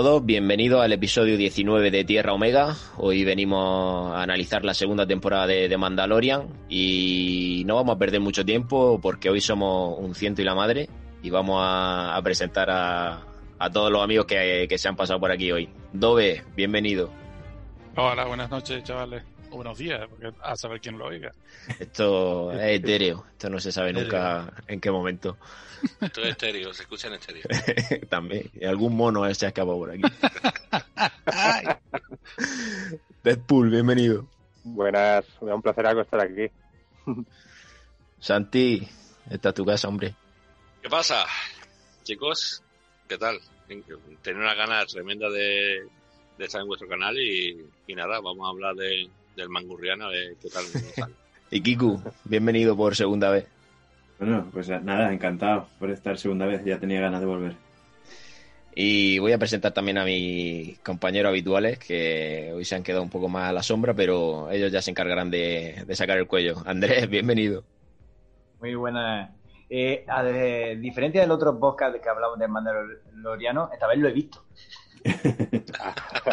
Todos, bienvenidos al episodio 19 de Tierra Omega. Hoy venimos a analizar la segunda temporada de, Mandalorian y no vamos a perder mucho tiempo porque hoy somos un ciento y la madre y vamos a, presentar a, todos los amigos que, se han pasado por aquí hoy. Dove, bienvenido. Hola, buenas noches, chavales. Buenos días, porque a saber quién lo oiga. Esto es etéreo, esto no se sabe nunca en qué momento. Esto es estéreo, se escucha en estéreo. También, y algún mono se ha escapado por aquí. Deadpool, bienvenido. Buenas, me da un placer estar aquí. Santi, esta es tu casa, hombre. ¿Qué pasa, chicos? ¿Qué tal? Tenía una gana tremenda de, estar en vuestro canal y, nada, vamos a hablar de, del mangurriano, de qué tal y Kiku, bienvenido por segunda vez. Bueno, pues nada, encantado por estar segunda vez, ya tenía ganas de volver. Y voy a presentar también a mis compañeros habituales, que hoy se han quedado un poco más a la sombra, pero ellos ya se encargarán de, sacar el cuello. Andrés, bienvenido. Muy buenas. Eh, a diferencia del otro podcast que hablamos de Mandaloriano, esta vez lo he visto.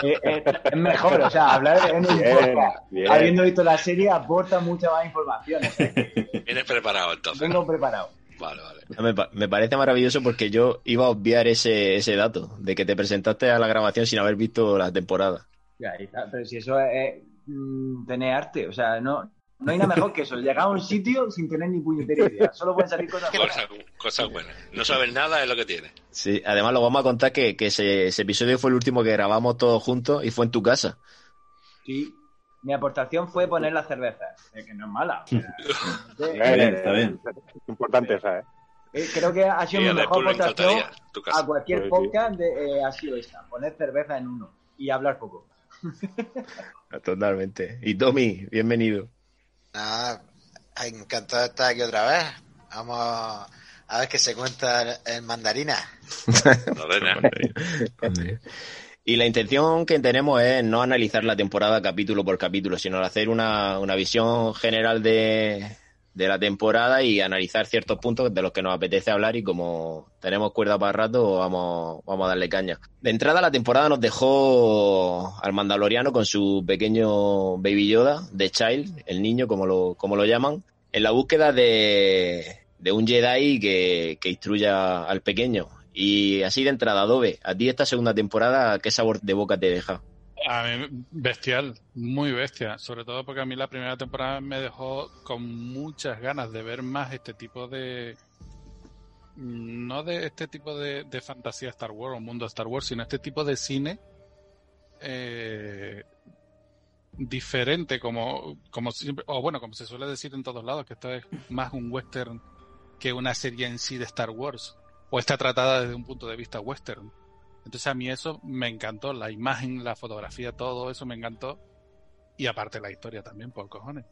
Eh, eh, es mejor, o sea, hablar en un podcast, habiendo visto la serie, aporta mucha más información. Vienes preparado entonces. Vengo preparado. Vale, vale. Me, parece maravilloso porque yo iba a obviar ese, ese dato, de que te presentaste a la grabación sin haber visto la temporada. Ya, pero si eso es, mm, tener arte, o sea, no, no hay nada mejor que eso, llegar a un sitio sin tener ni puñetera idea. Solo pueden salir cosas buenas. Cosas, buenas. No saben nada es lo que tiene. Sí, además lo vamos a contar que, ese, episodio fue el último que grabamos todos juntos y fue en tu casa. Sí, mi aportación fue poner la cerveza, que no es mala. está bien, está bien. Importante esa, ¿eh? ¿eh? Creo que ha sido mi mejor aportación a cualquier podcast, de, eh, ha sido esta, poner cerveza en uno y hablar poco. Totalmente. Y Tommy, bienvenido. Nada, encantado de estar aquí otra vez. Vamos a ver qué se cuenta en mandarina. y la intención que tenemos es no analizar la temporada capítulo por capítulo, sino hacer una, una visión general de, de la temporada y analizar ciertos puntos de los que nos apetece hablar y como tenemos cuerda para rato, vamos, vamos a darle caña. De entrada, la temporada nos dejó al Mandaloriano con su pequeño Baby Yoda, de Child, el niño, como lo, como lo llaman, en la búsqueda de, de un Jedi que, que instruya al pequeño. Y así de entrada, Adobe, a ti esta segunda temporada, ¿qué sabor de boca te deja? A mí, bestial, muy bestia. Sobre todo porque a mí la primera temporada me dejó con muchas ganas de ver más este tipo de. No de este tipo de, fantasía Star Wars o mundo Star Wars, sino este tipo de cine eh, diferente, como, como siempre, o bueno, como se suele decir en todos lados, que esto es más un western que una serie en sí de Star Wars, o está tratada desde un punto de vista western. Entonces a mí eso me encantó, la imagen, la fotografía, todo eso me encantó. Y aparte la historia también, por cojones.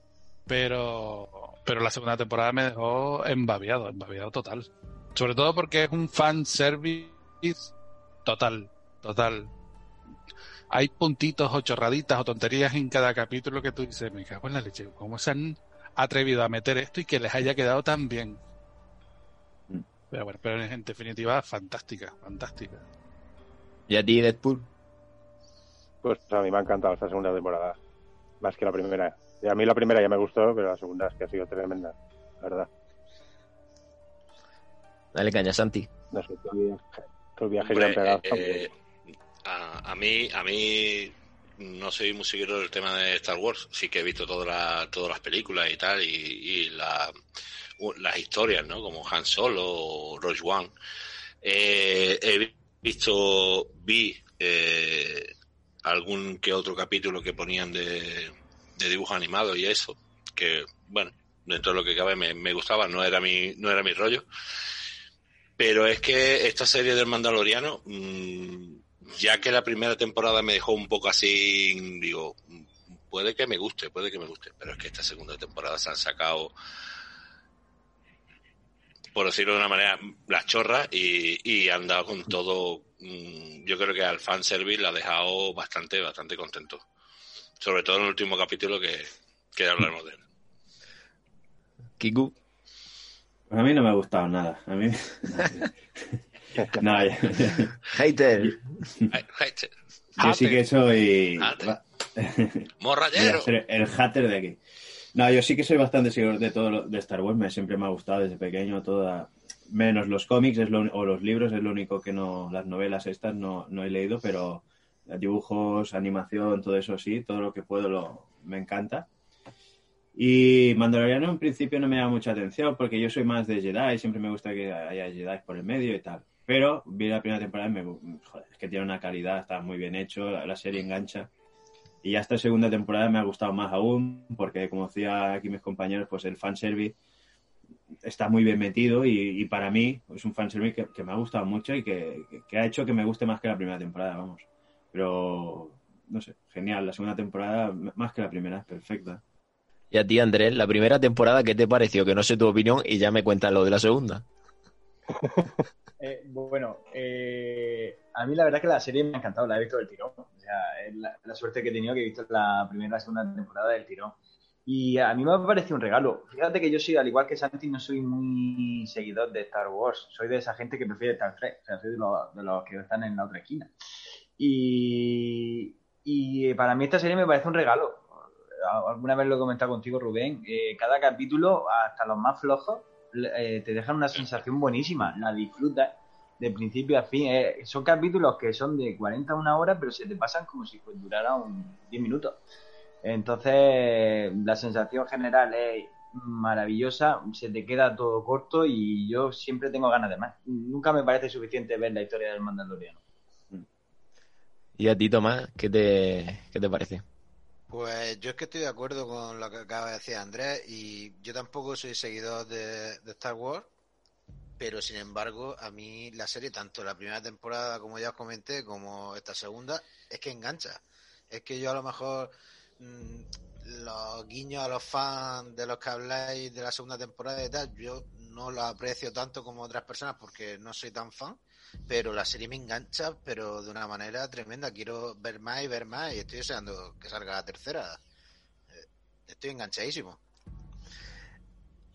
Pero, pero la segunda temporada me dejó embabiado, embabiado total. Sobre todo porque es un fan service total, total. Hay puntitos o chorraditas o tonterías en cada capítulo que tú dices, me cago en la leche, ¿cómo se han atrevido a meter esto y que les haya quedado tan bien? Mm. Pero bueno, pero en definitiva, fantástica, fantástica. ¿Y a ti, Deadpool? Pues a mí me ha encantado esta segunda temporada, más que la primera. Y a mí la primera ya me gustó, pero la segunda es que ha sido tremenda, la verdad. Dale caña, Santi. No sé, tu viaje, que eh, a, mí, a mí no soy muy seguidor del tema de Star Wars. Sí que he visto todas las películas y tal, y, las historias, ¿no? Como Han Solo o Rogue One. Eh, he visto, vi eh, algún que otro capítulo que ponían de, de dibujo animado y eso, que bueno, dentro de lo que cabe me, gustaba, no era mi, no era mi rollo. Pero es que esta serie del Mandaloriano, mm, ya que la primera temporada me dejó un poco así, digo, puede que me guste, puede que me guste, pero es que esta segunda temporada se han sacado por decirlo de una manera, las chorras y, y han dado con todo. Mm, yo creo que al fanservice la ha dejado bastante, bastante contento. Sobre todo en el último capítulo que, que hablaremos de él. Kiku. A mí no me ha gustado nada. A mí. No, ya- Hater. Gente, yo sí que soy. Hater. Morrayero. el hater de aquí. No, yo sí que soy bastante seguidor de todo lo- de Star Wars. Me, siempre me ha gustado desde pequeño toda. Menos los cómics es lo- o los libros, es lo único que no. Las novelas estas no, no he leído, pero dibujos, animación, todo eso sí, todo lo que puedo lo, me encanta. Y Mandaloriano en principio no me da mucha atención porque yo soy más de Jedi, siempre me gusta que haya Jedi por el medio y tal. Pero vi la primera temporada y me, joder, es que tiene una calidad, está muy bien hecho, la, la serie engancha. Y ya esta segunda temporada me ha gustado más aún, porque como decía aquí mis compañeros, pues el fanservice está muy bien metido y, y para mí es un fanservice que, que me ha gustado mucho y que, que- ha hecho que me guste más que la primera temporada, vamos. Pero, no sé, genial, la segunda temporada, más que la primera, es perfecta. Y a ti, Andrés, la primera temporada, ¿qué te pareció? Que no sé tu opinión y ya me cuentas lo de la segunda. Eh, bueno, eh, a mí la verdad que la serie me ha encantado, la he visto del tirón. O sea, es la, suerte que he tenido que he visto la primera y la segunda temporada del tirón. Y a mí me ha parecido un regalo. Fíjate que yo soy, al igual que Santi, no soy muy seguidor de Star Wars. Soy de esa gente que prefiere Star Trek. O sea, soy de los, de los que están en la otra esquina. Y, y para mí esta serie me parece un regalo. Alguna vez lo he comentado contigo, Rubén. eh, cada capítulo, hasta los más flojos, eh, te dejan una sensación buenísima. La disfrutas de principio a fin. Eh, son capítulos que son de 40 a una hora, pero se te pasan como si pues, duraran 10 minutos. Entonces, la sensación general es maravillosa, se te queda todo corto y yo siempre tengo ganas de más. Nunca me parece suficiente ver la historia del Mandaloriano. Y a ti, Tomás, ¿qué te, qué te parece? Pues yo es que estoy de acuerdo con lo que acaba de decir Andrés y yo tampoco soy seguidor de, de Star Wars, pero sin embargo a mí la serie, tanto la primera temporada como ya os comenté, como esta segunda, es que engancha. Es que yo a lo mejor mm, los guiños a los fans de los que habláis de la segunda temporada y tal, yo no lo aprecio tanto como otras personas porque no soy tan fan, pero la serie me engancha, pero de una manera tremenda. Quiero ver más y ver más y estoy deseando que salga la tercera. Eh, Estoy enganchadísimo.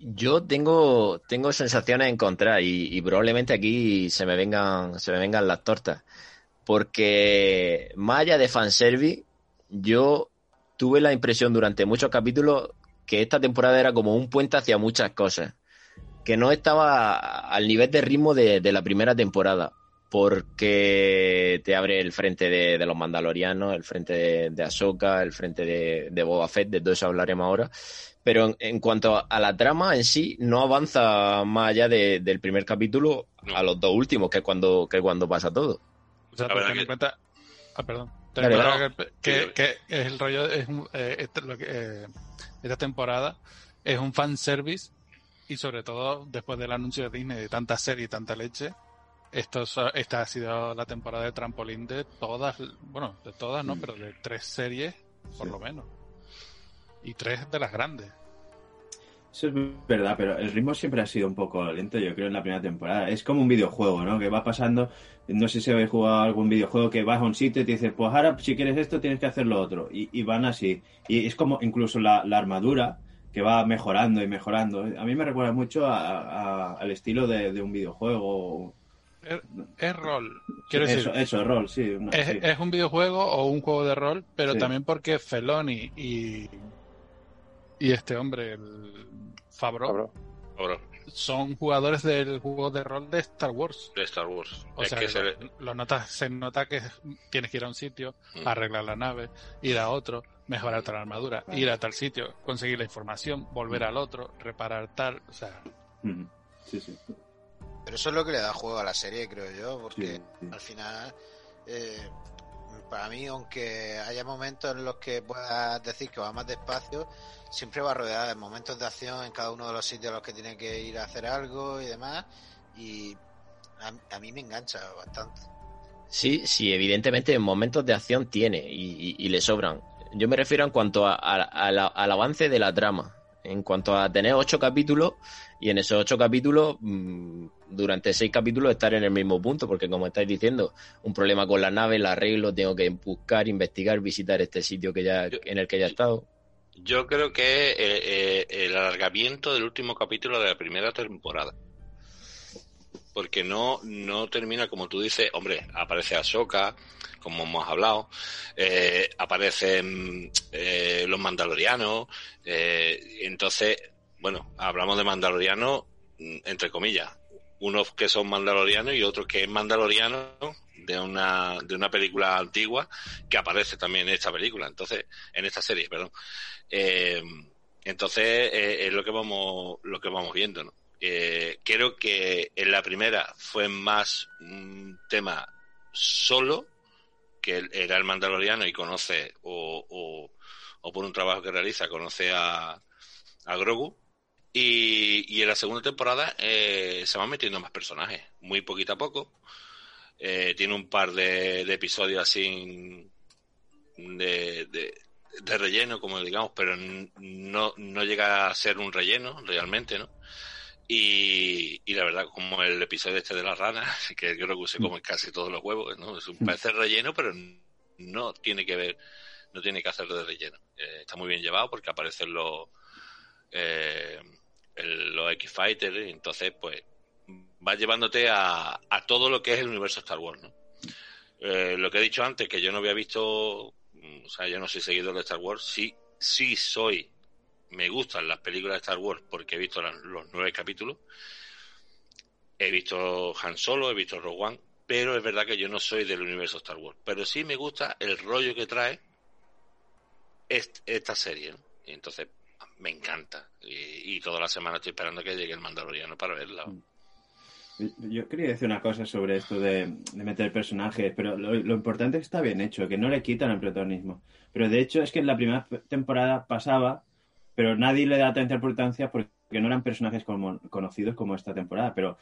Yo tengo, tengo sensaciones encontradas y, y probablemente aquí se me vengan, se me vengan las tortas. Porque más allá de fanservice, yo tuve la impresión durante muchos capítulos que esta temporada era como un puente hacia muchas cosas. Que no estaba al nivel de ritmo de, la primera temporada. Porque te abre el frente de, los mandalorianos, el frente de, de Ahsoka, el frente de, de Boba Fett, de todo eso hablaremos ahora pero en, en cuanto a la trama en sí, no avanza más allá de- del primer capítulo a los dos últimos, que es cuando, que cuando pasa todo. O sea, ten en que- cuenta. Ah, perdón. Ten cuenta que, que- que es el rollo. Es eh, este- lo que, eh, esta temporada es un fanservice y, sobre todo, después del anuncio de Disney de tanta serie y tanta leche, esto, so- esta ha sido la temporada de trampolín de todas. Bueno, de todas, ¿no? Mm. Pero de tres series, por Sí. lo menos. Y tres de las grandes. Eso es verdad, pero el ritmo siempre ha sido un poco lento, yo creo, en la primera temporada. Es como un videojuego, ¿no? Que va pasando, no sé si habéis jugado algún videojuego que vas a un sitio y te dices, pues ahora si quieres esto tienes que hacer lo otro. Y, y van así. Y es como incluso la, la armadura que va mejorando y mejorando. A mí me recuerda mucho a- a- al estilo de, de un videojuego. Es, es rol. Quiero decir, eso, rol, sí. es, sí. es un videojuego o un juego de rol, pero Sí. también porque Feloni y, y este hombre, el Fabro, Cabrón. Cabrón, son jugadores del juego de rol de Star Wars. de Star Wars. O es sea, que que se le- lo notas, se nota que tienes que ir a un sitio, Mm. arreglar la nave, ir a otro, mejorar tal armadura, ir a tal sitio, conseguir la información, volver al otro, reparar tal. O sea, Ujú. Sí, sí. Pero eso es lo que le da juego a la serie, creo yo, porque Sí, sí. al final, eh, para mí, aunque haya momentos en los que puedas decir que va más despacio, siempre va rodeada de momentos de acción en cada uno de los sitios a los que tiene que ir a hacer algo y demás. Y a, a mí me engancha bastante. Sí, sí, evidentemente en momentos de acción tiene y, y- le sobran. Yo me refiero en cuanto a- al avance de la trama, en cuanto a tener ocho capítulos y en esos ocho capítulos, mm, durante seis capítulos estar en el mismo punto, porque como estáis diciendo, un problema con la nave, la arreglo, tengo que buscar, investigar, visitar este sitio que ya, Yo- en el que ya he estado. Yo creo que eh, eh, el alargamiento del último capítulo de la primera temporada. Porque no, no termina como tú dices, hombre, aparece Ahsoka, como hemos hablado, eh, aparecen eh, los mandalorianos, eh, entonces, bueno, hablamos de mandalorianos mm, entre comillas, unos que son mandalorianos y otros que es mandaloriano de una, de una película antigua que aparece también en esta película, entonces, en esta serie, perdón. Eh, entonces, eh, es lo que vamos, lo que vamos viendo, ¿no? Eh, creo que en la primera fue más un tema solo, que era el mandaloriano y conoce, o, o, por un trabajo que realiza, conoce a, a Grogu. Y, en la segunda temporada eh, se van metiendo más personajes, muy poquito a poco. Eh, tiene un par de, episodios así de, de, de relleno, como digamos, pero no, no llega a ser un relleno realmente, ¿no? Y, y la verdad, como el episodio este de la rana, que creo que se come casi todos los huevos, ¿no? Es un, parece relleno, pero no tiene que ver, no tiene que hacer de relleno. Eh, está muy bien llevado porque aparecen los, eh, el- los X-Fighters, entonces, pues, va llevándote a, a todo lo que es el universo Star Wars, ¿no? Eh, lo que he dicho antes, que yo no había visto, mm, o sea, yo no soy seguidor de Star Wars, sí, sí soy, me gustan las películas de Star Wars porque he visto los nueve capítulos, he visto Han Solo, he visto Rogue One, pero es verdad que yo no soy del universo Star Wars, pero sí me gusta el rollo que trae est- esta serie. Y entonces me encanta. Y, toda la semana estoy esperando que llegue el Mandaloriano para verla. Yo quería decir una cosa sobre esto de, de meter personajes, pero lo, lo importante es que está bien hecho, que no le quitan el protagonismo. Pero de hecho es que en la primera temporada pasaba, pero nadie le da tanta importancia porque no eran personajes como, conocidos como esta temporada, pero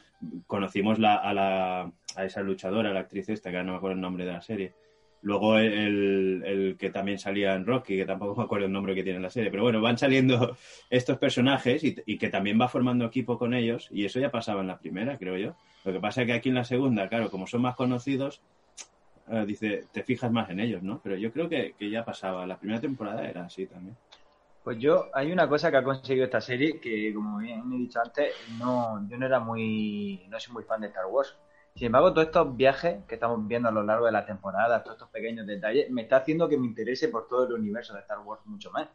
conocimos la, a, la, a esa luchadora, la actriz esta, que no me acuerdo el nombre de la serie. Luego el, el que también salía en Rocky, que tampoco me acuerdo el nombre que tiene en la serie, pero bueno, van saliendo estos personajes y, y que también va formando equipo con ellos, y eso ya pasaba en la primera, creo yo. Lo que pasa es que aquí en la segunda, claro, como son más conocidos, eh, dice, te fijas más en ellos, ¿no? Pero yo creo que, que ya pasaba. La primera temporada era así también. Pues yo, hay una cosa que ha conseguido esta serie que, como bien he dicho antes, no, yo no era muy, no soy muy fan de Star Wars. Sin embargo, todos estos viajes que estamos viendo a lo largo de la temporada, todos estos pequeños detalles, me está haciendo que me interese por todo el universo de Star Wars mucho más.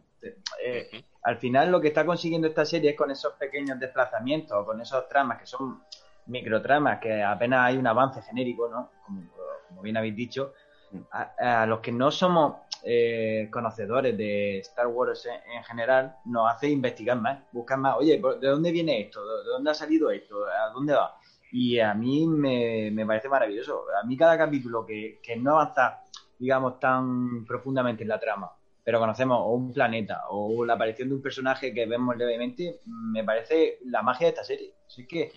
Eh, al final lo que está consiguiendo esta serie es con esos pequeños desplazamientos, con esos tramas que son microtramas, que apenas hay un avance genérico, ¿no? Como, como bien habéis dicho, a, a los que no somos eh, conocedores de Star Wars en, en general, nos hace investigar más, buscar más, oye, ¿por- ¿de dónde viene esto? ¿De dónde ha salido esto? ¿A dónde va? Y a mí me, me parece maravilloso. A mí cada capítulo que, que no avanza, digamos, tan profundamente en la trama, pero conocemos o un planeta o la aparición de un personaje que vemos levemente, me parece la magia de esta serie. Así que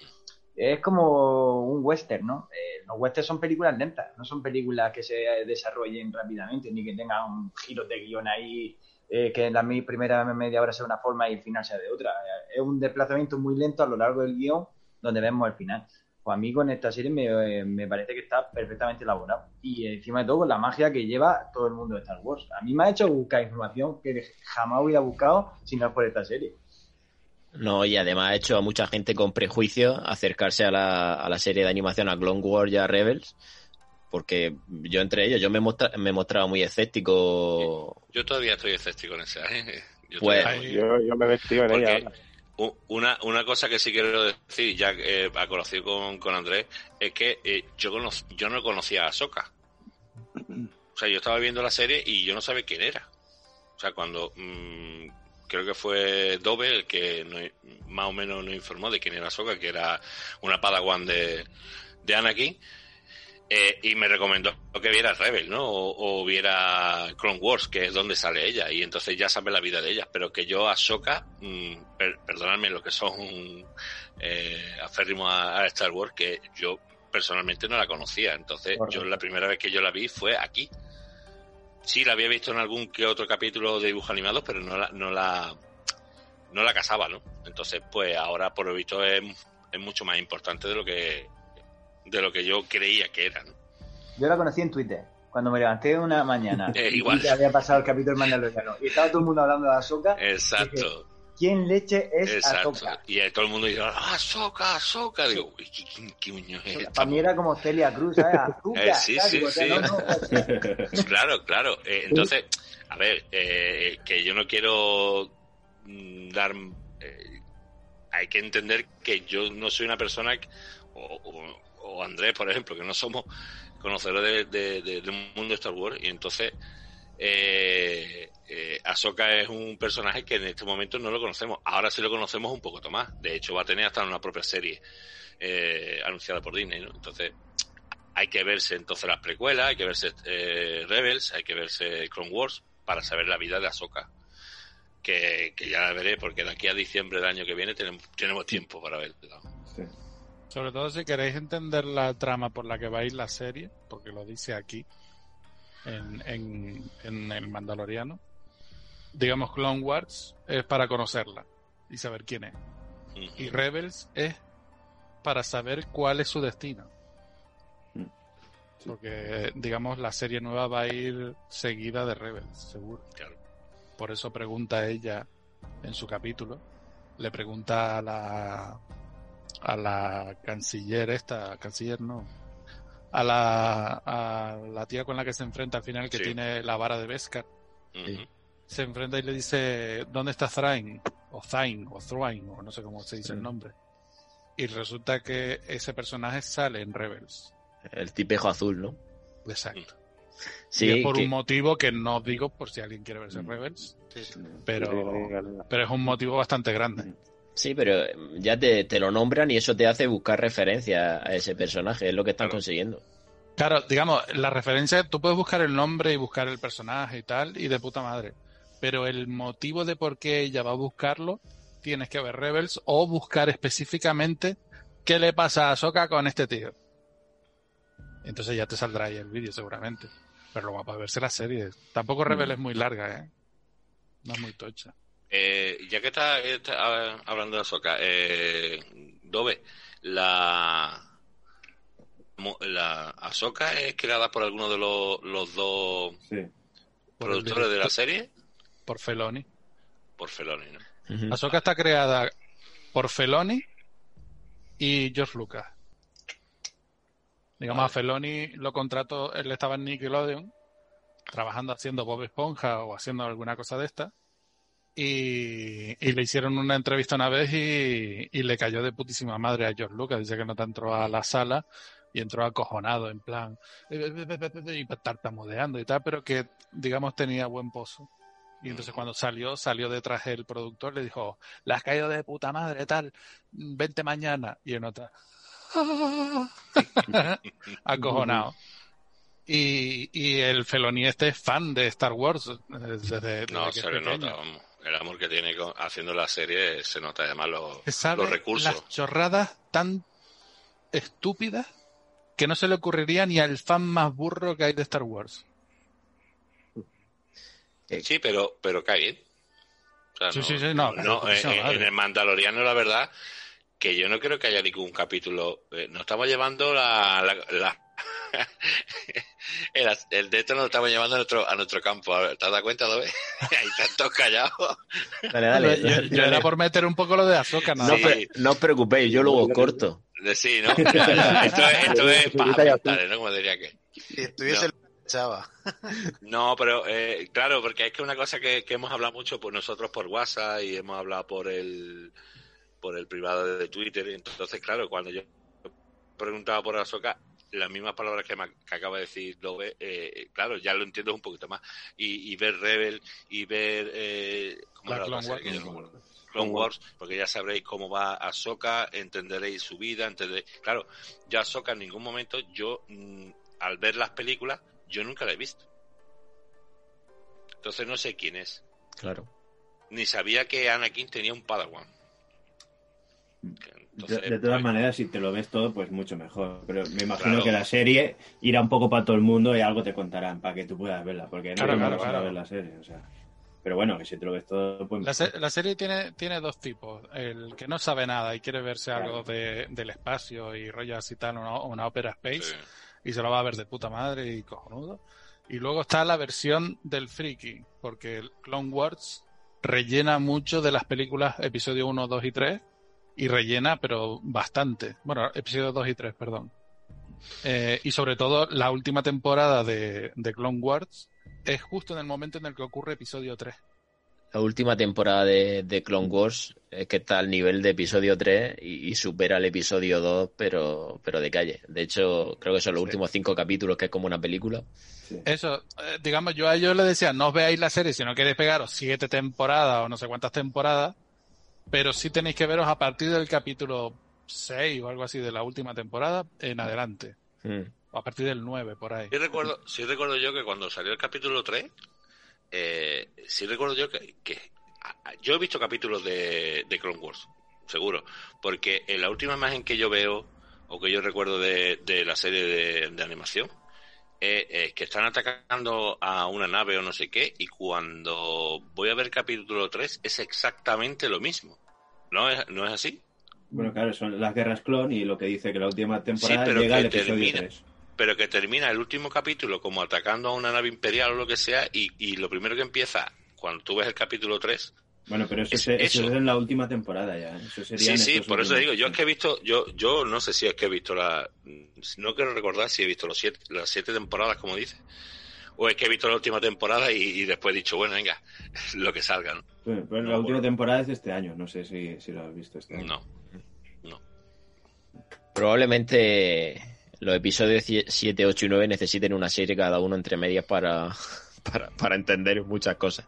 es como un western, ¿no? Eh, los westerns son películas lentas, no son películas que se desarrollen rápidamente, ni que tengan giros de guion ahí, eh, que en la primera media hora sea una forma y el final sea de otra. Eh, Es un desplazamiento muy lento a lo largo del guion donde vemos el final. Pues a mí con esta serie me, eh, me parece que está perfectamente elaborado. Y encima de todo con la magia que lleva todo el mundo de Star Wars. A mí me ha hecho buscar información que jamás hubiera buscado si no es por esta serie. No, y además ha hecho a mucha gente con prejuicio acercarse a la, a la serie de animación, a Clone Wars y a Rebels, porque yo entre ellos, yo me, mostra, me he mostrado muy escéptico. Yo todavía estoy escéptico en esa. ¿eh? Yo Pues- todavía- Yo, yo me he vestido en Porque- ella. ahora. Una, una cosa que sí quiero decir, ya que eh, ha conocido con, con Andrés, es que eh, yo, cono- yo no conocía a Soka. O sea, yo estaba viendo la serie y yo no sabía quién era. O sea, cuando mm, creo que fue Dove el que no- más o menos nos informó de quién era Soka, que era una padawan de, de Anakin, eh, y me recomendó que viera Rebel, ¿no? O, o viera Clone Wars, que es donde sale ella, y entonces ya sabe la vida de ella. Pero que yo a Soka, mm, per- perdonadme lo que son eh, aférrimos a, a Star Wars, que yo personalmente no la conocía. Entonces, Correcto. yo la primera vez que yo la vi fue aquí. Sí, la había visto en algún que otro capítulo de dibujos animados, pero no la, no la, no la casaba, ¿no? Entonces, pues ahora por lo visto es, es mucho más importante de lo que de lo que yo creía que era, ¿no? Yo la conocí en Twitter, cuando me levanté una mañana Eh, y igual. que había pasado el capítulo del Mandaloriano. Y estaba todo el mundo hablando de Ahsoka. Exacto. Quién leche es Exacto. Ahsoka. Y ahí todo el mundo dice, Ahsoka, Ahsoka. Digo, uy, ¿qué, qué, qué es esto? Para mí era como Celia Cruz, ¿sabes? Azúcar, Eh, sí, sí, Digo, o sea, sí. no, no, Claro, claro. Eh, entonces, a ver, eh, que yo no quiero mm, dar... eh, hay que entender que yo no soy una persona, que- o, o- o Andrés, por ejemplo, que no somos conocedores de- de- de- del mundo de Star Wars, y entonces eh, eh, Ahsoka es un personaje que en este momento no lo conocemos. Ahora sí lo conocemos un poco más. De hecho, va a tener hasta una propia serie eh, anunciada por Disney, ¿no? Entonces, hay que verse entonces las precuelas, hay que verse eh, Rebels, hay que verse Clone Wars para saber la vida de Ahsoka. Que, que ya la veré, porque de aquí a diciembre del año que viene tenemos, tenemos tiempo para verla. Sí. Sobre todo si queréis entender la trama por la que va a ir la serie, porque lo dice aquí, en, en, en el Mandaloriano. Digamos, Clone Wars es para conocerla y saber quién es. Y Rebels es para saber cuál es su destino. Mm. Sí. Porque, digamos, la serie nueva va a ir seguida de Rebels, seguro. Claro. Por eso pregunta ella en su capítulo, le pregunta a la a la canciller esta, canciller no, a la, a la tía con la que se enfrenta al final que Sí. tiene la vara de Beskar. Se enfrenta y le dice ¿dónde está Thrain? o Thain o Thrain o no sé cómo se dice el nombre y resulta que ese personaje sale en Rebels El tipejo azul, ¿no? exacto Sí, y es por que- un motivo que no digo por si alguien quiere verse Mm. Rebels Sí, sí. pero pero es un motivo bastante grande sí, pero ya te, te lo nombran y eso te hace buscar referencia a ese personaje, es lo que están Claro. consiguiendo. Claro, digamos, la referencia, tú puedes buscar el nombre y buscar el personaje y tal, y de puta madre. Pero el motivo de por qué ella va a buscarlo, tienes que ver Rebels o buscar específicamente qué le pasa a Ahsoka con este tío. Entonces ya te saldrá ahí el vídeo seguramente. Pero lo va a verse la serie. Tampoco Rebels es muy larga, ¿eh? No es muy tocha. Eh, ya que está, está, ah, hablando de Ahsoka, eh, Dove, la, la Ahsoka es creada por alguno de los, los dos Sí. Productores de la serie, Por Feloni. por Feloni, ¿no? Ujú. Ahsoka está creada por Feloni y George Lucas. Digamos, Vale. a Feloni lo contrató, él estaba en Nickelodeon, trabajando haciendo Bob Esponja o haciendo alguna cosa de esta. Y, y le hicieron una entrevista una vez y, y le cayó de putísima madre a George Lucas. Dice que no te entró a la sala y entró acojonado, en plan, y tartamudeando y tal, pero que, digamos, tenía buen pozo. Y entonces cuando salió, salió detrás el productor, le dijo, le has caído de puta madre, tal, vente mañana. Y en otra, acojonado. Y, y el Feloni este es fan de Star Wars eh, desde, desde No, se le nota, vamos. El amor que tiene con- haciendo la serie se nota además los, sabe los recursos. las chorradas tan estúpidas que no se le ocurriría ni al fan más burro que hay de Star Wars. Sí, pero, pero cae bien. O sea, Sí, no, sí, sí, no, no, de putísima en, el Mandaloriano, la verdad, que yo no creo que haya ningún capítulo. eh, nos estamos llevando la. la, la- el, el de esto nos estamos llevando a nuestro, a nuestro campo. A ver, ¿Te has dado cuenta, Dobe? Ahí están todos callados. Dale, dale. yo, yo era por meter un poco lo de nada No, Sí. más. pre- no os preocupéis, yo luego corto. Sí, ¿no? Esto es, esto es mentales, ¿no? Como diría que. Si estuviese el chava. No, pero eh, claro, porque es que una cosa que, que hemos hablado mucho por nosotros por WhatsApp y hemos hablado por el por el privado de Twitter. Entonces, claro, cuando yo preguntaba por Ahsoka, las mismas palabras que, me, que acaba de decir Lobe, eh, claro, ya lo entiendo un poquito más. Y, y ver Rebel y ver... Eh, ¿cómo La era la Clone? Wars. No. Clone Wars, porque ya sabréis cómo va Ahsoka, entenderéis su vida, entenderéis... Claro, yo Ahsoka en ningún momento, yo mm, al ver las películas, yo nunca la he visto. Entonces no sé quién es. Claro. Ni sabía que Anakin tenía un Padawan. De, Entonces, de todas pues, maneras, si te lo ves todo, pues mucho mejor. Pero me imagino Claro. que la serie irá un poco para todo el mundo y algo te contarán para que tú puedas verla. Porque no Claro, me claro, vas a claro. ver la serie. O sea. Pero bueno, que si te lo ves todo, pues La, se- la serie tiene, tiene dos tipos. El que no sabe nada y quiere verse algo de, del espacio y rollo así tal, una, una ópera space, sí. Y se lo va a ver de puta madre y cojonudo. Y luego está la versión del friki, porque Clone Wars rellena mucho de las películas episodio 1, 2 y 3 y rellena, pero bastante. Bueno, episodio 2 y 3, perdón. Eh, y sobre todo la última temporada de, de Clone Wars es justo en el momento en el que ocurre episodio 3. La última temporada de, de Clone Wars es que está al nivel de episodio 3 y, y supera el episodio 2, pero, pero de calle. De hecho, creo que son los Sí. últimos cinco capítulos, que es como una película. Sí. Eso, eh, digamos, yo a ellos les decía, no os veáis la serie si no queréis pegaros siete temporadas o no sé cuántas temporadas, pero sí tenéis que veros a partir del capítulo 6 o algo así de la última temporada en adelante. Mm. O a partir del 9, por ahí. Sí recuerdo, sí recuerdo yo que cuando salió el capítulo 3, eh, sí recuerdo yo que, que a- a- yo he visto capítulos de, de Clone Wars, seguro, porque en la última imagen que yo veo o que yo recuerdo de, de la serie de, de animación es, es que están atacando a una nave o no sé qué y cuando voy a ver capítulo 3 es exactamente lo mismo. ¿No es, no es así? Bueno, claro, son las guerras clon y lo que dice que la última temporada pero llega que al episodio termina. 3. Pero que termina el último capítulo como atacando a una nave imperial o lo que sea, y, y lo primero que empieza, cuando tú ves el capítulo 3, Bueno, pero eso, Es se- eso eso. es en la última temporada ya. Eso sería sí, sí, por eso últimos- digo, yo es que he visto, yo, yo no sé si es que he visto la, no quiero recordar si he visto los siete, las siete temporadas, como dice, o es que he visto la última temporada y, y después he dicho, bueno, venga, lo que salga, ¿no? Bueno, pero No, la última bueno. temporada es de este año, no sé si, si lo has visto este año. No. Probablemente los episodios 7, 8 y 9 necesiten una serie cada uno entre medias para, para, para entender muchas cosas.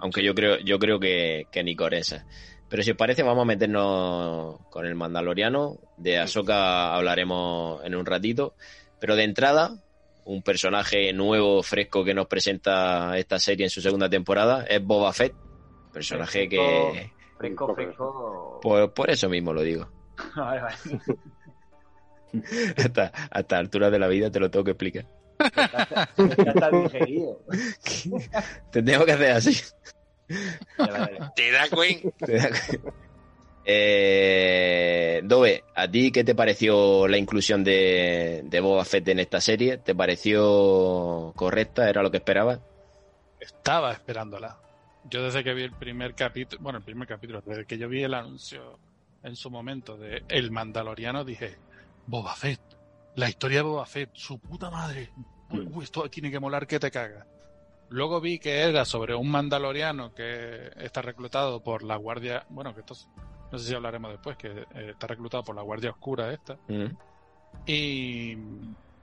Aunque yo creo, yo creo que, que ni con esa. Pero si os parece, vamos a meternos con el Mandaloriano. De Ahsoka hablaremos en un ratito. Pero de entrada, un personaje nuevo, fresco que nos presenta esta serie en su segunda temporada es Boba Fett. Personaje que. Fresco, fresco. Por, por eso mismo lo digo. Vale, vale. Hasta, hasta altura de la vida te lo tengo que explicar. Ya está digerido. Te tengo que hacer así. ¿Te cuenta? Da cu- Eh, Dove, ¿a ti qué te pareció la inclusión de, de Boba Fett en esta serie? ¿Te pareció correcta? ¿Era lo que esperabas? Estaba esperándola. Yo desde que vi el primer capítulo, bueno, el primer capítulo, desde que yo vi el anuncio en su momento de El Mandaloriano, dije, Boba Fett, la historia de Boba Fett, su puta madre. Uy, esto tiene que molar que te caga. Luego vi que era sobre un mandaloriano que está reclutado por la guardia, bueno, que esto es- no sé si hablaremos después, que eh, está reclutado por la guardia oscura esta. Mm. Y,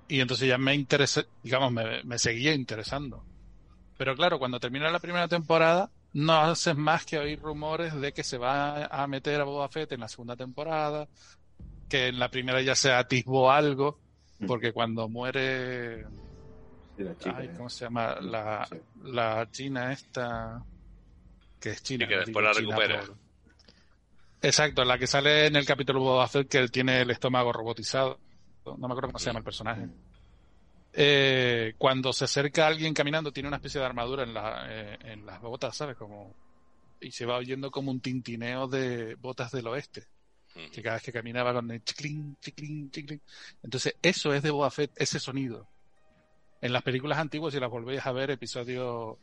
y entonces ya me interesé, digamos, me, me seguía interesando. Pero claro, cuando termina la primera temporada, no haces más que oír rumores de que se va a meter a Boba Fett en la segunda temporada, que en la primera ya se atisbó algo, porque cuando muere, la chica, ay, ¿eh? ¿cómo se llama? La, Sí. la china esta, que es china. Y que después la recupera. por- Exacto, la que sale en el capítulo Boba Fett que él tiene el estómago robotizado. No me acuerdo cómo se llama el personaje. Eh, cuando se acerca alguien caminando, tiene una especie de armadura en, la, eh, en las botas, ¿sabes? Como, y se va oyendo como un tintineo de botas del oeste. Que cada vez que caminaba con el chiclín, chiclín, chiclín. Entonces, eso es de Boba Fett, ese sonido. En las películas antiguas, si las volvéis a ver, episodio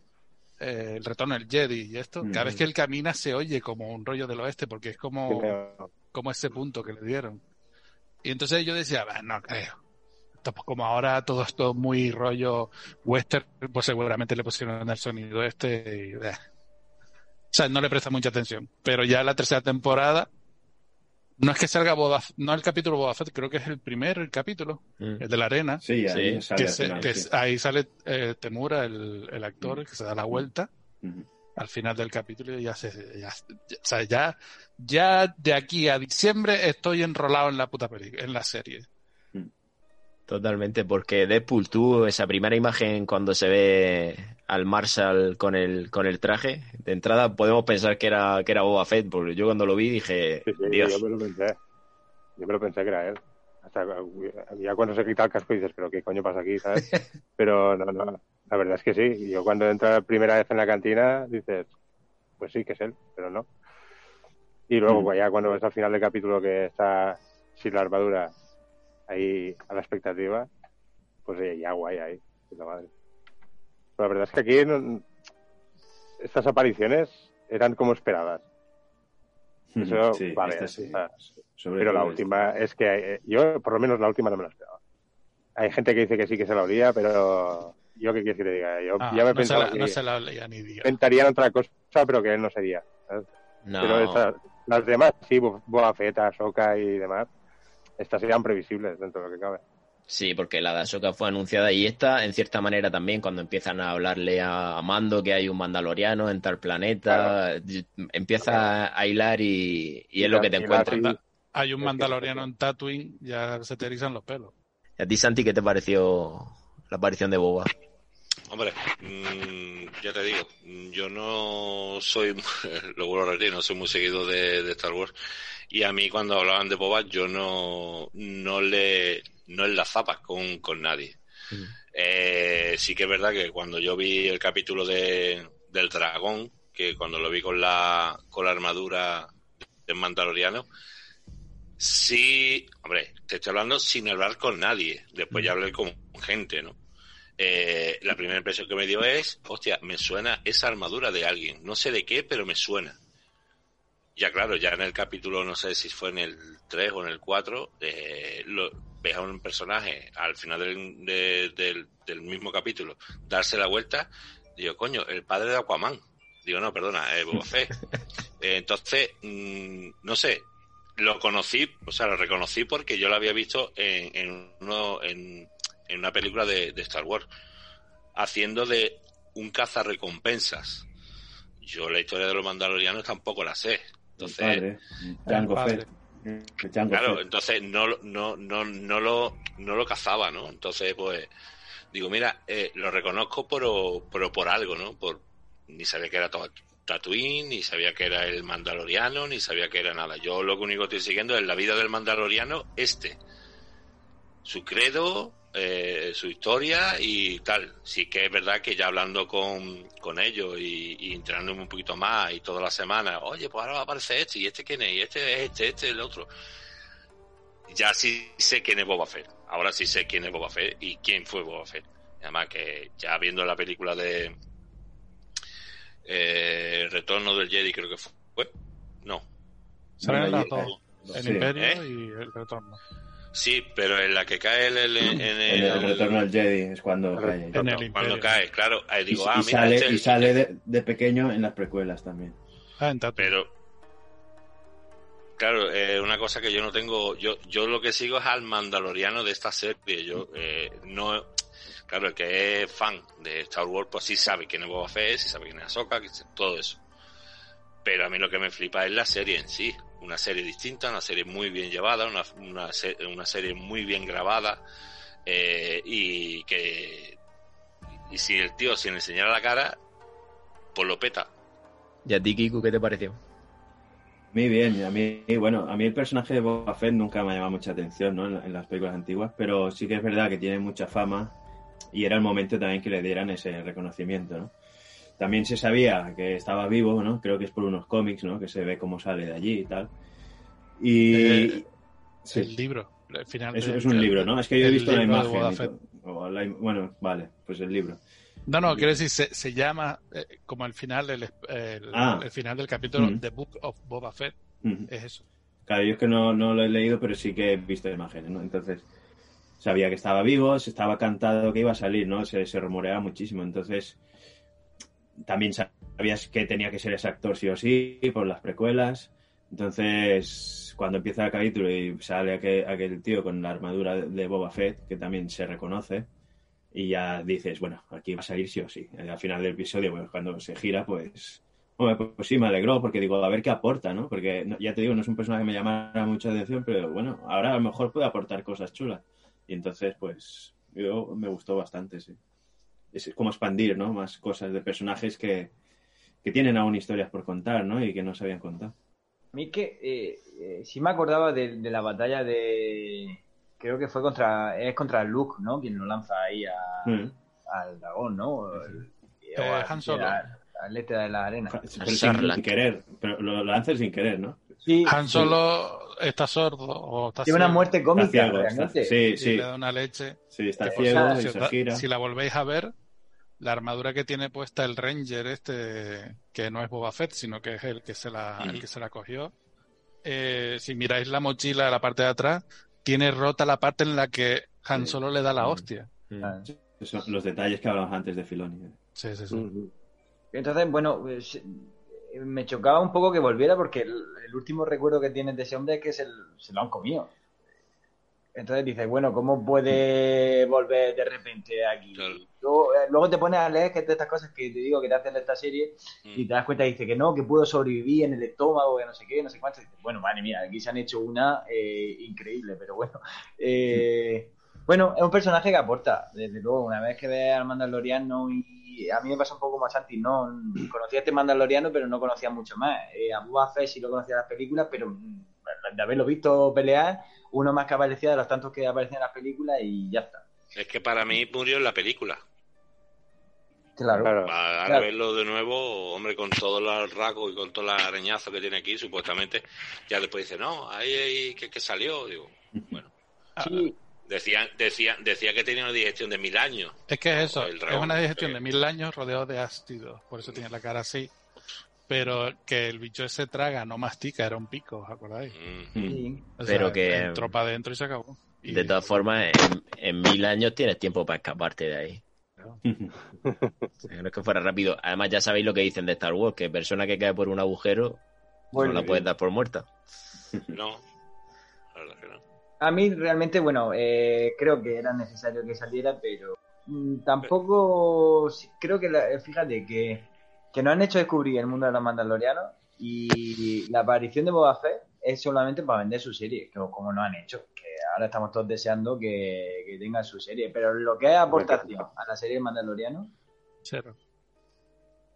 eh, El retorno del Jedi y esto, cada vez que él camina se oye como un rollo del oeste, porque es como Creo. como ese punto que le dieron. Y entonces yo decía, "Bah, no creo. Pues, como ahora todo esto muy rollo western, pues seguramente le pusieron el sonido este y... bah. O sea, no le presta mucha atención. Pero ya la tercera temporada, no es que salga Boba, F- no el capítulo Boba Fett, creo que es el primer el capítulo, Mm. el de la arena. Sí, ahí Sí, sale que al se- final, que sí. ahí sale eh, Temura, el, el actor, que se da la vuelta al final del capítulo y ya se ya, ya- o sea, ya, ya de aquí a diciembre estoy enrolado en la puta película, en la serie. Totalmente, porque Deadpool, tú, esa primera imagen cuando se ve al Marshall con el, con el traje, de entrada podemos pensar que era, que era Boba Fett, porque yo cuando lo vi dije, Sí, sí, Dios, yo me lo pensé. Yo me lo pensé que era él. Hasta ya cuando se quita el casco dices, pero qué coño pasa aquí, ¿sabes? Pero no, no, la verdad es que sí. Yo cuando entra la primera vez en la cantina dices, pues sí que es él, pero no. Y luego Mm. pues, ya cuando ves al final del capítulo que está sin la armadura ahí a la expectativa, pues ya guay ahí, puta madre. Pero la verdad es que aquí no- estas apariciones eran como esperadas. Eso, Sí, vale, esta sí. o sea, Sobre pero la última es que eh, yo, por lo menos la última no me la esperaba. Hay gente que dice que sí que se la olía, pero yo qué quieres que te diga. Yo Ah, ya me no, se pensaba la, que no se la leía ni Dios. inventarían otra cosa, pero que él no sería. ¿sabes? No, Pero esta- las demás, sí, Bo- Boba Fett, Ahsoka y demás, estas serían previsibles dentro de lo que cabe. Sí, porque la de Ahsoka fue anunciada y esta, en cierta manera también, cuando empiezan a hablarle a, Mando que hay un mandaloriano en tal planeta, y- empieza a hilar y, y es lo que te encuentras. Hay un mandaloriano en Tatooine, ya se te erizan los pelos. ¿Y a ti, Santi, qué te pareció la aparición de Boba? Hombre, mm, ya te digo, mm, yo no soy, lo vuelvo a repetir, no soy muy seguido de, de Star Wars. Y a mí cuando hablaban de Boba, yo no, no le, no enlazaba con, con nadie. Eh, sí que es verdad que cuando yo vi el capítulo de, del dragón, que cuando lo vi con la, con la armadura del mandaloriano, sí, hombre, te estoy hablando sin hablar con nadie. Después ya hablé con gente, ¿no? Eh, la primera impresión que me dio es, hostia, me suena esa armadura de alguien. No sé de qué, pero me suena. Ya claro, ya en el capítulo, no sé si fue en el 3 o en el 4, eh, lo, ves a un personaje al final del, de- del, del mismo capítulo darse la vuelta. Digo, coño, el padre de Aquaman. Digo, no, perdona, eh, Boba Fett. Eh, entonces, mm, no sé, lo conocí, o sea, lo reconocí porque yo lo había visto en, en, uno, en, en una película de, de Star Wars, haciendo de un cazarrecompensas. Yo la historia de los mandalorianos tampoco la sé. Entonces, Claro, entonces no, no, no, no, lo, no lo cazaba, ¿no? Entonces, pues, digo, mira, eh, lo reconozco pero, pero por algo, ¿no? Por, ni sabía que era to- Tatooine, ni sabía que era el Mandaloriano, ni sabía que era nada. Yo lo único que estoy siguiendo es la vida del Mandaloriano este. Su credo, eh, su historia y tal. Sí que es verdad que ya hablando con, con ellos y, y entrenándome un poquito más y toda la semana, oye, pues ahora va a aparecer este y este quién es, y este es este, este es el otro. Ya sí sé quién es Boba Fett. Ahora sí sé quién es Boba Fett y quién fue Boba Fett. Y Además que ya viendo la película de eh, Retorno del Jedi creo que fue. No. Salen las dos. El. Imperio ¿Eh? y el Retorno. Sí, pero en la que cae el, el- en, En el, el retorno al Jedi es cuando cae. En el cuando cae, claro, ahí Y, digo, y ah, mira, sale, este es y sale de, de pequeño en las precuelas también. Ah, en. Pero, claro, eh, una cosa que yo no tengo, yo, yo lo que sigo es al mandaloriano de esta serie. Yo eh, no, claro, el que es fan de Star Wars, pues sí sabe quién es Boba Fett, sí sabe quién es Ahsoka, todo eso. Pero a mí lo que me flipa es la serie en sí. Una serie distinta, una serie muy bien llevada, una, una, se- una serie muy bien grabada. eh, y que. Y si el tío sin enseñar la cara, pues lo peta. ¿Y a ti, Kiku, qué te pareció? Muy bien, y a mí, bueno, a mí el personaje de Boba Fett nunca me ha llamado mucha atención, ¿no? En, en las películas antiguas, pero sí que es verdad que tiene mucha fama y era el momento también que le dieran ese reconocimiento, ¿no? También se sabía que estaba vivo, ¿no? Creo que es por unos cómics, ¿no? Que se ve cómo sale de allí y tal. Y... Eh, sí. El libro. El final Es, de- es un del- libro, ¿no? Es que yo he el visto la de imagen. O la bueno, vale, pues el libro. No, no, quiero decir, se, se llama eh, como el final, el, el- Ah. el final del capítulo Mm. The Book of Boba Fett, Ujú. es eso. Claro, yo es que no, no lo he leído, pero sí que he visto imágenes, ¿no? Entonces, sabía que estaba vivo, se estaba cantado que iba a salir, ¿no? Se, se rumoreaba muchísimo. Entonces, también sabías que tenía que ser ese actor sí o sí, por las precuelas. Entonces, cuando empieza el capítulo y sale aquel, aquel tío con la armadura de- Boba Fett, que también se reconoce, y ya dices, bueno, aquí va a salir sí o sí. Al final del episodio, pues, cuando se gira, pues pues, sí, me alegró porque digo, a ver qué aporta, ¿no? Porque ya te digo, no es un personaje que me llamara mucha atención, pero bueno, ahora a lo mejor puede aportar cosas chulas. Y entonces, pues, yo me gustó bastante, sí. Es como expandir, ¿no? Más cosas de personajes que, que tienen aún historias por contar, ¿no? Y que no se habían contado. A mí que eh, eh, sí me acordaba de, de la batalla de. Creo que fue contra. Es contra Luke, ¿no? Quien lo lanza ahí a- Mm. al dragón, ¿no? O el- Eh, o al- Han Solo. al- Al este de la arena. Pero sin, sin querer, pero lo, lo hace sin querer, ¿no? Sí, Han Solo está sordo o está tiene una ciego, muerte cómica, ciego, está- realmente. sí, y sí, le da una leche. sí, está ciego y si, se da- gira. si la volvéis a ver, la armadura que tiene puesta el Ranger este, que no es Boba Fett, sino que es el que se la, el que se la cogió. Eh, si miráis la mochila, la parte de atrás, tiene rota la parte en la que Han Solo le da la hostia. Mm. Son los detalles que hablamos antes de Filoni. Sí, sí, sí. Entonces, bueno, pues, eh, me chocaba un poco que volviera porque el, el último recuerdo que tienes de ese hombre es que se, se lo han comido. Entonces dices, bueno, ¿cómo puede volver de repente aquí? Claro. Luego, eh, luego te pones a leer que es de estas cosas que te digo que te hacen de esta serie y Mm. te das cuenta y dice que no, que pudo sobrevivir en el estómago, que no sé qué, no sé cuánto. Y dices, bueno, madre mía, aquí se han hecho una eh, increíble, pero bueno. Eh, bueno, es un personaje que aporta, desde luego, una vez que ves al Mandaloriano y a mí me pasa un poco más Santi, no conocía a este Mandaloriano, pero no conocía mucho más. Eh, a Boba Fett sí lo conocía en las películas, pero mm, de haberlo visto pelear, uno más que aparecía de los tantos que aparecían en las películas y ya está. Es que para mí murió en la película. Claro. Claro. Para Claro. verlo de nuevo, hombre, con todos los rasgos y con todos los arañazos que tiene aquí, supuestamente, ya después dice, no, ahí, ahí que, que salió. Digo, bueno, Sí, decía, decía, decía que tenía una digestión de mil años. Es que es eso, El es una digestión sí. de mil años rodeado de ácidos, por eso tiene la cara así. Pero que el bicho ese traga, no mastica, era un pico, ¿os acordáis? Mm. O Pero sea, que- entró para adentro y se acabó. Y- De todas formas, en, en mil años tienes tiempo para escaparte de ahí. O sea, No es que fuera rápido. Además, ya sabéis lo que dicen de Star Wars, que persona que cae por un agujero Bueno, no la puedes dar por muerta. No, la verdad que no. A mí realmente, bueno, eh, creo que era necesario que saliera, pero mm, tampoco creo que, la- fíjate, que, que nos han hecho descubrir el mundo de los mandalorianos y la aparición de Boba Fett es solamente para vender su serie, que- como nos han hecho, que ahora estamos todos deseando que, que tenga su serie, pero lo que es aportación a la serie de Mandaloriano Cero.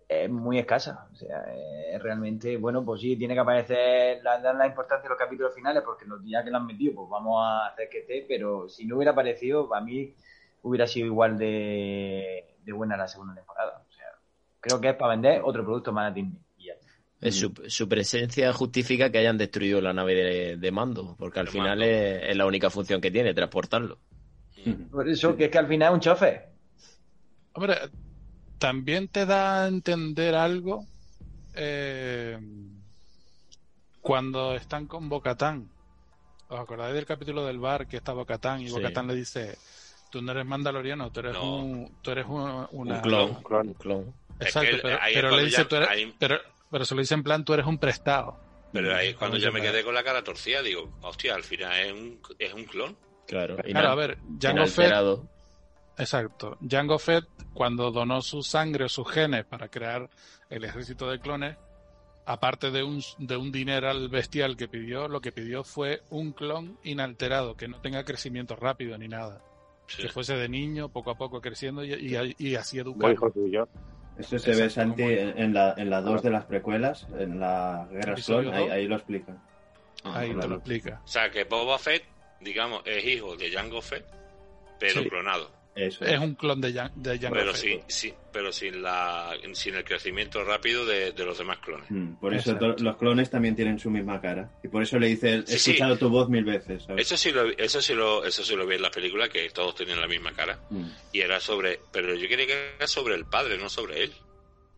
es muy escasa. O sea, es realmente, bueno, pues sí, tiene que aparecer, la, dan la importancia de los capítulos finales, porque los ya que lo han metido, pues vamos a hacer que esté, pero si no hubiera aparecido, para mí hubiera sido igual de, de buena la segunda temporada. Creo que es para vender otro producto más a Disney. Es Su, su presencia justifica que hayan destruido la nave de, de mando, porque al De final es, es la única función que tiene, transportarlo. Por eso, que es que al final es un chofer. Hombre, también te da a entender algo eh, cuando están con Bocatán. ¿Os acordáis del capítulo del bar que está Bocatán y Sí. Bocatán le dice, tú no eres mandaloriano, tú eres No. un, tú eres un, una... Un clon. Un clon. Un clon. Exacto, Es que pero, ahí le dice, ya- tú eres, ahí- pero, pero se lo dice en plan, tú eres un prestado. Pero ahí es cuando yo a me quedé con la cara torcida, digo, hostia, al final es un, es un clon. Claro. Claro, a ver, Jango Fett, inalterado. exacto, Jango Fett cuando donó su sangre o sus genes para crear el ejército de clones, aparte de un, de un dineral bestial que pidió, lo que pidió fue un clon inalterado, que no tenga crecimiento rápido ni nada. Sí. Que fuese de niño, poco a poco creciendo y, y- y así educado. Eso se ve, Santi, en en la, en la 2 de las precuelas, en la Guerra Clon, ahí, ahí lo explican. Ahí te claro. lo explica. O sea, que Boba Fett, digamos, es hijo de Jango Fett, pero Sí. clonado. Eso. Es un clon de, Jan- de Jango Pero, sí, sí, pero sin, la, sin el crecimiento rápido de, de los demás clones. Mm, Por eso Exacto. los clones también tienen su misma cara. Y por eso le dice, he Sí, sí. escuchado tu voz mil veces. ¿sabes? Eso sí, lo, eso, sí lo, eso sí lo vi en la película, que todos tenían la misma cara. Mm. Y era sobre. Pero yo quería que era sobre el padre, no sobre él.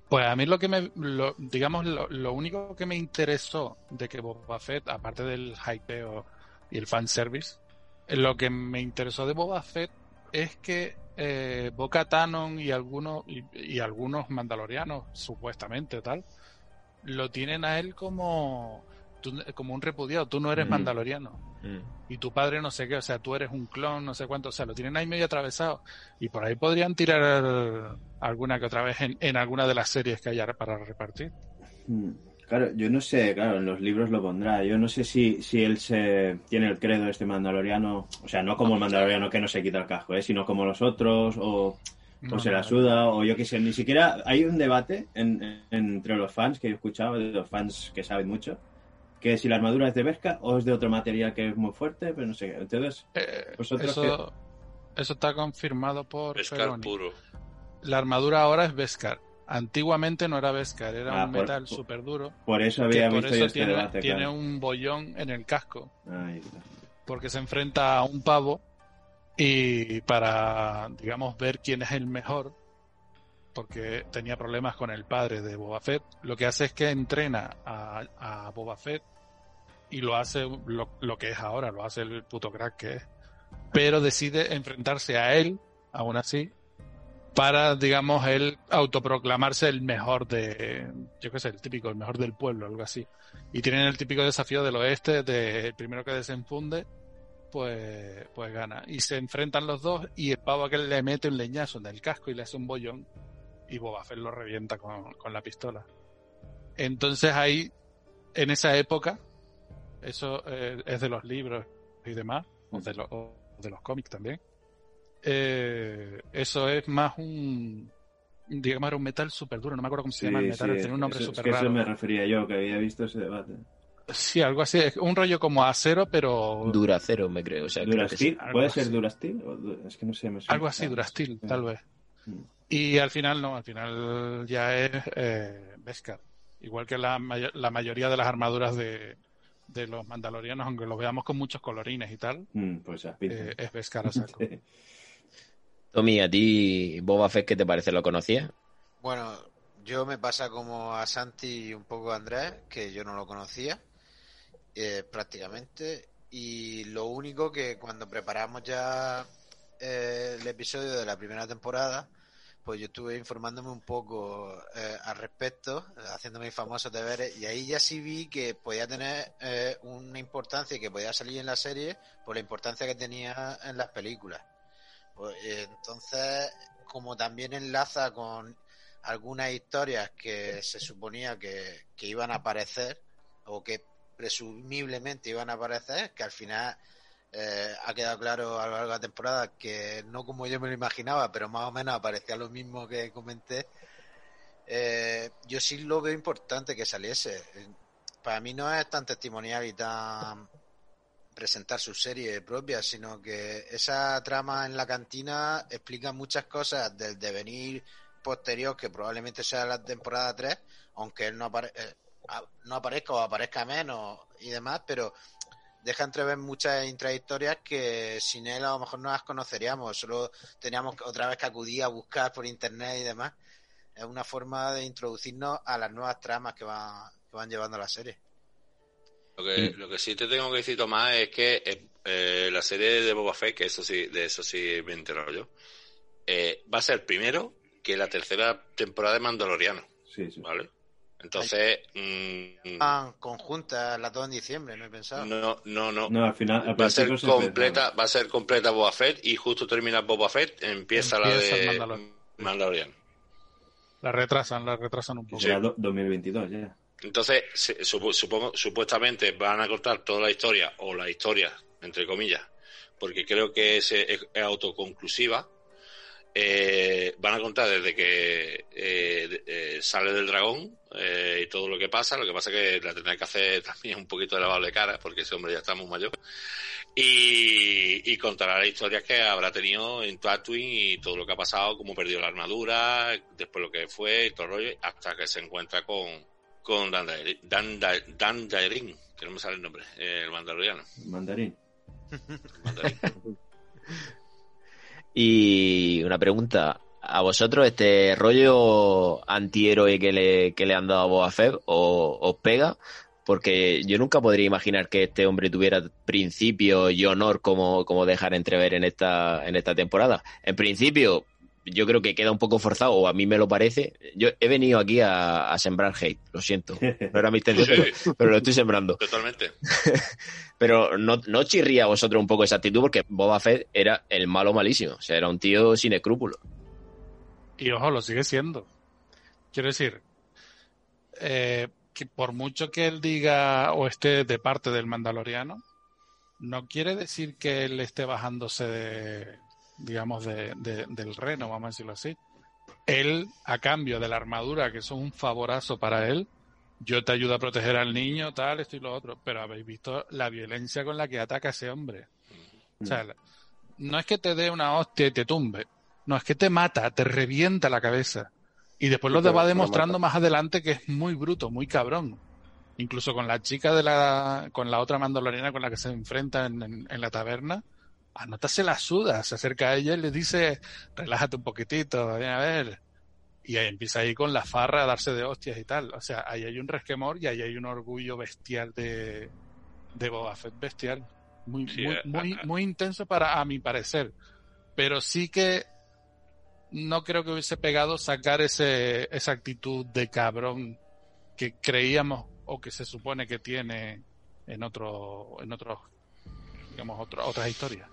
Pues a mí lo que me, lo- digamos, lo, lo único que me interesó de que Boba Fett, aparte del hypeo y el fanservice, lo que me interesó de Boba Fett es que eh, Boca Tanon y algunos, y, y algunos mandalorianos, supuestamente tal, lo tienen a él como, tú- como un repudiado. Tú no eres Ujú. mandaloriano. Mm. Y tu padre no sé qué, o sea, tú eres un clon, no sé cuánto, o sea, lo tienen ahí medio atravesado. Y por ahí podrían tirar alguna que otra vez en, en alguna de las series que haya para repartir. Mm. Claro, yo no sé, claro, en los libros lo pondrá. Yo no sé si, si él se tiene el credo este mandaloriano, o sea, no como el mandaloriano que no se quita el casco, ¿eh? sino como los otros, o, o No, se la suda, o yo qué sé, ni siquiera hay un debate en- en- entre los fans que yo he escuchado, de los fans que saben mucho, que si la armadura es de Vesca o es de otro material que es muy fuerte, pero no sé. Entonces, Eh, ¿Vosotros eso, eso está confirmado por Pescar puro. La armadura ahora es Beskar. Antiguamente no era Beskar, era Ah, un por- metal súper duro. por eso había por visto yo este tiene, debate, tiene claro. un bollón en el casco. Ahí está. porque se enfrenta a un pavo y para, digamos, ver quién es el mejor, porque tenía problemas con el padre de Boba Fett, lo que hace es que entrena a, a Boba Fett y lo hace lo, lo, que es ahora, lo hace el puto crack que es. Pero decide enfrentarse a él, aún así, para, digamos, él autoproclamarse el mejor de, yo qué sé, el típico, el mejor del pueblo, algo así. Y tienen el típico desafío del oeste, de el primero que desenfunde, pues, pues gana. Y se enfrentan los dos y el pavo aquel le mete un leñazo en el casco y le hace un bollón y Boba Fett lo revienta con, con la pistola. Entonces ahí, en esa época, eso eh, es de los libros y demás, o de, lo, o de los cómics también. Eh, eso es más un, digamos, era un metal súper duro, no me acuerdo cómo se llama el metal, sí, tiene un nombre eso- es súper que raro. eso me refería yo, que había visto ese debate. Sí, algo así, es un rollo como acero, pero Duracero, me creo. O sea, creo que sí. ¿Durastil? algo ¿Puede así. ser Durastil? Es que no sé. Me suena. algo así, Durastil, tal vez. Mm. Y al final no, al final ya es eh, Beskar. Igual que la, may- la mayoría de las armaduras de, de los mandalorianos, aunque los veamos con muchos colorines y tal, Mm, pues eh, es Beskar a saco. Tommy, ¿a ti Boba Fett qué te parece? ¿Lo conocías? Bueno, yo me pasa como a Santi y un poco a Andrés, que yo no lo conocía eh, prácticamente. Y lo único que cuando preparamos ya eh, el episodio de la primera temporada, pues yo estuve informándome un poco eh, al respecto, haciéndome mis famosos deberes, y ahí ya sí vi que podía tener eh, una importancia y que podía salir en la serie por la importancia que tenía en las películas. Pues, entonces, como también enlaza con algunas historias que se suponía que, que iban a aparecer o que presumiblemente iban a aparecer, que al final eh, ha quedado claro a lo largo de la temporada que no como yo me lo imaginaba, pero más o menos aparecía lo mismo que comenté. Eh, yo sí lo veo importante que saliese. Eh, Para mí no es tan testimonial y tan presentar su serie propia, sino que esa trama en la cantina explica muchas cosas del devenir posterior que probablemente sea la temporada 3, aunque él eh, no aparezca o aparezca menos y demás, pero deja entrever muchas intrahistorias que sin él a lo mejor no las conoceríamos, solo teníamos otra vez que acudir a buscar por internet y demás. Es una forma de introducirnos a las nuevas tramas que van, que van llevando la serie. Lo que, lo que sí te tengo que decir, Tomás, es que eh, eh, la serie de Boba Fett, que eso sí, de eso sí me entero yo, eh, va a ser primero que la tercera temporada de Mandaloriano, Sí, sí. ¿vale? Entonces, mm, Ah, conjuntas las dos en diciembre, no he pensado. no, no, no. No, al final. al Va a ser completa, va a ser completa Boba Fett y justo termina Boba Fett, empieza, la Empieza de Mandalor- Mandaloriano. La retrasan, la retrasan un poco. Ya do- 2022 ya. Entonces, se- supo- supongo, supuestamente van a cortar toda la historia, o la historia, entre comillas, porque creo que es, es- autoconclusiva. Eh, van a contar desde que eh, eh, sale del dragón eh, y todo lo que pasa. Lo que pasa es que la tendrá que hacer también un poquito de lavado de cara, porque ese hombre ya está muy mayor. Y, y contará las historias que habrá tenido en Tatooine y todo lo que ha pasado, cómo perdió la armadura, después lo que fue y todo el rollo, hasta que se encuentra con, con Dan, Daery- Dan, Da- Dan Daerin, que no me sale el nombre, eh, el mandaloriano. Mandarín. mandarín. Y una pregunta. ¿A vosotros este rollo antihéroe que le, que le han dado a Boba Fett o- os pega? Porque yo nunca podría imaginar que este hombre tuviera principio y honor como, como dejar entrever en esta, en esta temporada. En principio, yo creo que queda un poco forzado, o a mí me lo parece. Yo he venido aquí a, a sembrar hate, lo siento. No era mi intención, Sí. pero, pero lo estoy sembrando. Totalmente. Pero no, no chirría a vosotros un poco esa actitud porque Boba Fett era el malo malísimo. O sea, era un tío sin escrúpulos. Y ojo, lo sigue siendo. Quiero decir, eh, que por mucho que él diga o esté de parte del Mandaloriano, no quiere decir que él esté bajándose de, digamos, de, de- del reno, vamos a decirlo así. Él, a cambio de la armadura, que eso es un favorazo para él, yo te ayudo a proteger al niño, tal, esto y lo otro. Pero habéis visto la violencia con la que ataca ese hombre. O sea, la- no es que te dé una hostia y te tumbe. No, es que te mata, te revienta la cabeza. Y después lo pero va demostrando más adelante que es muy bruto, muy cabrón. Incluso con la chica de la, con la otra mandaloriana con la que se enfrenta en, en- en la taberna, a Nota se la suda, se acerca a ella y le dice, relájate un poquitito, ven a ver. Y ahí empieza ahí con la farra a darse de hostias y tal. O sea, ahí hay un resquemor y ahí hay un orgullo bestial de, de Boba Fett bestial. Muy, Sí, muy, eh, muy, eh, muy intenso para, a mi parecer. Pero sí que no creo que hubiese pegado sacar ese, esa actitud de cabrón que creíamos o que se supone que tiene en otro, en otros, digamos, otro- otras historias.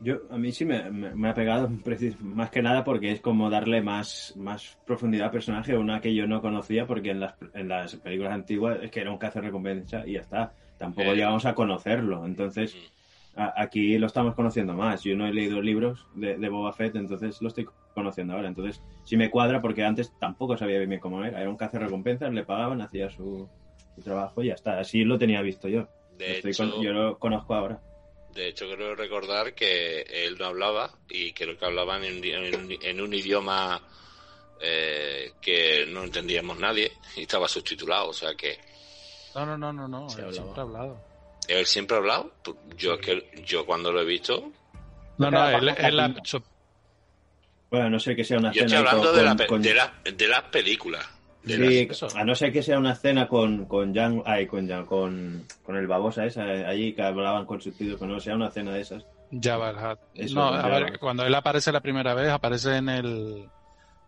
Yo, a mí sí me, me- me ha pegado más que nada porque es como darle más, más profundidad al personaje, una que yo no conocía porque en las, en las películas antiguas es que era un recompensa y ya está. Tampoco Eh. llegamos a conocerlo. Entonces, a- aquí lo estamos conociendo más. Yo no he leído libros de, de Boba Fett, entonces lo estoy conociendo ahora. Entonces, sí me cuadra porque antes tampoco sabía bien cómo era. Era un recompensas, le pagaban, hacía su, su trabajo y ya está. Así lo tenía visto yo. De Estoy hecho, con- yo lo conozco ahora. De hecho, creo recordar que él no hablaba y creo que hablaban en, en- en un idioma eh, que no entendíamos nadie y estaba subtitulado. O sea que No, no, no, no, no. Él hablaba. siempre ha hablado. él siempre ha hablado. Yo es que yo cuando lo he visto, No, no, él, él ha Bueno, no ser que sea una yo estoy hablando con- de, la, con- pe- con- de, la- de las películas. Sí, a no ser que sea una cena con, con Jan, ay, con Jan, con, con el babosa esa, allí que hablaban con subtítulos, que no sea una cena de esas. Jabba el. Eso, No, a ver, cuando él aparece la primera vez, aparece en el.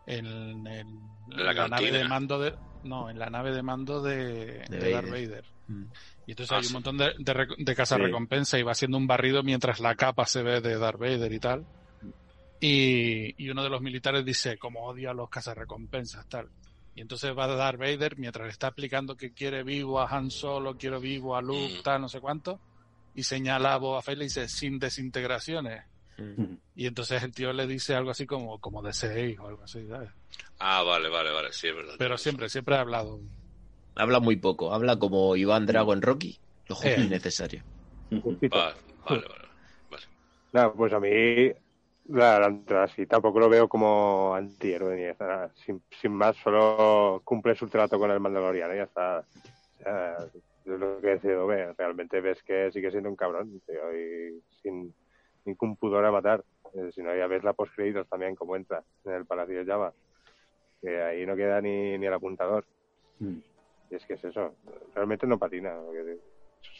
En, en la nave de mando de. No, en la nave de mando de, De de Darth Vader. Mm. Y entonces Ah, hay un sí. montón de, de, de cazarrecompensa y va haciendo un barrido mientras la capa se ve de Darth Vader y tal. Y, y uno de los militares dice, como odia a los cazarrecompensas, tal. Y entonces va Darth Vader mientras le está explicando que quiere vivo a Han Solo, quiere vivo a Luke, Mm. tal, no sé cuánto. Y señala a Boba Fett y dice, sin desintegraciones. Mm. Y entonces el tío le dice algo así como, como deseéis o algo así, ¿sabes? Ah, vale, vale, vale, sí, es verdad. Pero siempre, siempre ha hablado. Habla muy poco, habla como Iván Drago en Rocky, lo justo Eh. y necesario. Justito. Vale, vale, vale. vale. Nada, pues a mí, la, la entrada sí, tampoco lo veo como antihéroe ni nada. Sin, sin más, solo cumple su trato con el Mandaloriano y ya está. O sea, es lo que he decidido ver. Realmente ves que sigue siendo un cabrón, tío, y sin ningún pudor a matar. Eh, si no, ya ves la postcréditos también, como entra en el Palacio de Java. Que ahí no queda ni, ni el apuntador. Mm. Y es que es eso, realmente no patina.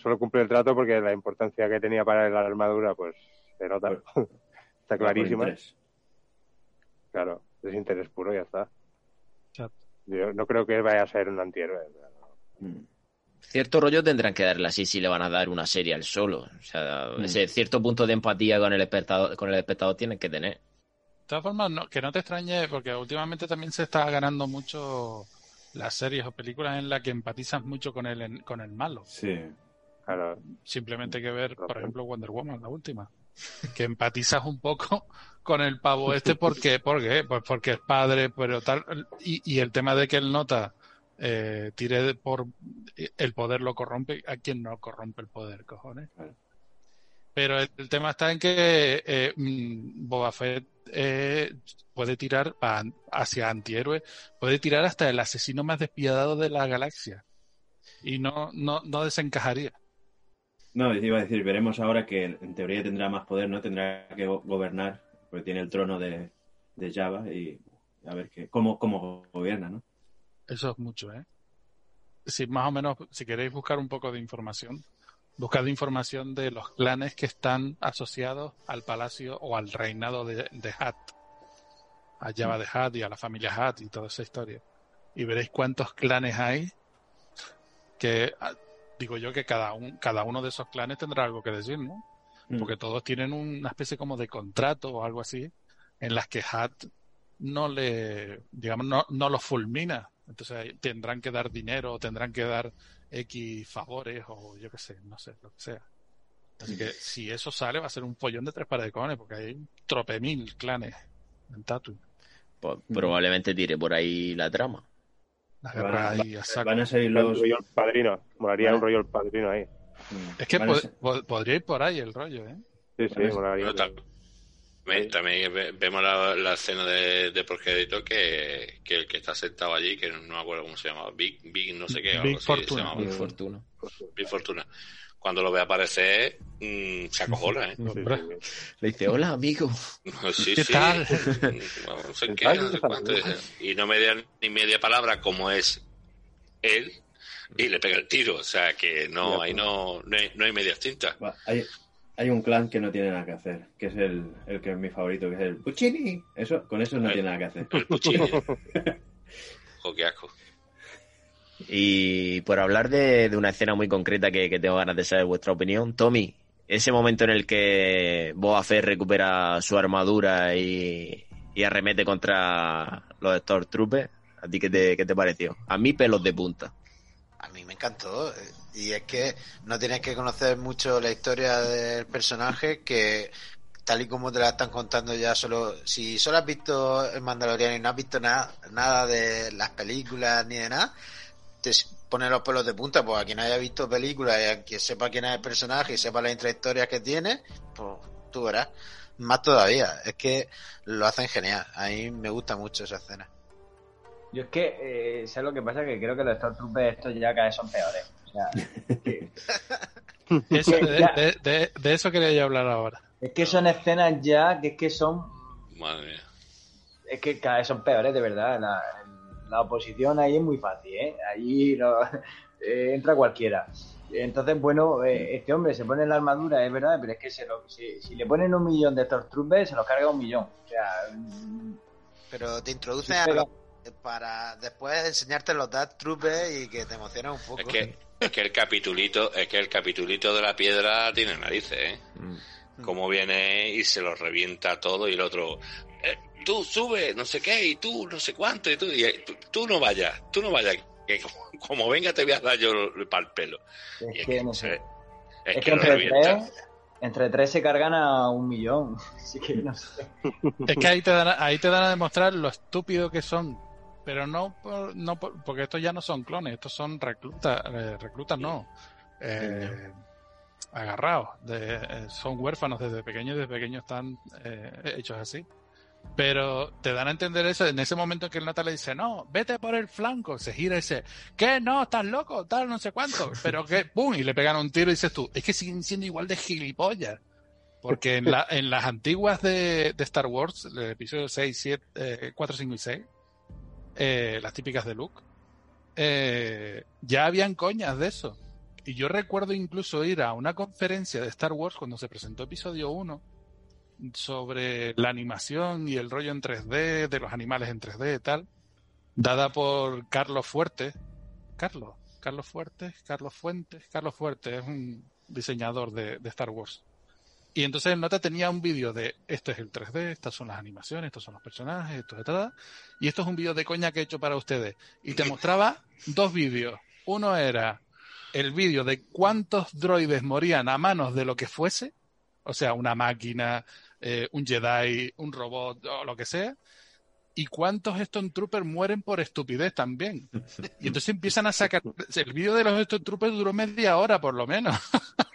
Solo cumple el trato porque la importancia que tenía para la armadura, pues se nota. está clarísima. Claro, es interés puro y ya está. Exacto. Yo no creo que vaya a ser un antihéroe. Mm. Cierto rollo tendrán que darle así si le van a dar una serie al solo. O sea, Mm. ese cierto punto de empatía con el espectador, con el espectador tienen que tener. De todas formas, no- que no te extrañe, porque últimamente también se está ganando mucho las series o películas en las que empatizas mucho con el, en- con el malo. Sí. Claro, Simplemente hay que ver, por ejemplo, Wonder Woman, la última. Que empatizas un poco con el pavo este porque, ¿por qué? Pues porque es padre, pero tal. Y, y el tema de que él nota eh, tire de- por el poder lo corrompe, ¿a quién no corrompe el poder, cojones? Pero el, el tema está en que eh, mm, Boba Fett eh, puede tirar hacia antihéroe, puede tirar hasta el asesino más despiadado de la galaxia. Y no, no, no desencajaría. No, iba a decir, veremos ahora que en teoría tendrá más poder, ¿no? Tendrá que go- gobernar, porque tiene el trono de, de Java y a ver qué, cómo, cómo gobierna, ¿no? Eso es mucho, ¿eh? Si más o menos, si queréis buscar un poco de información, buscad información de los clanes que están asociados al palacio o al reinado de, de Hat, a Java de Hat y a la familia Hat y toda esa historia. Y veréis cuántos clanes hay que, digo yo que cada, un, cada uno de esos clanes tendrá algo que decir, ¿no? Mm. porque todos tienen una especie como de contrato o algo así, en las que Hat no le, digamos, no, no los fulmina. Entonces tendrán que dar dinero o tendrán que dar X favores o yo qué sé, no sé, lo que sea. Así que si eso sale va a ser un follón de tres pares de cojones porque hay trope mil clanes en Tatooine. Pues, probablemente tire por ahí la trama. La Van guerra a, ahí a saco. van a salir un los... rollo el padrino. Molaría Vale. un rollo el padrino ahí. Mm. Es que pod- pod- podría ir por ahí el rollo, ¿eh? Sí, sí, molaría. También, también ve- vemos la, la escena de, de postcrédito que, que el que está sentado allí, que no me acuerdo cómo se llamaba, Big, Big no sé qué, Big algo así se Fortuna. llamaba, Muy fortuna. Big Fortuna. Cuando lo ve aparecer, mm, se acojona, ¿eh? Le dice, hola, amigo. Sí, ¿Qué sí. tal? No sé ¿Qué qué, tal? no sé cuánto. Y no me da ni media palabra como es él y le pega el tiro. O sea que no, Ya, ahí no, no, hay, no hay medias tintas. Va, Hay, hay un clan que no tiene nada que hacer, que es el, el que es mi favorito, que es el Puccini. Eso, con eso no tiene nada que hacer. El Puccini. Jo, qué asco. Y por hablar de, una escena muy concreta que, tengo ganas de saber vuestra opinión, Tommy, ese momento en el que Boba Fett recupera su armadura y, y arremete contra los Stormtroopers, ¿a ti qué te, qué te pareció? A mí pelos de punta. A mí me encantó. eh, Y es que no tienes que conocer mucho la historia del personaje que tal y como te la están contando ya solo si solo has visto el Mandaloriano y no has visto nada nada de las películas ni de nada te pone los pelos de punta pues a quien haya visto películas y a quien sepa quién es el personaje y sepa las intrahistorias que tiene pues tú verás más todavía es que lo hacen genial a mí me gusta mucho esa escena Yo es que, eh, ¿sabes lo que pasa? Que creo que los Stormtroopers estos ya cada vez son peores. O sea, que- Eso- de, Ya. de- de- de eso quería yo hablar ahora. es que son escenas ya que es que son Madre mía. es que cada vez son peores, de verdad. La, la oposición ahí es muy fácil, ¿eh? Ahí no- eh, entra cualquiera. Entonces, bueno, eh, este hombre se pone la armadura, es verdad, pero es que se lo, si, si le ponen un millón de Stormtroopers, se los carga un millón. O sea, mm, pero te introducen Sí, a pero- los- para después enseñarte los Dark Troopers y que te emociona un poco Es que, es que el capitulito, es que el capitulito de la piedra tiene narices, ¿eh? Mm. Como viene y se lo revienta todo y el otro, eh, tú sube, no sé qué, y tú no sé cuánto, y tú, y, eh, tú, tú no vayas, tú no vayas, que como, como venga te voy a dar yo para el pelo. Y es que no sé. es Es que entre tres, entre tres se cargan a un millón. Así que no sé. Es que ahí te dan, a- ahí te dan a demostrar lo estúpido que son. Pero no, por- no por- porque estos ya no son clones, estos son reclutas, eh, reclutas no. Eh, agarrados. De, eh, son huérfanos desde pequeños, desde pequeños están eh, hechos así. Pero te dan a entender eso en ese momento en que el nota le dice, no, vete por el flanco, se gira y dice, ¿qué? No, estás loco, tal, no sé cuánto. Pero que, ¡pum! Y le pegan un tiro y dices tú, es que siguen siendo igual de gilipollas. Porque en, la, en las antiguas de, de Star Wars, el episodio 6, 7, eh, 4, 5 y 6, eh, las típicas de Luke, eh, ya habían coñas de eso. Y yo recuerdo incluso ir a una conferencia de Star Wars cuando se presentó episodio 1 sobre la animación y el rollo en 3D, de los animales en 3D y tal, dada por Carlos Fuertes. Carlos, Carlos Fuertes, Carlos Fuentes, Carlos Fuertes es un diseñador de, de Star Wars. Y entonces el nota tenía un vídeo de esto es el 3D, estas son las animaciones, estos son los personajes, esto es tal, y esto es un vídeo de coña que he hecho para ustedes. Y te mostraba dos vídeos. Uno era el vídeo de cuántos droides morían a manos de lo que fuese, o sea, una máquina, eh, un Jedi, un robot o lo que sea, y cuántos Stone Troopers mueren por estupidez también. Y entonces empiezan a sacar. El vídeo de los Stone Troopers duró media hora por lo menos.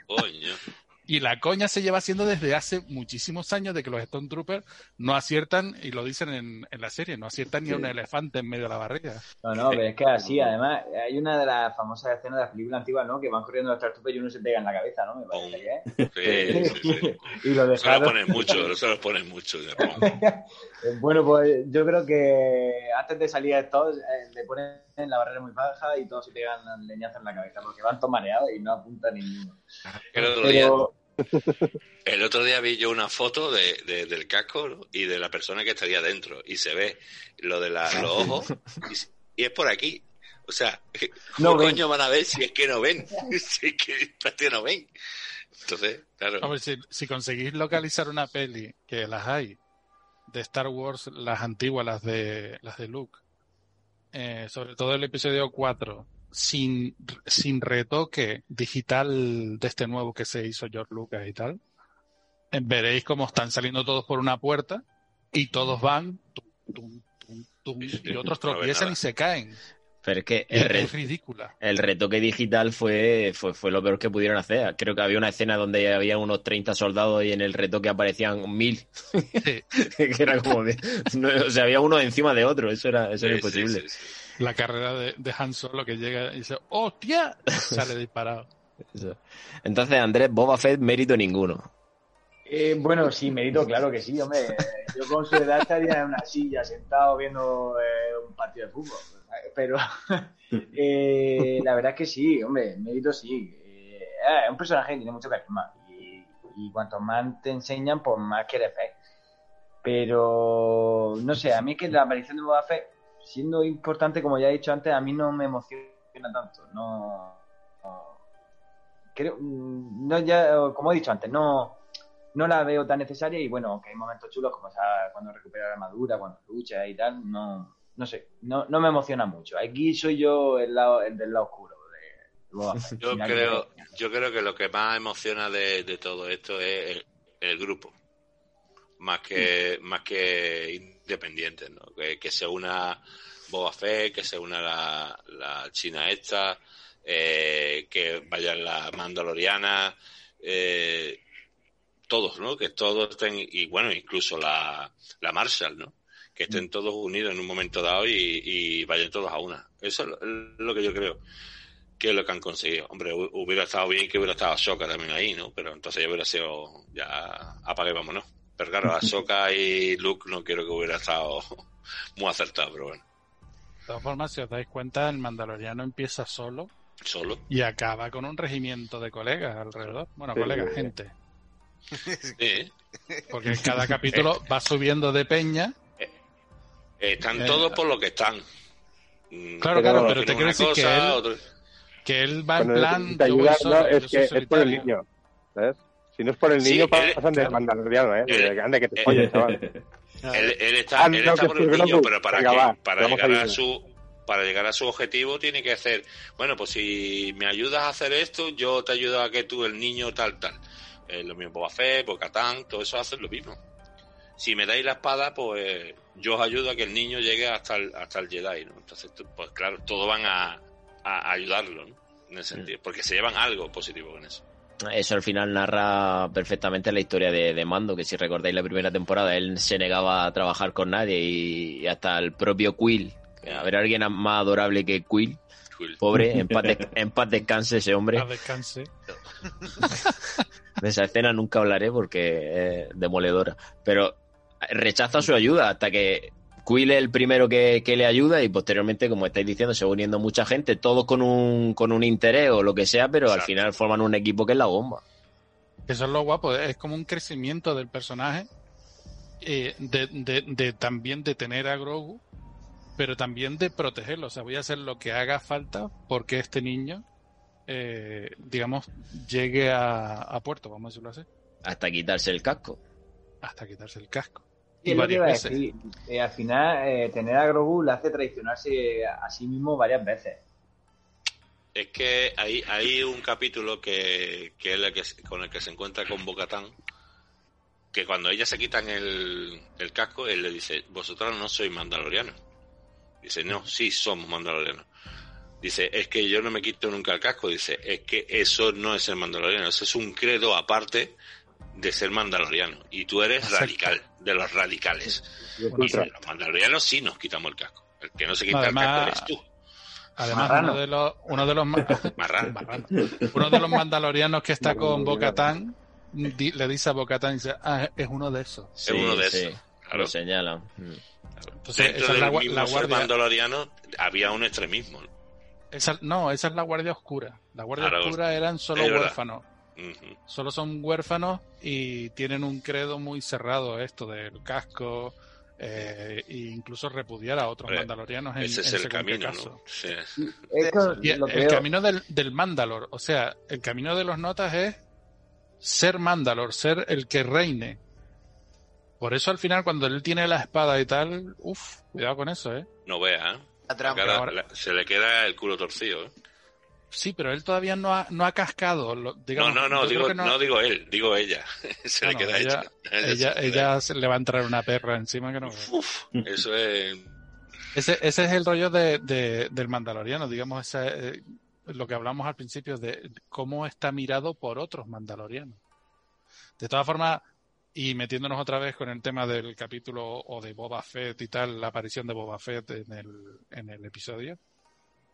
Coño. Y la coña se lleva haciendo desde hace muchísimos años de que los Stone Troopers no aciertan, y lo dicen en, en la serie, no aciertan ni a un elefante en medio de la barriga. No, no, pero es que así, además, hay una de las famosas escenas de las películas antiguas, ¿no? Que van corriendo los Stormtroopers y uno se pega en la cabeza, ¿no? Me parece es. Sí, sí, sí. y lo Se lo dejaron. ponen mucho, se lo ponen mucho. Bueno, pues yo creo que antes de salir estos, eh, le ponen la barrera muy baja y todos se pegan leñazos en la cabeza, porque van todos mareados y no apuntan ninguno. El otro día, el otro día vi yo una foto de, de- del casco ¿no? y de la persona que estaría dentro y se ve lo de la- los ojos y, es por aquí. O sea, ¿cómo No coño van a ver si es que no ven? Si es que prácticamente no ven. Entonces, claro. Hombre, si, si conseguís localizar una peli, que las hay, de Star Wars, las antiguas, las de, las de Luke, eh, sobre todo el episodio 4, sin, sin retoque digital de este nuevo que se hizo George Lucas y tal, eh, veréis cómo están saliendo todos por una puerta y todos van tum, tum, tum, tum, y otros tropiezan y se caen. Pero es que el, es ridícula. el retoque digital fue, fue, fue lo peor que pudieron hacer. Creo que había una escena donde había unos 30 soldados y en el retoque aparecían mil. Sí. que era como de, no, o sea, había uno encima de otro. Eso era, eso era Sí, sí, imposible. sí. La carrera de, de Han Solo que llega y dice, ¡hostia! Sale disparado. Eso. Entonces, Andrés, Boba Fett, mérito ninguno. Eh, bueno, sí, mérito, claro que sí, hombre. Yo con su edad estaría en una silla sentado viendo eh, un partido de fútbol. Pero eh, la verdad es que sí, hombre, mérito sí. Eh, es un personaje que tiene mucho carisma. Y, y cuanto más te enseñan, pues más quieres ver. Pero no sé, a mí es que la aparición de Boba Fett, siendo importante, como ya he dicho antes, a mí no me emociona tanto. No. no creo, mm, no ya, como he dicho antes, no no la veo tan necesaria y bueno, que hay momentos chulos como esa, cuando recupera la armadura, cuando lucha y tal, no, no sé, no, no me emociona mucho. Aquí soy yo el, lado, el del lado oscuro. De, Boba. Yo creo, yo creo que lo que más emociona de, de todo esto es el, el grupo, más que más que independientes, ¿no? Que, que se una Boba Fett, que se una la, la China esta, eh, que vayan la Mandaloriana, eh, todos, ¿no? Que todos estén, y bueno, incluso la, la Marshall, ¿no? Que estén todos unidos en un momento dado y, y vayan todos a una. Eso es lo- es lo que yo creo que es lo que han conseguido. Hombre, hu- hubiera estado bien que hubiera estado Ahsoka también ahí, ¿no? Pero entonces ya hubiera sido, ya apague, vámonos. Pero claro, Ahsoka y Luke no quiero que hubiera estado muy acertado, pero bueno, De todas formas, si os dais cuenta, el Mandaloriano empieza solo solo. y acaba con un regimiento de colegas alrededor. Bueno, Sí, colegas, sí. gente. Sí, Porque en cada capítulo va subiendo de peña. están Eh, todos por lo que están. Mm, Claro, Pero- claro, pero te quiero decir que él, otro- que él va en Cuando plan. ayudar, solo, no, es que es por el niño, ¿sabes? Si no es por el Sí, niño, él- pasan de mandaloriano, ¿eh? Él- Anda, que te él- chaval. Él, él está, Ah, él no, está por sí, el niño, tú. pero para, Venga, que- va, para te a llegar a ayudar. su para llegar a su objetivo tiene que hacer, bueno, pues si me ayudas a hacer esto, yo te ayudo a que tú, el niño, tal, tal. Eh, lo mismo Boba Fett, Bo-Katan, todo eso hacen lo mismo. Si me dais la espada, pues yo os ayudo a que el niño llegue hasta el, hasta el Jedi, ¿no? Entonces, pues claro, todos van a, a ayudarlo, ¿no? En ese sentido, porque se llevan algo positivo con eso. Eso al final narra perfectamente la historia de, de Mando, que si recordáis la primera temporada, él se negaba a trabajar con nadie y, y hasta el propio Quill. A ver, alguien más adorable que Quill, pobre, en paz, de- en paz descanse ese hombre. Descanse. De esa escena nunca hablaré porque es demoledora. Pero rechaza su ayuda hasta que Quill es el primero que, que le ayuda y posteriormente, como estáis diciendo, se va uniendo mucha gente, todos con un, con un interés o lo que sea, pero al final forman un equipo que es la bomba. Eso es lo guapo, es como un crecimiento del personaje, eh, de, de- de también de tener a Grogu, pero también de protegerlo. O sea, voy a hacer lo que haga falta porque este niño, eh, digamos, llegue a, a puerto, vamos a decirlo así, Hasta quitarse el casco. hasta quitarse el casco. Sí, Y varias veces. decir. Eh, al final, eh, tener a Grogu le hace traicionarse a sí mismo varias veces. Es que hay, hay un capítulo que, que es el que, con el que se encuentra con Bocatán, que cuando ella se quitan el, el casco, él le dice, vosotros no sois mandalorianos. Dice, no, sí somos mandalorianos. Dice, es que yo no me quito nunca el casco. Dice, es que eso no es ser mandaloriano, eso es un credo aparte de ser mandaloriano. Y tú eres Exacto. radical, de los radicales. Y es Bueno, Y ultra. los mandalorianos sí nos quitamos el casco. El que no se quita Además- el casco eres tú. Además, Marrano. uno de los, uno de los ma- Marrano. Marrano. uno de los mandalorianos que está con. Bocatán le dice a Bocatán, dice, ah, es uno de esos. Es uno de esos. Claro. Lo señalan. Entonces, Dentro del la, mismo la ser mandaloriano había un extremismo. ¿no? Esa- no, esa es la guardia oscura. La guardia Claro, oscura eran solo huérfanos. Solo son huérfanos y tienen un credo muy cerrado esto del casco eh, e incluso repudiar a otros Hombre, mandalorianos en, Ese es en el camino, caso. ¿no? Sí. Y el veo- camino del, del Mandalor, o sea, el camino de los notas es ser Mandalor, ser el que reine. Por eso al final cuando él tiene la espada y tal, uff, cuidado con eso, ¿eh? No vea, ¿eh? Ahora- la- se le queda el culo torcido. ¿eh? Sí, pero él todavía no ha, no ha cascado. lo- No, digamos, no, no, digo, no... digo él, digo ella. se Ah, le no, queda ella- hecha. ella, se le ella se le va a entrar una perra encima que no. Uf, eso es. Ese, ese es el rollo de, de- del mandaloriano, digamos, ese, eh, lo que hablamos al principio de cómo está mirado por otros mandalorianos. De todas formas, y metiéndonos otra vez con el tema del capítulo o de Boba Fett y tal, la aparición de Boba Fett en el, en el episodio,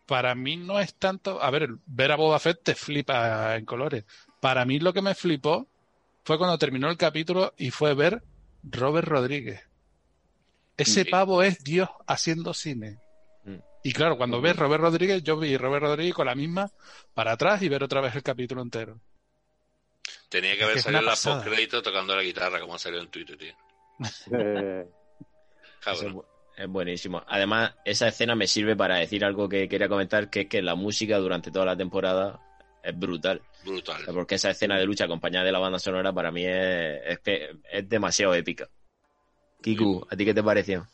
para mí no es tanto. A ver, ver a Boba Fett te flipa en colores. Para mí lo que me flipó fue cuando terminó el capítulo y fue ver Robert Rodríguez. Ese Sí. pavo es Dios haciendo cine. Mm. Y claro, cuando ves Robert Rodríguez, yo vi Robert Rodríguez con la misma para atrás y ver otra vez el capítulo entero. Tenía que Es haber que es salido la post-crédito tocando la guitarra, como salió en Twitter, tío. Es Cabrón. bu- es buenísimo. Además, esa escena me sirve para decir algo que quería comentar, que es que la música durante toda la temporada es brutal. Brutal. Porque esa escena de lucha acompañada de la banda sonora para mí es, es que es demasiado épica. Kiku, ¿a ti qué te pareció?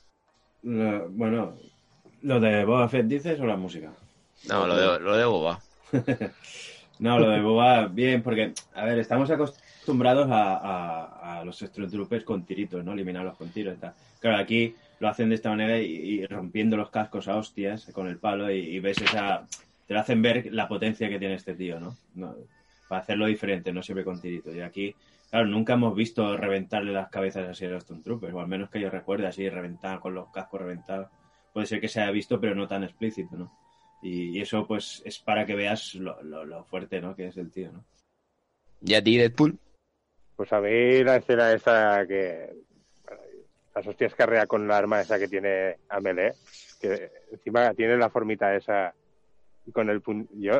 Bueno, ¿lo de Boba Fett dices o la música? No, lo de, lo de Boba. No, lo de Boba, bien, porque, a ver, estamos acostumbrados a, a- los Stormtroopers con tiritos, ¿no? Eliminarlos con tiros tal. Claro, aquí lo hacen de esta manera y, rompiendo los cascos a hostias con el palo y, ves esa... Te lo hacen ver la potencia que tiene este tío, ¿no? No, Para hacerlo diferente, no siempre con tiritos. Y aquí, claro, nunca hemos visto reventarle las cabezas así a los Stormtroopers, o al menos que yo recuerde así, reventar con los cascos reventados. Puede ser que se haya visto, pero no tan explícito, ¿no? Y, y eso, pues, es para que veas lo, lo- lo fuerte, ¿no? Que es el tío, ¿no? ¿Y a ti, Deadpool? Pues a mí la escena esa que las hostias carrea con la arma esa que tiene Amelie, que encima tiene la formita esa y con el pun- yo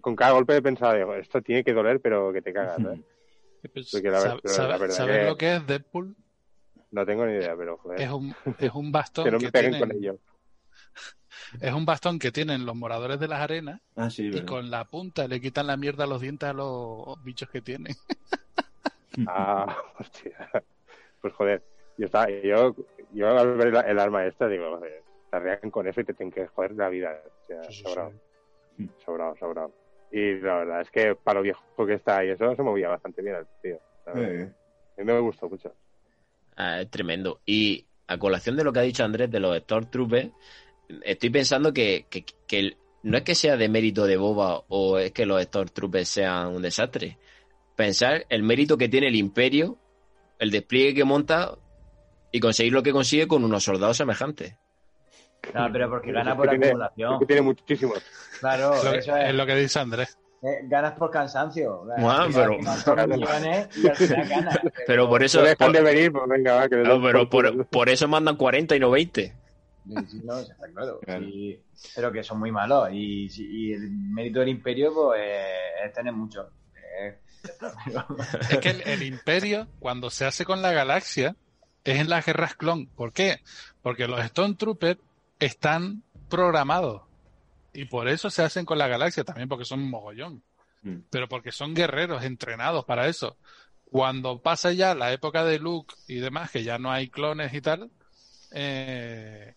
con cada golpe he pensado digo, esto tiene que doler pero que te cagas ¿eh? Porque la ¿Sab- ver- sabe- la verdad ¿Sabes que- lo que es Deadpool? no tengo ni idea pero joder Es un, es un bastón que no que me peguen tienen, con ello es un bastón que tienen los moradores de las arenas Ah, sí, y verdad. con la punta le quitan la mierda a los dientes a los bichos que tienen. ah hostia pues joder yo estaba yo yo al ver el, el arma esta digo joder, carrean con eso y te tienen que joder la vida o sea, Sí, sí, sobrado. sí. sobrado sobrado y la verdad es que para lo viejo que está y eso se movía bastante bien el tío. Eh, A mí me gustó mucho. Ah, es tremendo. Y a colación de lo que ha dicho Andrés de los Stormtroopers, estoy pensando que, que, que el- no es que sea de mérito de Boba o es que los Stormtroopers sean un desastre. Pensar el mérito que tiene el Imperio, el despliegue que monta y conseguir lo que consigue con unos soldados semejantes. No, pero porque gana por tiene- acumulación. tiene muchísimos. Claro, Es lo, que- eso es es. lo que dice Andrés. Eh, ganas por cansancio. Bueno, pero- por eso, No dejan por- de venir, pues venga, va, que pero por eso mandan 40 y no 20. Está claro. Pero que son muy malos. Y, el mérito del imperio pues, es tener mucho. Eh, Es que el, el imperio, cuando se hace con la galaxia, es en las guerras clon. ¿Por qué? Porque los Stormtroopers están programados. Y por eso se hacen con la galaxia, también porque son un mogollón. Mm. Pero porque son guerreros entrenados para eso. Cuando pasa ya la época de Luke y demás, que ya no hay clones y tal, eh,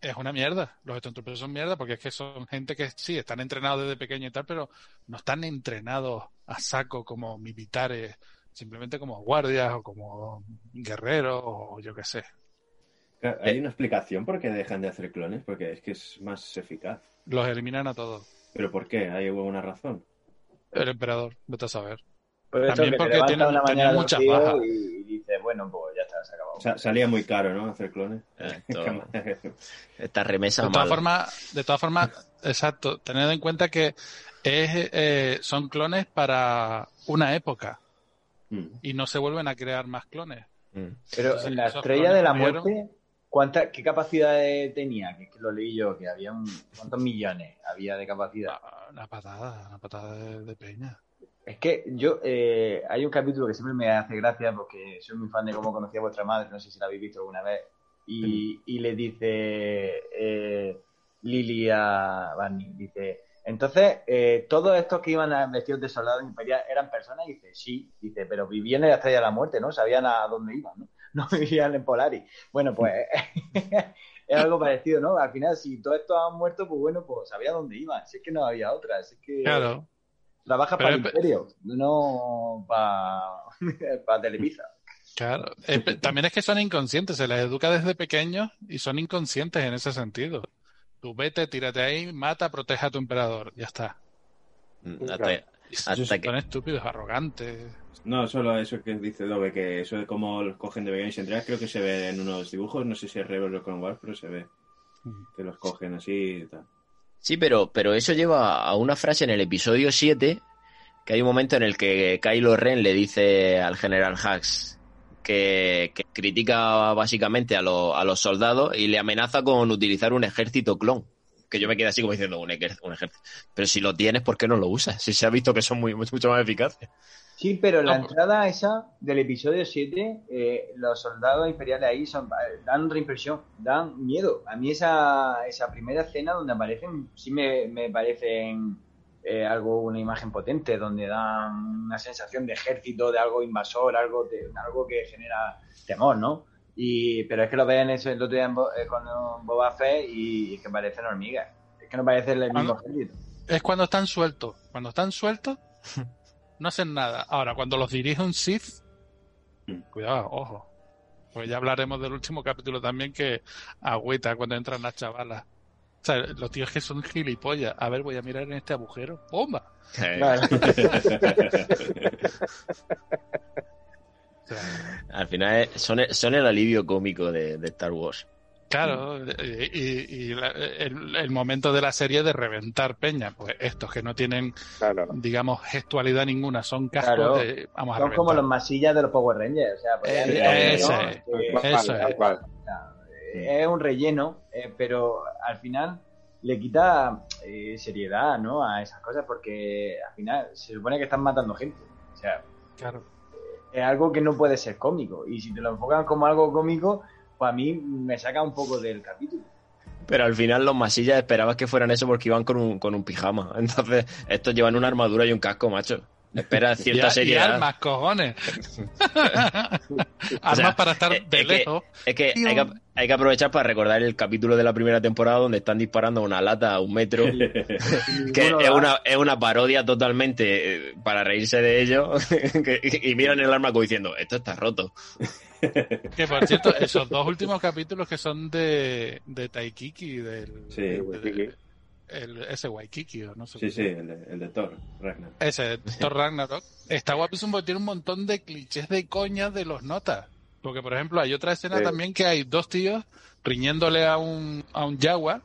es una mierda. Los Stormtroopers son mierda porque es que son gente que sí, están entrenados desde pequeño y tal, pero no están entrenados a saco como militares, simplemente como guardias o como guerreros o yo qué sé. ¿Hay una explicación por qué dejan de hacer clones? Porque es que es más eficaz. Los eliminan a todos. ¿Pero por qué? ¿Hay alguna razón? El emperador, vete a saber. Por eso También porque tienen- una mañana muchas bajas. Y, y dices, bueno, pues ya está, se ha acabado. Sa- salía muy caro, ¿no? Hacer clones. Esto- Esta remesa De todas formas, de todas formas, exacto, tened en cuenta que es, eh, son clones para una época Mm. y no se vuelven a crear más clones. Mm. Pero Entonces, en la estrella de la murieron. muerte, ¿cuánta, ¿qué capacidad eh, tenía? Que, que lo leí yo, que había un, ¿cuántos millones había de capacidad? Ah, Una patada, una patada de, de peña. Es que yo, eh, hay un capítulo que siempre me hace gracia porque soy muy fan de cómo conocí a vuestra madre, no sé si la habéis visto alguna vez, y, y le dice eh, Lily a Barney, dice, entonces, eh, todos estos que iban a- vestidos de soldados imperiales eran personas, y dice, sí, dice, pero vivían en la estrella de la muerte, ¿no? Sabían a dónde iban, ¿no? No vivían en Polaris. Bueno, pues es algo parecido, ¿no? Al final, si todos estos han muerto, pues bueno, pues sabía dónde iban, si es que no había otra, si es que... Claro. Trabaja Pero para el imperio, no para Televisa. Claro. También es que son inconscientes, se les educa desde pequeños y son inconscientes en ese sentido. Tú vete, tírate ahí, mata, protege a tu emperador, ya está. Mm, Hasta, Hasta son que- estúpidos, arrogantes. No, solo eso que dice Dove, que eso de cómo los cogen de pequeños y entregas, creo que se ve en unos dibujos, no sé si es Rebel o Clone Wars, pero se ve que los cogen así y tal. Sí, pero, pero eso lleva a una frase en el episodio 7, que hay un momento en el que Kylo Ren le dice al general Hux que, critica básicamente a, lo- a los soldados y le amenaza con utilizar un ejército clon. Que yo me quedé así como diciendo un ejército. Pero si lo tienes, ¿por qué no lo usas? Si se ha visto que son muy, mucho más eficaces. Sí, pero la pues- entrada esa del episodio 7, eh, los soldados imperiales ahí son, eh, dan reimpresión, dan miedo. A mí esa, esa primera escena donde aparecen, sí me, me parecen eh, algo, una imagen potente, donde dan una sensación de ejército, de algo invasor, algo, de, algo que genera temor, ¿no? Y, pero es que lo ven eso el otro día en Bo- eh, con Boba Fett y es que parecen hormigas. Es que no parece el mismo ejército. Es cuando están sueltos. Cuando están sueltos, no hacen nada. Ahora, cuando los dirige un Sith, Mm. cuidado, ojo. Pues ya hablaremos del último capítulo también que agüita cuando entran las chavalas. O sea, los tíos que son gilipollas. A ver, voy a mirar en este agujero. ¡Bomba! Vale. O sea, Al final es- son, el- son el alivio cómico de, de Star Wars. Claro, y, y- la- el, el momento de la serie de reventar peña. Pues estos que no tienen, Claro. digamos, gestualidad ninguna, son cascos Claro. de... Vamos a Son como los masillas de los Power Rangers. O sea, pues Eh. Eh, eso es. cual. O sea, eh, es un relleno, eh, pero al final le quita eh, seriedad ¿no? a esas cosas porque al final se supone que están matando gente. O sea, Claro. es algo que no puede ser cómico. Y si te lo enfocan como algo cómico, pues a mí me saca un poco del capítulo. Pero al final los masillas esperabas que fueran eso porque iban con un, con un pijama. Entonces, estos llevan una armadura y un casco, macho. Espera cierta seriedad. armas, cojones. O armas sea, para estar de es que- lejos. Es que hay, que hay que aprovechar para recordar el capítulo de la primera temporada donde están disparando una lata a un metro. que es una, es una parodia totalmente eh, para reírse de ello. que- y miran el arma como diciendo, esto está roto. Que por cierto, esos dos últimos capítulos que son de, de Taikiki, del. Sí, de- Waikiki. el- ese Waikiki, o no sé. Sí, sí, el de, el de Thor, Ragnar. Ese, Thor Ragnarok. Está guapísimo porque tiene un montón de clichés de coña de los notas. Porque, por ejemplo, hay otra escena Sí. también que hay dos tíos riñéndole a un, a un Jaguar,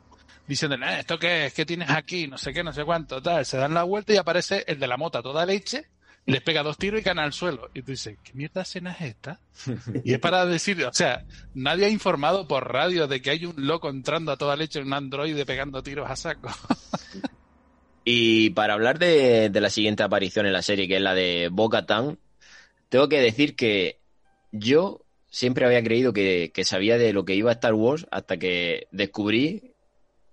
diciéndole, "Eh, ¿esto qué es? ¿Qué tienes aquí? No sé qué, no sé cuánto, tal. Se dan la vuelta y aparece el de la mota toda leche, les pega dos tiros y caen al suelo. Y tú dices, ¿qué mierda escena es esta? Y es para decir, o sea, nadie ha informado por radio de que hay un loco entrando a toda leche en un androide pegando tiros a saco. Y para hablar de, de la siguiente aparición en la serie, que es la de Boca Tan, tengo que decir que yo siempre había creído que, que sabía de lo que iba a Star Wars hasta que descubrí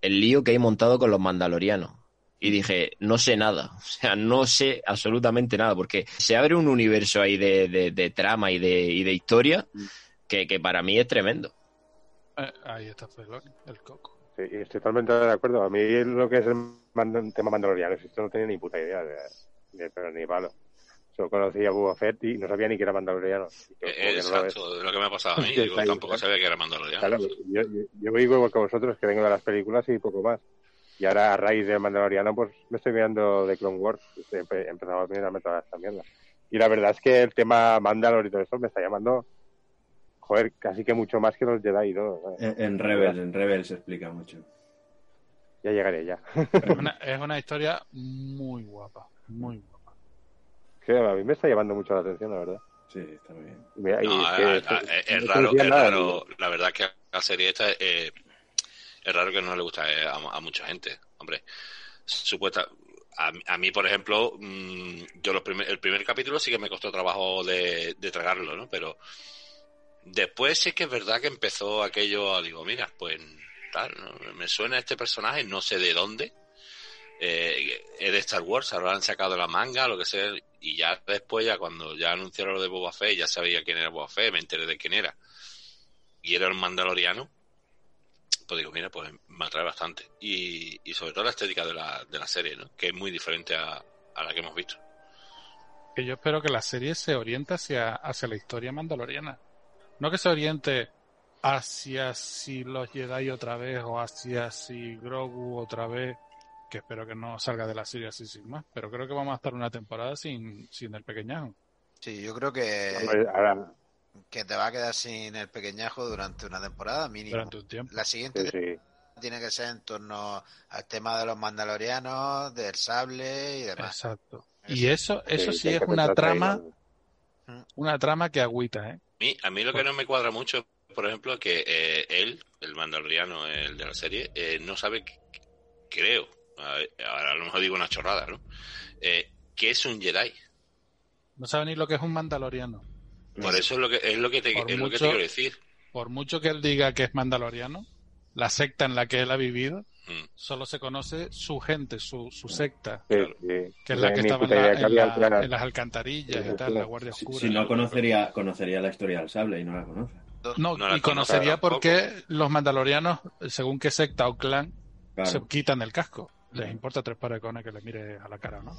el lío que hay montado con los mandalorianos. Y dije, no sé nada, o sea, no sé absolutamente nada, porque se abre un universo ahí de, de- de trama y de, y de historia que, que para mí es tremendo. Eh, ahí está Felón, el coco. Sí, estoy totalmente de acuerdo. A mí lo que es el mand- tema mandaloriano, esto no tenía ni puta idea de, de pero ni palo. Solo conocía a Boba Fett y no sabía ni que era mandaloriano. Eh, que no lo ves. Exacto, es lo que me ha pasado a mí. Digo, tampoco sabía que era Mandaloriano. Claro, yo, yo, yo voy igual que vosotros, que vengo de las películas y poco más. Y ahora, a raíz del Mandaloriano, pues me estoy mirando de Clone Wars. Estoy empe- empezando a mirarme toda esta mierda. Y la verdad es que el tema Mandalor y todo eso me está llamando, joder, casi que mucho más que los Jedi y todo. ¿sabes? En, en Rebels, en Rebels se explica mucho. Ya llegaré ya. Es una, es una historia muy guapa, muy guapa. Sí, a mí me está llamando mucho la atención, la verdad. Sí, está muy bien. Mira, No, es a- que- a- es- es, raro, es nada, raro. La verdad es que la serie esta eh, es raro que no le gusta a, mucha gente. Hombre, supuesta. A, a mí, por ejemplo, mm, yo los primer, el primer capítulo sí que me costó trabajo de, tragarlo, ¿no? Pero después sí que es verdad que empezó aquello, digo, mira, pues tal, ¿no? me suena este personaje, no sé de dónde. Eh, es de Star Wars, han sacado la manga, lo que sea, y ya después, ya cuando ya anunciaron lo de Boba Fett, ya sabía quién era Boba Fett, me enteré de quién era. Y era el mandaloriano, pues digo, mira, pues me atrae bastante. Y, y sobre todo la estética de la, de la serie, ¿no? Que es muy diferente a, a la que hemos visto. Que yo espero que la serie se oriente hacia, hacia la historia mandaloriana. No que se oriente hacia si los Jedi otra vez o hacia si Grogu otra vez. Que espero que no salga de la serie así sin más. Pero creo que vamos a estar una temporada sin, sin el pequeñajo. Sí, yo creo que, Hombre, ahora, que te va a quedar sin el pequeñajo durante una temporada mínimo. Durante un tiempo. La siguiente sí, sí. tiene que ser en torno al tema de los mandalorianos, del sable y demás. Exacto. Y eso, eso sí es una ahí, trama, ¿no? una trama que agüita, ¿eh? A mí, a mí lo que no me cuadra mucho, por ejemplo, que eh, él, el mandaloriano, el de la serie, eh, no sabe, que- creo, a, ver, ahora a lo mejor digo una chorrada, ¿no? Eh, ¿Qué es un Jedi? No sabe ni lo que es un mandaloriano. Por eso es lo que, es lo que, te, es lo que te quiero decir. Por mucho que él diga que es mandaloriano, la secta en la que él ha vivido, Mm. solo se conoce su gente, su, su secta, Sí, Claro. sí. que es la que estaba en, la- la- las alcantarillas y tal, la Guardia Oscura. si no conocería, conocería la historia del sable y no la conoce. No, No la y conocería por qué los mandalorianos, según qué secta o clan, Claro. se quitan el casco. Les importa tres pares de cojones que le mire a la cara, ¿no?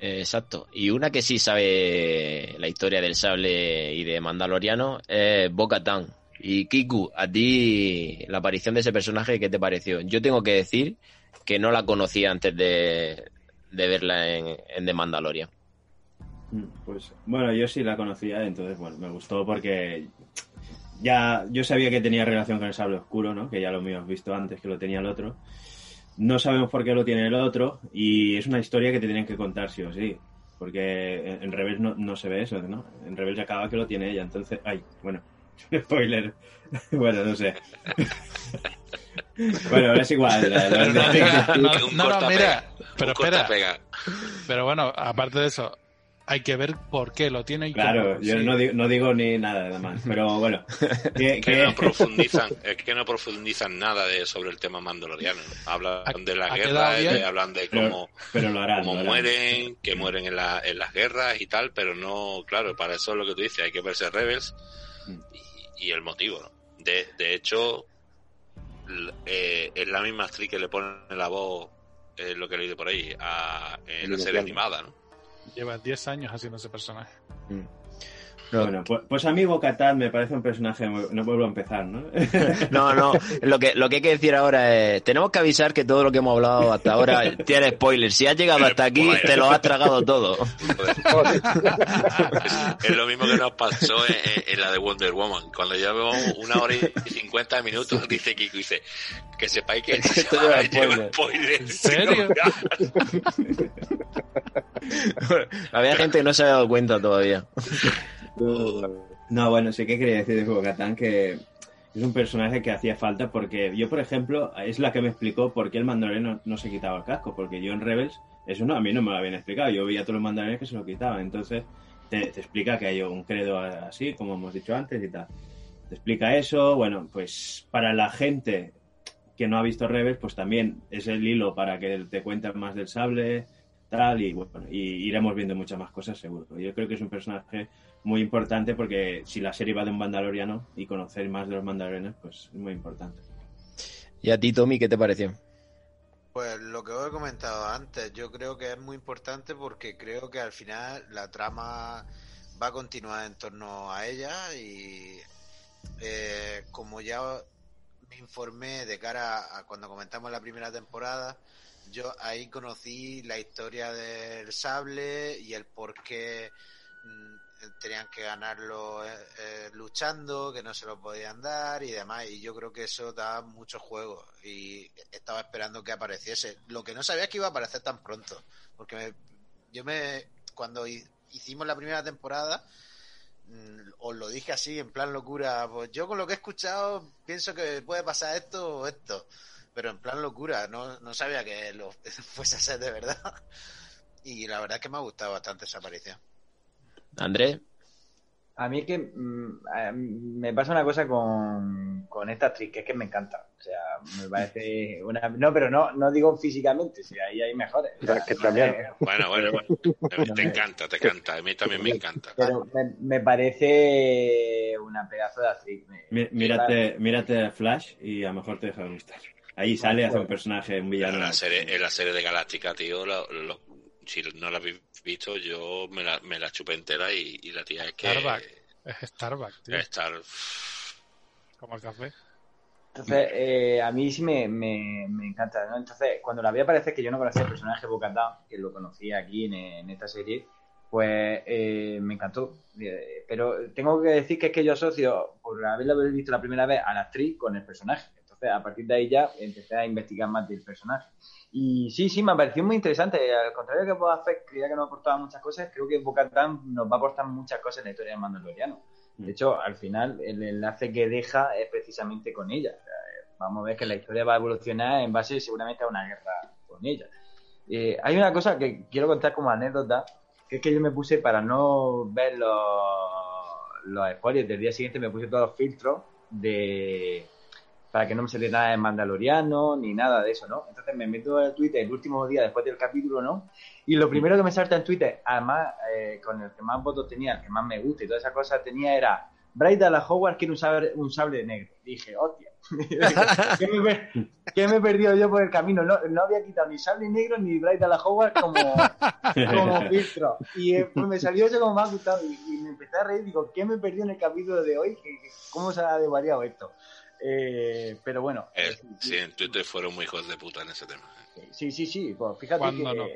Exacto. Y una que sí sabe la historia del sable y de Mandaloriano es Bo-Katan. Y Kiku, a ti la aparición de ese personaje, ¿qué te pareció? Yo tengo que decir que no la conocía antes de, de verla en, en The Mandalorian. Mm, Pues bueno, yo sí la conocía, entonces bueno, me gustó porque ya yo sabía que tenía relación con el sable oscuro, ¿no? Que ya lo habíamos visto antes que lo tenía el otro. No sabemos por qué lo tiene el otro y es una historia que te tienen que contar sí o sí. Porque en, Rebels no, no se ve eso, ¿no? En Rebels ya acaba que lo tiene ella, entonces... Ay, bueno, spoiler. bueno, no sé. bueno, es igual. la- la- Pero no, no, Un no, no, cortapega. mira, pero espera, pero bueno, aparte de eso, hay que ver por qué lo tiene y Claro, yo no digo, no digo ni nada más, pero bueno. que- no profundizan, es que no profundizan nada de, sobre el tema mandaloriano. Hablan Ha- de las ha guerras, quedado bien. de- hablan de cómo, pero lo harán. cómo lo mueren, que mueren en, la, en las guerras y tal, pero no, claro, para eso es lo que tú dices, hay que verse Rebels Mm. y, y el motivo. ¿no? De, de hecho, l- eh, es la misma actriz que le pone la voz, es lo que he leído por ahí, a, en la serie animada, ¿no? Lleva 10 años haciendo ese personaje. Bueno, pues, pues a mí Bocatán me parece un personaje. muy- No vuelvo a empezar, ¿no? No, no, lo que, lo que hay que decir ahora es, tenemos que avisar que todo lo que hemos hablado hasta ahora tiene spoilers. Si has llegado hasta aquí, te lo has tragado todo. Es, lo mismo que nos pasó en, en- en la de Wonder Woman. Cuando llevamos una hora y cincuenta minutos, dice Kiko, dice que sepáis que Esto lleva spoiler. spoiler. ¿En serio? Había gente que no se había dado cuenta todavía. No, bueno, sí que quería decir de Bocatán que es un personaje que hacía falta porque yo, por ejemplo, es la que me explicó por qué el mandaloriano no, se quitaba el casco. Porque yo en Rebels, eso no, a mí no me lo habían explicado. Yo veía a todos los mandalorianos que se lo quitaban. Entonces, te, te explica que hay un credo así, como hemos dicho antes y tal. Te explica eso. Bueno, pues para la gente que no ha visto Rebels, pues también es el hilo para que te cuenten más del sable, tal, y bueno, y iremos viendo muchas más cosas seguro. Yo creo que es un personaje muy importante porque si la serie va de un mandaloriano y conocer más de los mandalorianos, pues es muy importante. ¿Y a ti, Tommy, qué te pareció? Pues lo que os he comentado antes, yo creo que es muy importante porque creo que al final la trama va a continuar en torno a ella y eh, como ya me informé de cara a cuando comentamos la primera temporada, yo ahí conocí la historia del sable y el por qué mm, tenían que ganarlo eh, eh, luchando, que no se lo podían dar y demás. Y yo creo que eso da mucho juego. Y estaba esperando que apareciese. Lo que no sabía es que iba a aparecer tan pronto. Porque me- yo me. Cuando hi- hicimos la primera temporada, mm, os lo dije así, en plan locura. Pues yo con lo que he escuchado, pienso que puede pasar esto o esto. Pero en plan locura, no, no sabía que lo fuese a ser de verdad. Y la verdad es que me ha gustado bastante esa aparición. Andrés, A mí es que mm, me pasa una cosa con, con esta actriz, que es que me encanta. O sea, me parece una... No, pero no, no digo físicamente, si ahí hay mejores. O sea, Que también. Bueno, bueno, bueno. Te, encanta, te encanta. A mí también me encanta. Pero me, me parece una pedazo de actriz. Me- Mí- Mírate, mírate Flash y a lo mejor te deja de gustar. Ahí sale, hace un personaje, un En villano. la serie, en la serie de Galáctica, tío, lo- lo- si no la habéis visto, yo me la, me la chupé entera y, y la tía es que Starbuck. Es Starbucks, tío. estar Como el café. Entonces, eh, a mí sí me, me, me encanta, ¿no? Entonces, cuando la vi aparecer, que yo no conocía el personaje Bocatán, que lo conocí aquí en, en esta serie, pues eh, me encantó. Eh, pero tengo que decir que es que yo asocio, por haberla visto la primera vez, a la actriz con el personaje. A partir de ahí ya empecé a investigar más del personaje. Y sí, sí, me ha parecido muy interesante. Al contrario que Boba Fett creía que nos aportaba muchas cosas, creo que Bo-Katan nos va a aportar muchas cosas en la historia de Mandaloriano. De hecho, al final, el enlace que deja es precisamente con ella. Vamos a ver que la historia va a evolucionar en base seguramente a una guerra con ella. Eh, hay una cosa que quiero contar como anécdota, que es que yo me puse para no ver los, los spoilers del día siguiente, me puse todos los filtros de para que no me saliera nada de Mandaloriano ni nada de eso, ¿no? Entonces me meto a Twitter el último día después del capítulo, ¿no? Y lo primero que me salta en Twitter, además eh, con el que más votos tenía, el que más me gusta y todas esas cosas tenía era Bright la Howard quiere un sable, un sable negro. dije, hostia, ¿qué me, qué me he perdido yo por el camino? No, no había quitado ni sable negro ni Bright la Howard como, como filtro. Y eh, pues me salió eso como me ha gustado y, y me empecé a reír. Digo, ¿qué me perdí en el capítulo de hoy? ¿Qué- qué- ¿Cómo se ha desvariado esto? Eh, pero bueno, Eh, sí, en Twitter fueron muy hijos de puta en ese tema. sí, sí, sí. Pues fíjate que, ¿Cuándo no?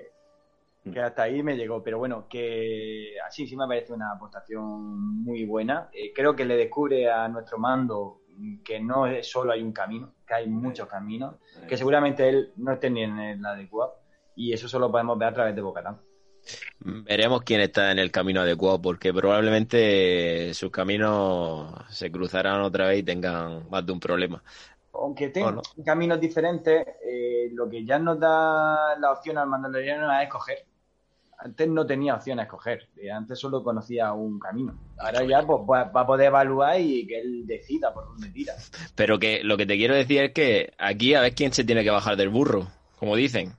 que hasta ahí me llegó. Pero bueno, que así sí me parece una aportación muy buena. Eh, creo que le descubre a nuestro mando que no es solo hay un camino, que hay muchos caminos, que seguramente él no esté ni en el adecuado. Y eso solo podemos ver a través de Bocatán. Veremos quién está en el camino adecuado, porque probablemente sus caminos se cruzarán otra vez y tengan más de un problema. aunque ¿O tengan no? caminos diferentes, eh, lo que ya nos da la opción al mandaloriano es escoger. Antes no tenía opción a escoger, eh, antes solo conocía un camino. Ahora ya pues, va, va a poder evaluar y que él decida por dónde tira. Pero que lo que te quiero decir es que aquí a ver quién se tiene que bajar del burro, como dicen.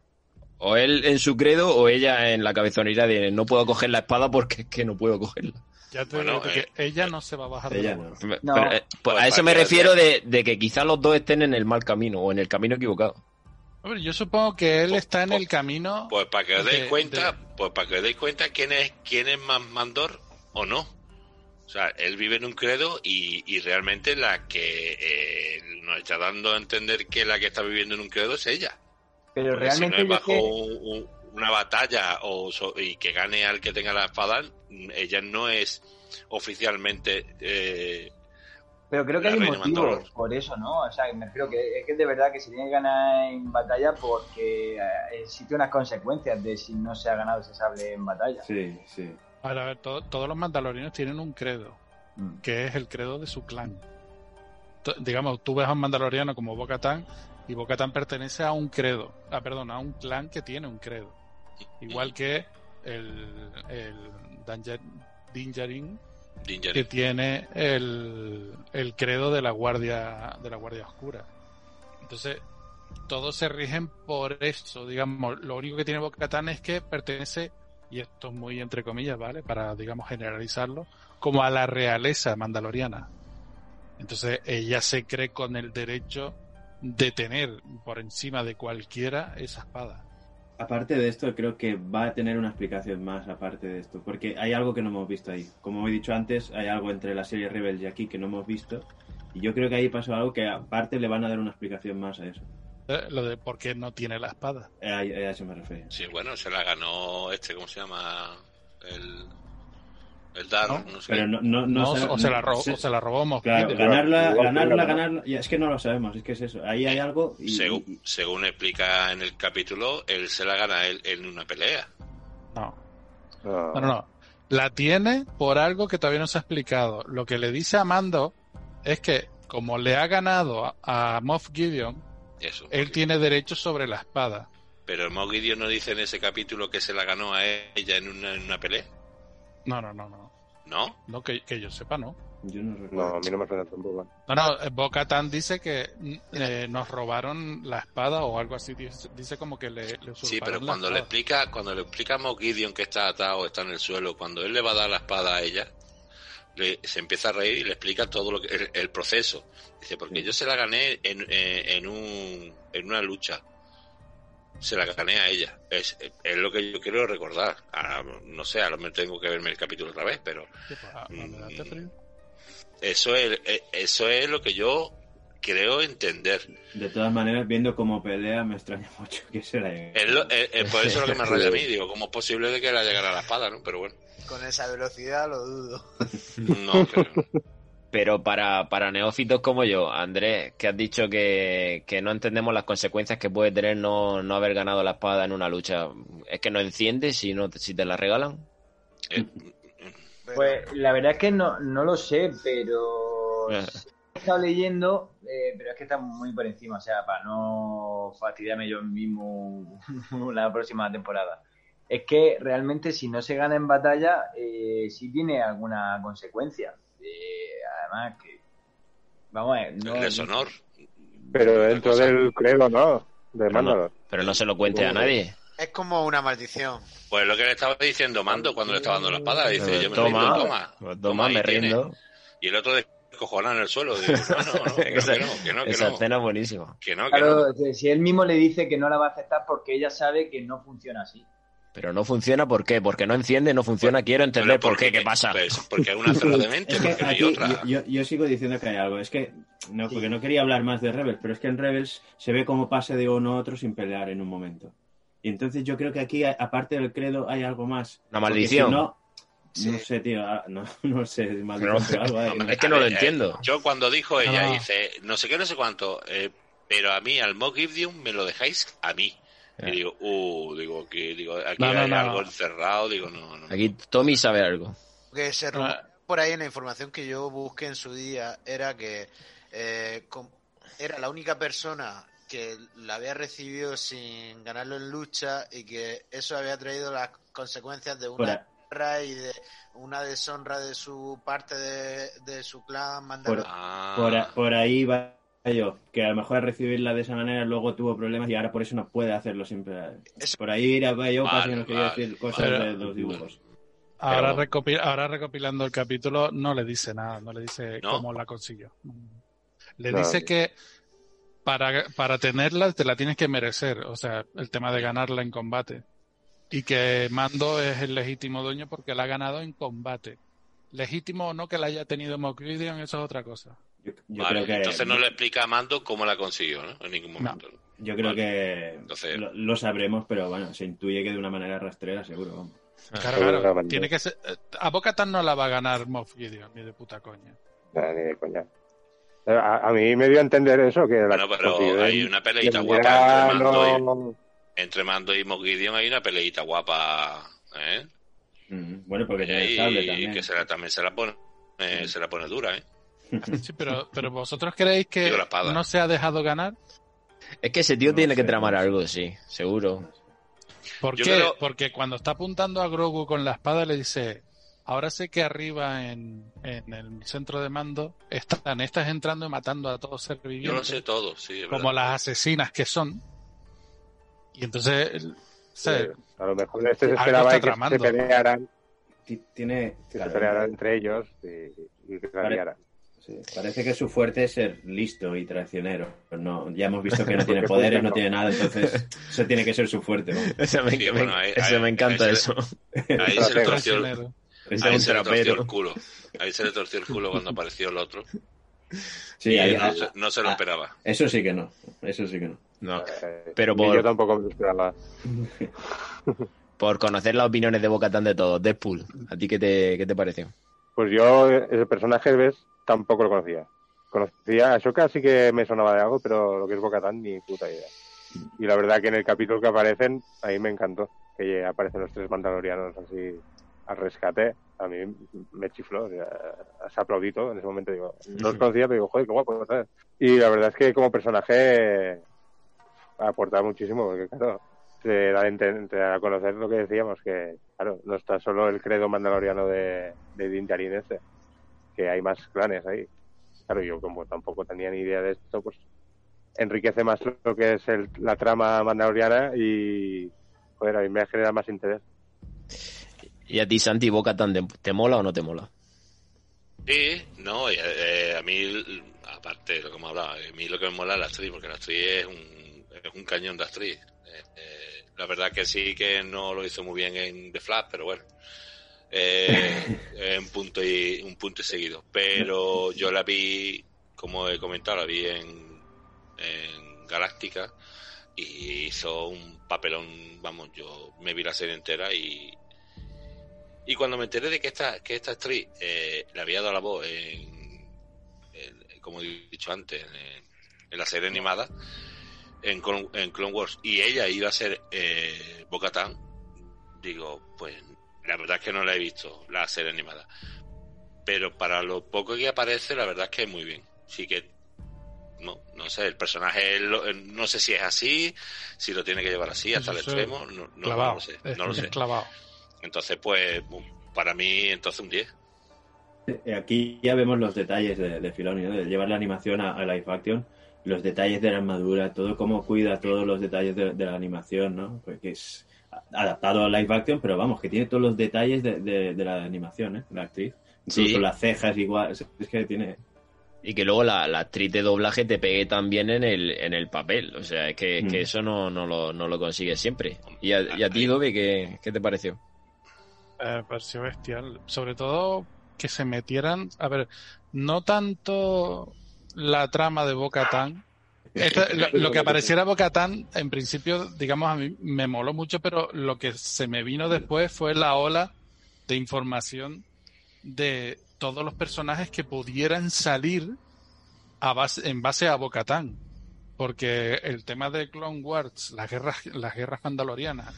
O él en su credo o ella en la cabezonera de no puedo coger la espada porque es que no puedo cogerla. Ya te Bueno, digo que eh, ella no se va a bajar de Ella la no. Pero, eh, pues Pues a eso me refiero de, de que quizás los dos estén en el mal camino o en el camino equivocado. Hombre, yo supongo que él está en el camino. Pues para que os deis de- cuenta, de- pues para que os deis cuenta quién es, quién es más mandor o no. O sea, él vive en un credo y, y realmente la que eh, nos está dando a entender que la que está viviendo en un credo es ella. Pero Porque si no realmente es bajo que- un- un- una batalla o so- y que gane al que tenga la espada, ella no es oficialmente eh, Pero creo que La hay un reina motivo Mandalor. por eso, ¿no? O sea, me creo que es que de verdad que se tiene que ganar en batalla porque eh, existe unas consecuencias de si no se ha ganado ese sable en batalla. Sí, sí. Ahora, a ver, to- todos los mandalorianos tienen un credo, Mm. que es el credo de su clan. Digamos, tú ves a un mandaloriano como Bo-Katan y Bo-Katan pertenece a un credo, ah, perdón, a un clan que tiene un credo. Igual que el, el Danger, Dinjarin, Din Djarin. que tiene el, el credo de la guardia de la guardia oscura. Entonces, todos se rigen por eso, digamos, lo único que tiene Bo-Katan es que pertenece y esto es muy entre comillas, ¿vale? Para digamos generalizarlo, como a la realeza mandaloriana. Entonces, ella se cree con el derecho de tener por encima de cualquiera esa espada. Aparte de esto, creo que va a tener una explicación más aparte de esto, porque hay algo que no hemos visto ahí. Como he dicho antes, hay algo entre la serie Rebels y aquí que no hemos visto, y yo creo que ahí pasó algo que aparte le van a dar una explicación más a eso. Eh, Lo de por qué no tiene la espada. Eh, A, a eso me refiero. Sí, bueno, se la ganó este, ¿cómo se llama? El, el Dar, ¿No? no, sé. Pero no, no, No, no o, se la robó, se- o se la robó Moff Claro, Gideon. ganarla, ganarla, ganarla. y es que no lo sabemos, es que es eso. Ahí hay algo. Y, según, y- según explica en el capítulo, él se la gana él en una pelea. No, No. no, no, no. La tiene por algo que todavía no se ha explicado. Lo que le dice a Mando es que, como le ha ganado a, a Moff Gideon, Eso. él tiene derecho sobre la espada. Pero Moff Gideon no dice en ese capítulo que se la ganó a ella en una, en una pelea. No, no, no, no. ¿No? No, que, que yo sepa, no. yo no a mí no me suena tampoco. No, no, Boca Tan dice que mm, eh, nos robaron la espada o algo así. Dice, dice como que le, le Sí, pero cuando le explica, cuando le explica a Gideon que está atado, está en el suelo, cuando él le va a dar la espada a ella, le- se empieza a reír y le explica todo lo que el, el proceso. Dice, porque yo se la gané en, eh, en, un, en una lucha. Se la gané a ella. Es, es lo que yo quiero recordar. No sé, a lo mejor tengo que verme el capítulo otra vez, pero pues, ah, Mm. Fred. eso es, eh, eso es lo que yo creo entender. De todas maneras, viendo cómo pelea, me extraña mucho que se la haya Es lo- eh, eh, por eso es lo que me raya a mí. Digo, ¿cómo es posible de que le haya ganado la espada, no? Pero bueno, Con esa velocidad lo dudo. no creo. Pero para, para neófitos como yo, Andrés, que has dicho que, que no entendemos las consecuencias que puede tener no, no haber ganado la espada en una lucha, ¿es que no enciendes si, no, si te la regalan? Eh, Pues la verdad es que no, no lo sé, pero he estado leyendo, eh, pero es que está muy por encima, o sea, para no fastidiarme yo mismo la próxima temporada. Es que realmente si no se gana en batalla, eh, sí tiene alguna consecuencia. Eh, además que, vamos a ver, no, el deshonor. Pero dentro cosa. del credo, ¿no? De Pero no, pero no se lo cuente a nadie. Es como una maldición. Pues lo que le estaba diciendo Mando cuando le estaba dando la espada, dice, yo me toma, rindo, toma, pues toma, me rindo. Y el otro descojonado en el suelo, dice, no, no, no, que no, esa que no, que no, que esa no, escena es buenísima. que no, que no. Claro, si él mismo le dice que no la va a aceptar porque ella sabe que no funciona así. Pero no funciona, ¿por qué? Porque no enciende, no funciona. Quiero entender por qué, ¿qué pasa? pues, porque hay una cerrada de mente, Es que porque no hay otra. yo, yo- yo sigo diciendo que hay algo. Es que, no, porque no quería hablar más de Rebels, pero es que en Rebels se ve cómo pasa de uno a otro sin pelear en un momento. Y entonces yo creo que aquí, aparte del credo, hay algo más. Una Porque maldición. si no, Sí. no sé, tío, ah, no, no sé, maldición, Pero- pero algo hay. Hombre, Es que no lo ver, eh, entiendo. yo cuando dijo ella, No. dice, no sé qué, no sé cuánto, eh, pero a mí al Mock me lo dejáis a mí. Y digo, uh, digo, que digo, aquí No, hay no. algo encerrado, digo, no, no. Aquí Tommy sabe algo. Que se rumorea por ahí en la información que yo busqué en su día era que eh, era la única persona que la había recibido sin ganarlo en lucha y que eso había traído las consecuencias de Por una a- guerra y de una deshonra de su parte de, de su clan. Ah, Por, a- por ahí va yo, que a lo mejor recibirla de esa manera luego tuvo problemas y ahora por eso no puede hacerlo siempre. Por ahí irá yo, Vale, casi quería vale. decir cosas de los dibujos. Ahora, Pero- ahora recopilando el capítulo, no le dice nada, no le dice ¿No? cómo la consiguió. Le No. dice que para, para tenerla te la tienes que merecer, o sea, el tema de ganarla en combate. Y que Mando es el legítimo dueño porque la ha ganado en combate. Legítimo o no que la haya tenido Moff Gideon, eso es otra cosa. Yo, yo vale, creo que, entonces no le explica a Mando cómo la consiguió, ¿no? En ningún momento. ¿no? yo creo Vale. que Entonces- lo, lo sabremos, pero bueno, se intuye que de una manera rastrera, seguro. vamos. Claro, Seguro claro, que tiene que ser, eh, a Bocatan no la va a ganar Moff Gideon, ni de puta coña. Nah, ni de coña. Eh, A, a mí me dio a entender eso, que la Bueno, pero hay una peleita guapa entre Mando, no- y, entre Mando y Moff Gideon, hay una peleita guapa, ¿eh? Mm, Bueno, porque tiene el Y, sable también. que se la, también se la pone, eh, Sí. se la pone dura, ¿eh? Sí, pero, pero vosotros creéis que no se ha dejado ganar. Es que ese tío No tiene que tramar no sé. algo, sí, seguro. ¿Por Yo qué? creo- Porque cuando está apuntando a Grogu con la espada le dice, ahora sé que arriba en, en el centro de mando están estas entrando y matando a todos ser Yo lo vivientes, sé todo, sí. es como las asesinas que son. Y entonces, Sí, a lo mejor este se esperaba que tramando. se pelearan, Ti- Tiene, claro, se pelearan entre ellos y, y que se Pare-. Sí, parece que su fuerte es ser listo y traicionero. Pero no, ya hemos visto que no tiene poderes, no tiene nada, entonces eso tiene que ser su fuerte. ¿no? Eso me, Sí, bueno, me- ahí- eso ahí- me encanta ahí se- eso. Ahí se le torció el, ahí se le torció el culo. Ahí se le torció el culo cuando apareció el otro. Sí, ahí- no, ah, se, no se lo esperaba. eso sí que no, eso sí que no. No, Eh, Pero por- yo tampoco me esperaba. por conocer las opiniones de Bocatán de todos. Deadpool, ¿a ti qué te, qué te pareció? Pues yo, ese personaje, ¿ves? Tampoco lo conocía. Conocía a Shoka, sí que me sonaba de algo, pero lo que es Bocatán, ni puta idea. Y la verdad que en el capítulo que aparecen, a mí me encantó. Que aparecen los tres mandalorianos así al rescate. A mí me chifló, o sea, se aplaudí todo en ese momento. Digo, no los conocía, pero digo, joder, qué guapo, ¿sabes? Y la verdad es que como personaje aporta muchísimo, porque claro, te da a, enten- te da a conocer lo que decíamos, que claro, no está solo el credo mandaloriano de, de Din Djarin este, que hay más clanes ahí. Claro, yo como tampoco tenía ni idea de esto, pues enriquece más lo que es el- la trama mandaloriana y, joder, a mí me genera más interés. ¿Y a ti, Santi, Bocatán, te, te mola o no te mola? Sí, no, y, eh, a mí, aparte de lo que hemos hablado, a mí lo que me mola es la actriz, porque la actriz es un, es un cañón de actriz. Eh, eh, la verdad que sí que no lo hizo muy bien en The Flash, pero bueno. Eh, es un punto y un punto y seguido. Pero yo la vi, como he comentado, la vi en, en Galáctica y hizo un papelón, vamos, yo me vi la serie entera y, y cuando me enteré de que esta, que esta actriz eh, le había dado la voz en, como he dicho antes, en, en la serie animada, en, Clone- en Clone Wars, y ella iba a ser eh, Bo-Katan, digo, pues la verdad es que no la he visto, la serie animada. Pero para lo poco que aparece, la verdad es que es muy bien. Sí que, no, no sé, el personaje, eh, no sé si es así, si lo tiene que llevar así hasta el extremo, no, no- clavado. no lo sé. No lo sé. clavado. Entonces, pues, para mí, entonces un 10. Eh, Aquí ya vemos los detalles de, de Filoni, ¿no? de llevar la animación a, a live action, los detalles de la armadura, todo cómo cuida todos los detalles de, de la animación, ¿no? Porque es adaptado a live action, pero vamos, que tiene todos los detalles de, de- de la animación, ¿eh? La actriz. Incluso Sí. las cejas igual, es, que tiene... Y que luego la, la actriz de doblaje te pegue también en el, en el papel. O sea, es que, Mm. que eso no, no, lo, no lo consigues siempre. ¿Y a, y a ti, Dobby, qué, qué te pareció? Eh, pareció bestial. Sobre todo que se metieran. A ver, no tanto la trama de Boca Tan. lo, lo que apareciera Boca Tan, en principio, digamos, a mí me moló mucho, pero lo que se me vino después fue la ola de información de todos los personajes que pudieran salir a base, en base a Boca Tan. Porque el tema de Clone Wars, las guerras, las guerras mandalorianas,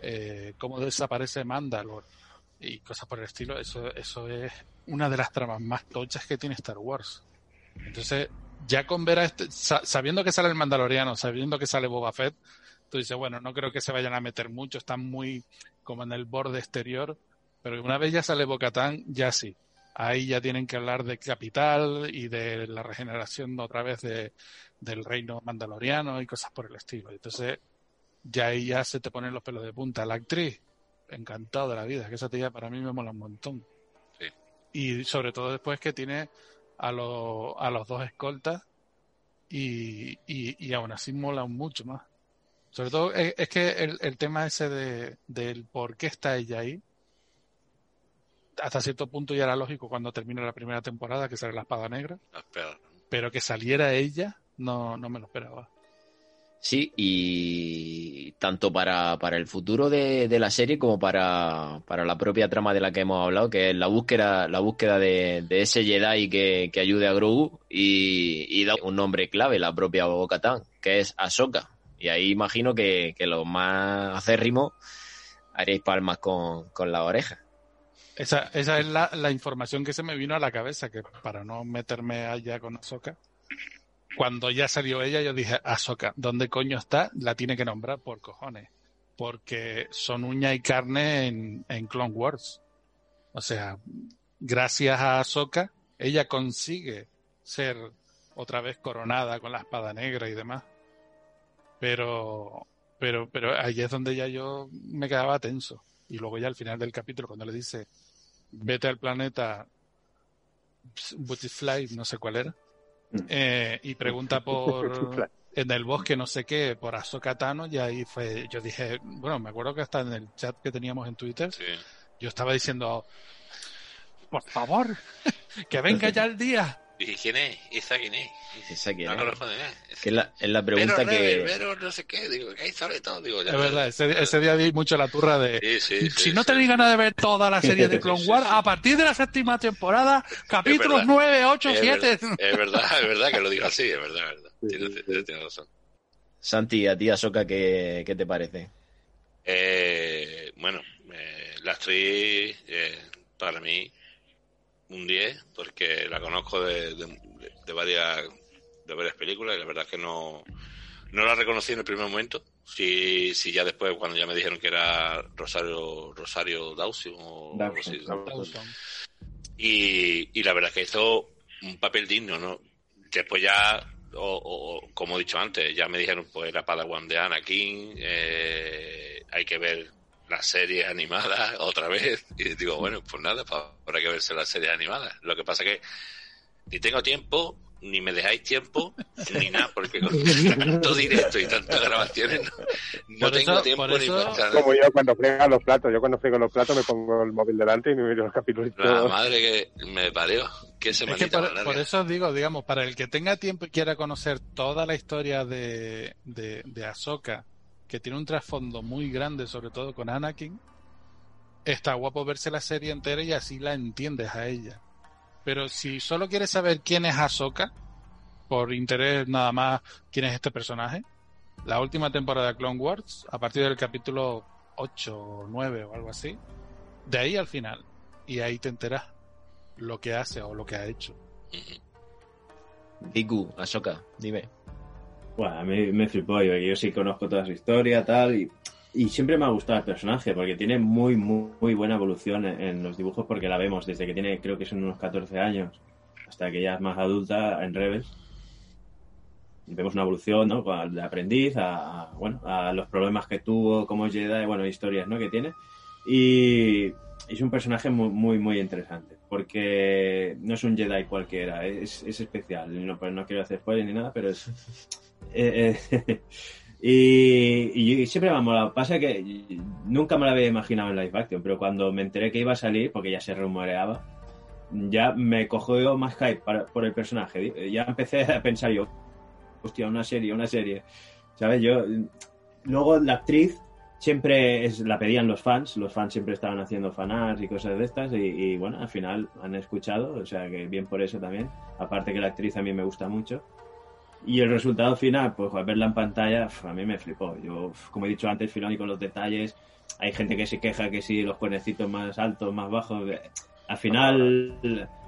eh, cómo desaparece Mandalore y cosas por el estilo, eso, eso es una de las tramas más tochas que tiene Star Wars. Entonces, ya con ver a este, sa- sabiendo que sale el Mandaloriano, sabiendo que sale Boba Fett, tú dices, bueno, no creo que se vayan a meter mucho, están muy como en el borde exterior, pero una vez ya sale Bocatán, ya sí. Ahí ya tienen que hablar de capital y de la regeneración otra vez de, del reino mandaloriano y cosas por el estilo. Entonces, ya ahí ya se te ponen los pelos de punta. La actriz, encantado de la vida, que esa tía para mí me mola un montón. Sí. Y sobre todo después que tiene a, los a los dos escoltas y, y, y aún así mola mucho más. Sobre todo es, es que el, el tema ese de, del por qué está ella ahí, hasta cierto punto ya era lógico cuando termina la primera temporada que sale la espada negra, No, pero que saliera ella no, no me lo esperaba. Sí, y tanto para, para el futuro de, de la serie como para, para la propia trama de la que hemos hablado, que es la búsqueda, la búsqueda de, de ese Jedi que, que ayude a Grogu y, y da un nombre clave, la propia Bo-Katan, que es Ahsoka. Y ahí imagino que, que los más acérrimos haréis palmas con, con la oreja. Esa, esa es la, la información que se me vino a la cabeza, que para no meterme allá con Ahsoka, cuando ya salió ella, yo dije, Ahsoka, ¿dónde coño está? La tiene que nombrar por cojones. Porque son uña y carne en, en Clone Wars. O sea, gracias a Ahsoka, ella consigue ser otra vez coronada con la espada negra y demás. Pero, pero, pero ahí es donde ya yo me quedaba tenso. Y luego ya al final del capítulo, cuando le dice, vete al planeta Butterfly, no sé cuál era, eh, y pregunta por en el bosque no sé qué, por Ahsoka Tano, y ahí fue, yo dije, bueno, me acuerdo que hasta en el chat que teníamos en Twitter, Sí. yo estaba diciendo, por favor, que venga ya el día. ¿Y quién es? ¿Esa quién es? Esa que, No, es, no responde nada. que es la, es la pregunta pero, que... Pero no sé qué, digo, que ahí sale todo, digo, ya. Es verdad, ese, ese día di mucho la turra de, Sí, sí, si sí, no sí. tenéis ganas de ver toda la serie de Clone Wars, sí. a partir de la séptima temporada, capítulos verdad. 9, 8, Es 7. verdad, es verdad, es verdad que lo digo así, es verdad, es verdad. Tienes, tienes- tienes razón. Santi, a ti Ahsoka, ¿qué, qué te parece? Eh, bueno, eh, la actriz, eh, para mí, un 10, porque la conozco de, de- de varias de varias películas y la verdad es que no, no la reconocí en el primer momento. Si, si ya después, cuando ya me dijeron que era Rosario Rosario Dawson o. Dawson. y, y la verdad es que hizo un papel digno, ¿no? Después ya, o, o- o, como he dicho antes, ya me dijeron, pues era Padawan de Anakin, eh, hay que ver las series animadas otra vez. Y digo, bueno, pues nada, pues habrá que verse las series animadas. Lo que pasa que ni tengo tiempo, ni me dejáis tiempo, ni nada, porque con tanto directo y tantas grabaciones no, tengo eso- tiempo ni eso- para... Como yo cuando frego los platos. Yo cuando frego los platos me pongo el móvil delante y me miro los capítulos. La madre que me parió. Qué Es que semanita más por, por eso os digo, digamos, para el que tenga tiempo y quiera conocer toda la historia de, de, de Ahsoka, que tiene un trasfondo muy grande, sobre todo con Anakin, está guapo verse la serie entera y así la entiendes a ella. Pero si solo quieres saber quién es Ahsoka, por interés nada más quién es este personaje, la última temporada de Clone Wars, a partir del capítulo 8 o 9 o algo así, de ahí al final. Y ahí te enteras lo que hace o lo que ha hecho. Diku, Ahsoka, dime. Bueno, a mí me flipó, yo, yo sí conozco toda su historia, tal, y, y siempre me ha gustado el personaje, porque tiene muy, muy, muy buena evolución en, en los dibujos, porque la vemos desde que tiene, creo que son unos 14 años, hasta que ya es más adulta en Rebels. Y vemos una evolución, ¿no? De aprendiz a, a, bueno, a los problemas que tuvo como Jedi, bueno, historias, ¿no? Que tiene. Y es un personaje muy, muy, muy interesante, porque no es un Jedi cualquiera, es, es especial. No, pues no quiero hacer spoiler ni nada, pero es... eh, eh, y, y, siempre me ha molado. Pasa que nunca me lo había imaginado en live action, pero cuando me enteré que iba a salir, porque ya se rumoreaba, ya me cogió más hype para, por el personaje. Ya empecé a pensar yo, hostia, una serie, una serie. ¿Sabes? Yo. Luego la actriz siempre es, la pedían los fans, los fans siempre estaban haciendo fanarts y cosas de estas, y, y, bueno, al final han escuchado, o sea que bien por eso también. Aparte que la actriz a mí me gusta mucho. Y el resultado final, pues al verla en pantalla, a mí me flipó. Yo, como he dicho antes, Filoni con los detalles. Hay gente que se queja que si los cuernecitos más altos, más bajos. Al final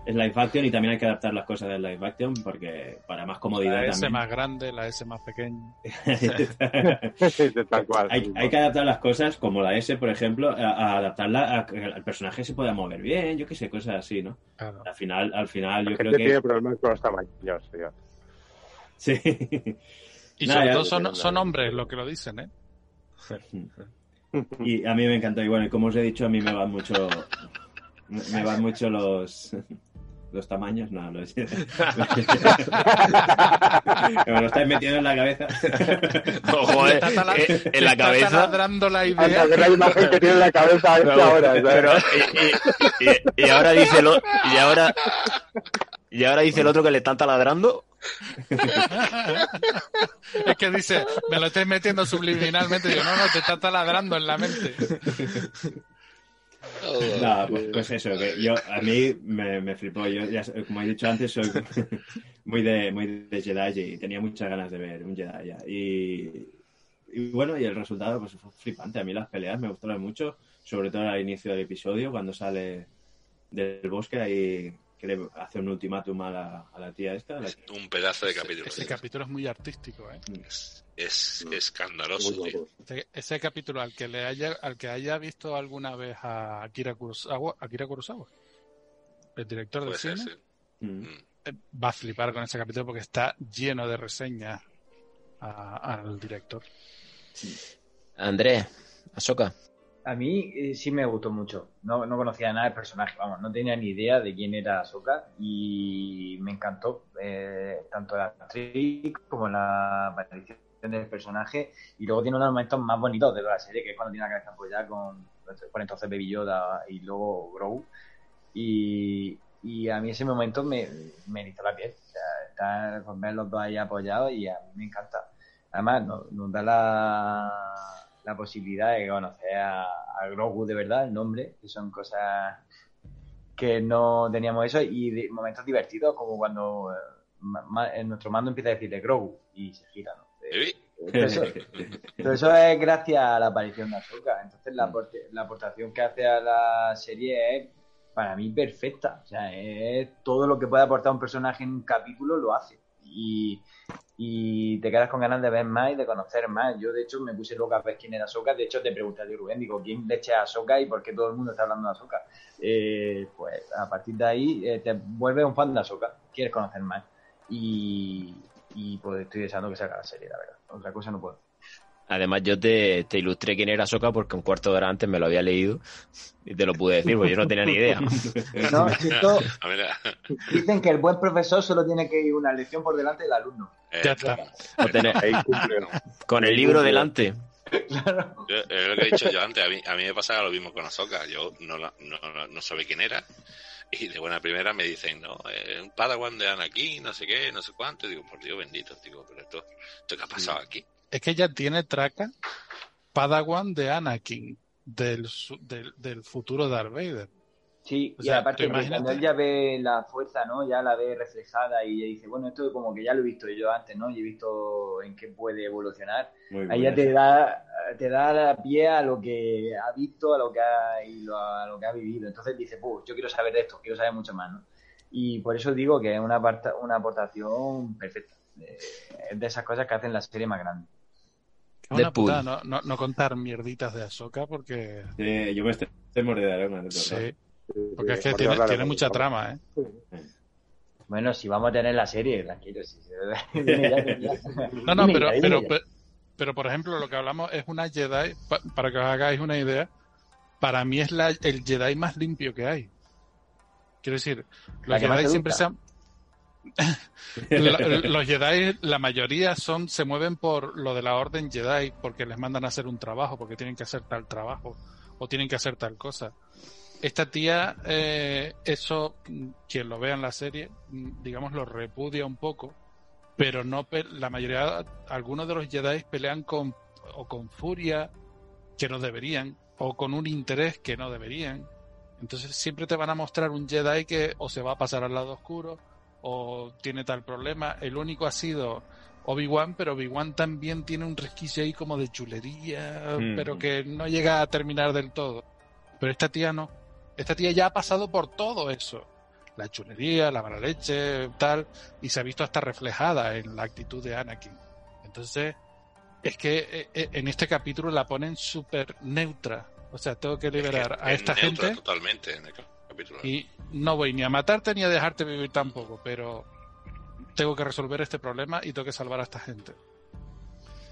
es live action y también hay que adaptar las cosas del live action porque para más comodidad. La S también. más grande, la S más pequeña. Tal cual. Hay, hay, que adaptar las cosas, como la S, por ejemplo, a, a adaptarla a que el personaje se pueda mover bien, yo qué sé, cosas así, ¿no? Claro. Al final, al final La yo gente creo que. tiene problemas con los tamaños, tío. Sí. Y Nada, sobre todo son, son hombres los que lo dicen, ¿eh? Y a mí me encantó. Y bueno, como os he dicho, a mí me van mucho. Me van mucho los. Los tamaños, no, los. que me lo estáis metiendo en la cabeza. Ojo, eh, Está eh, en la está cabeza. taladrando la idea. La imagen que tiene en la cabeza a ahora. y, y- y- y ahora dice el o- y ahora y ahora dice el otro que le están taladrando. es que dice, me lo estáis metiendo subliminalmente. Digo, no, no, te está taladrando en la mente. No, pues, pues eso, que yo, a mí me, me flipó. Yo, ya, como he dicho antes, soy muy de, muy de Jedi y tenía muchas ganas de ver un Jedi ya. Y, y bueno, y el resultado pues fue flipante. A mí las peleas me gustaron mucho, sobre todo al inicio del episodio, cuando sale del bosque ahí que le hace un ultimátum a la, a la tía esta. la- Un pedazo de capítulo. Ese capítulo es muy artístico, ¿eh? Es, es escandaloso, Muy tío. Ese, ese capítulo al que le haya, al que haya visto alguna vez a Akira Kurosawa, Akira Kurosawa, el director del ser, cine, sí. Mm. eh, va a flipar con ese capítulo porque está lleno de reseñas al director. Andrés, Ahsoka. A mí eh, sí me gustó mucho. No, no conocía nada del personaje, vamos, no tenía ni idea de quién era Ahsoka y me encantó eh, tanto la actriz como la aparición del personaje. Y luego tiene uno de los momentos más bonitos de toda la serie que es cuando tiene la cabeza apoyada con por entonces Baby Yoda y luego Grogu. Y, y a mí ese momento me, me erizó la piel o sea, estar con ver los dos ahí apoyados y a mí me encanta. Además nos, nos da la, la posibilidad de conocer a, a Grogu de verdad, el nombre, que son cosas que no teníamos eso, y de momentos divertidos, como cuando eh, ma- ma- eh, nuestro mando empieza a decirle Grogu y se gira, ¿no? Todo eso, todo eso es gracias a la aparición de Ahsoka. Entonces la, aporte- la aportación que hace a la serie es para mí perfecta. O sea, es todo lo que puede aportar un personaje en un capítulo lo hace. Y, y te quedas con ganas de ver más y de conocer más. Yo, de hecho, me puse loca a ver quién era Ahsoka. De hecho, te pregunté a ti, Rubén, digo, ¿quién leche a Ahsoka y por qué todo el mundo está hablando de Ahsoka? Eh, pues a partir de ahí eh, te vuelves un fan de Ahsoka. Quieres conocer más. Y, y pues estoy deseando que salga la serie, la verdad. Otra cosa no puedo. Además, yo te, te ilustré quién era Ahsoka porque un cuarto de hora antes me lo había leído y te lo pude decir, porque yo no tenía ni idea. No, esto, dicen que el buen profesor solo tiene que ir una lección por delante del alumno. eh, Ya está. No tener- Ahí cumple. con el libro delante. yo- es lo que he dicho yo antes, a mí, a mí me pasaba lo mismo con Ahsoka, yo no, la- no, no, no sabía quién era, y de buena primera me dicen, no, eh, un padawan de Anakin, no sé qué, no sé cuánto, y digo, por Dios bendito, digo, pero esto, esto qué ha pasado aquí? Es que ella tiene traca Padawan de Anakin, del, su- del, del futuro Darth Vader. Sí, O y sea, aparte cuando él ya ve la fuerza, ¿no? Ya la ve reflejada y ya dice, bueno, esto como que ya lo he visto yo antes, ¿no? Y he visto en qué puede evolucionar. Muy Ahí ya te da, te da la pie a lo que ha visto, a lo que ha, y lo- a lo que ha vivido. Entonces dice, pues yo quiero saber de esto, quiero saber mucho más, ¿no? Y por eso digo que es una, aparta- una aportación perfecta. Eh, Es de esas cosas que hacen la serie más grande. Es una Deadpool. putada no, no, no contar mierditas de Ahsoka porque... Sí, yo me estoy, estoy mordiendo rato. Sí, Sí, porque sí, es que tiene, hablar tiene mucha trama, ¿eh? Bueno, si vamos a tener la serie, tranquilo. Si, ya. No, no, pero, pero, pero, pero, por ejemplo, lo que hablamos es una Jedi, pa- para que os hagáis una idea, para mí es la, el Jedi más limpio que hay. Quiero decir, La los que más Jedi siempre se han... Lo- los Jedi, la mayoría son se mueven por lo de la orden Jedi, porque les mandan a hacer un trabajo, porque tienen que hacer tal trabajo, o tienen que hacer tal cosa. Esta tía, eh, eso, quien lo vea en la serie, digamos, lo repudia un poco, pero no la mayoría, algunos de los Jedi pelean con o con furia que no deberían, o con un interés que no deberían. Entonces siempre te van a mostrar un Jedi que o se va a pasar al lado oscuro, o tiene tal problema. El único ha sido Obi-Wan, pero Obi-Wan también tiene un resquicio ahí como de chulería, Mm. pero que no llega a terminar del todo. Pero esta tía no. Esta tía ya ha pasado por todo eso. La chulería, la mala leche, tal, y se ha visto hasta reflejada en la actitud de Anakin. Entonces, es que eh, eh, en este capítulo la ponen súper neutra. O sea, tengo que liberar Es que a es esta neutra gente totalmente en el capítulo. y no voy ni a matarte ni a dejarte vivir tampoco, pero tengo que resolver este problema y tengo que salvar a esta gente.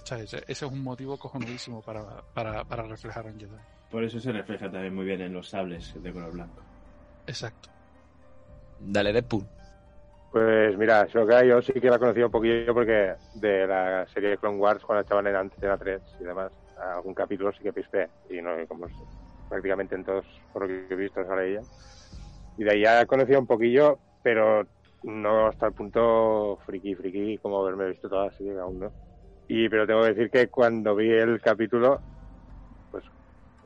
O sea, ese, ese es un motivo cojonudísimo para, para, para reflejar un Jedi. Por eso se refleja también muy bien en los sables de color blanco. Exacto. Dale, Deadpool. Pues mira, Shoka yo sí que la conocí un poquillo porque de la serie de Clone Wars cuando estaban en Antena 3 y demás, algún capítulo sí que pispé y no como prácticamente en todos por lo que he visto sale ella. Y de ahí ya conocía un poquillo, pero no hasta el punto friki friki como haberme visto todas, así aún no. Y pero tengo que decir que cuando vi el capítulo, pues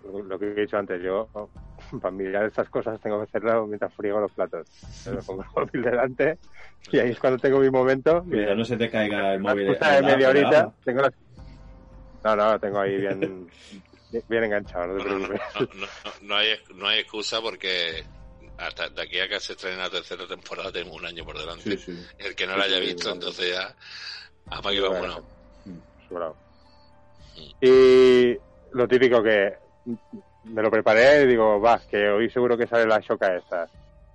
lo- que he dicho antes, yo para mirar estas cosas tengo que hacerlo mientras friego los platos. Me pongo el móvil delante y ahí es cuando tengo mi momento. Cuidado, no se te caiga el móvil. excusa de media horita. Tengo la- No, no, tengo ahí bien, bien enganchado, no te preocupes. no, no, no hay, no hay excusa porque hasta de aquí a que se estrene la tercera temporada tenemos un año por delante. Sí, sí. El que no la haya visto, entonces ya apaga y vámonos. Sobrado. Y lo típico que me lo preparé y digo, va, que hoy seguro que sale la choca esta.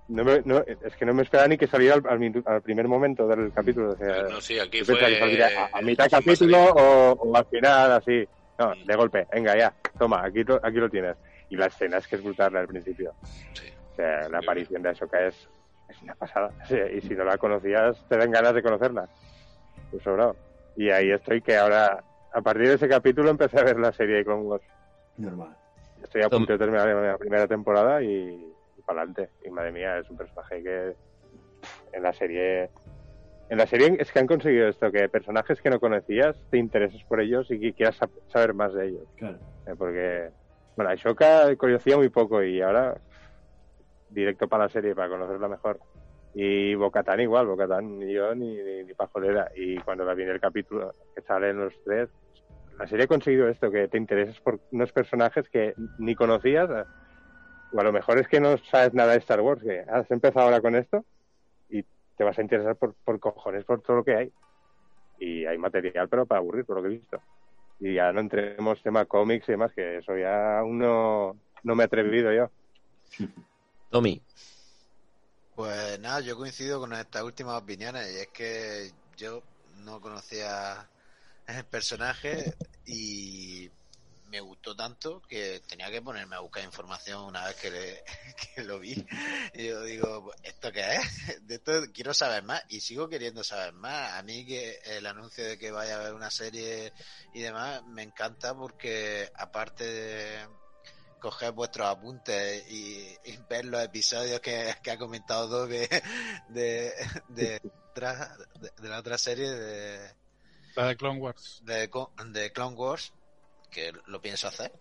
No me- no, es que no me esperaba ni que saliera al, al minu- al primer momento del capítulo. O sea, No, sí, aquí fue. que a, a mitad capítulo o, o al final, así. No, de golpe, venga ya, toma, aquí, aquí lo tienes. Y la escena es que es brutal al principio. Sí. O sea, la aparición de Ashoka es, es una pasada. Y si no la conocías, te dan ganas de conocerla. Pues sobrado. Y ahí estoy que ahora, a partir de ese capítulo, empecé a ver la serie de Clone Wars. Normal. Estoy a punto de terminar la primera temporada y, para adelante. Y madre mía, es un personaje que en la serie. En la serie es que han conseguido esto, que personajes que no conocías te intereses por ellos y que quieras sab- saber más de ellos. Claro. Eh, Porque, bueno, a Shoka conocía muy poco y ahora directo para la serie para conocerla mejor. Y Bocatán igual, Bocatán ni yo ni, ni, ni pajolera. Y cuando la viene el capítulo que salen los tres, la serie ha conseguido esto, que te intereses por unos personajes que ni conocías. O a lo mejor es que no sabes nada de Star Wars, que has empezado ahora con esto y te vas a interesar por, por cojones por todo lo que hay. Y hay material, pero para aburrir, por lo que he visto. Y ya no entremos tema cómics y demás, que eso ya aún no, no me he atrevido yo. Tommy. Pues nada, yo coincido con estas últimas opiniones y es que yo no conocía el personaje y me gustó tanto que tenía que ponerme a buscar información una vez que, le- lo vi. Y yo digo, ¿esto qué es? De esto quiero saber más y sigo queriendo saber más. A mí que el anuncio de que vaya a haber una serie y demás me encanta porque aparte de coger vuestros apuntes y, y ver los episodios que, que ha comentado Doge de, de, otra- de, de la otra serie de, La de Clone Wars. de, de Clone Wars, que lo pienso hacer.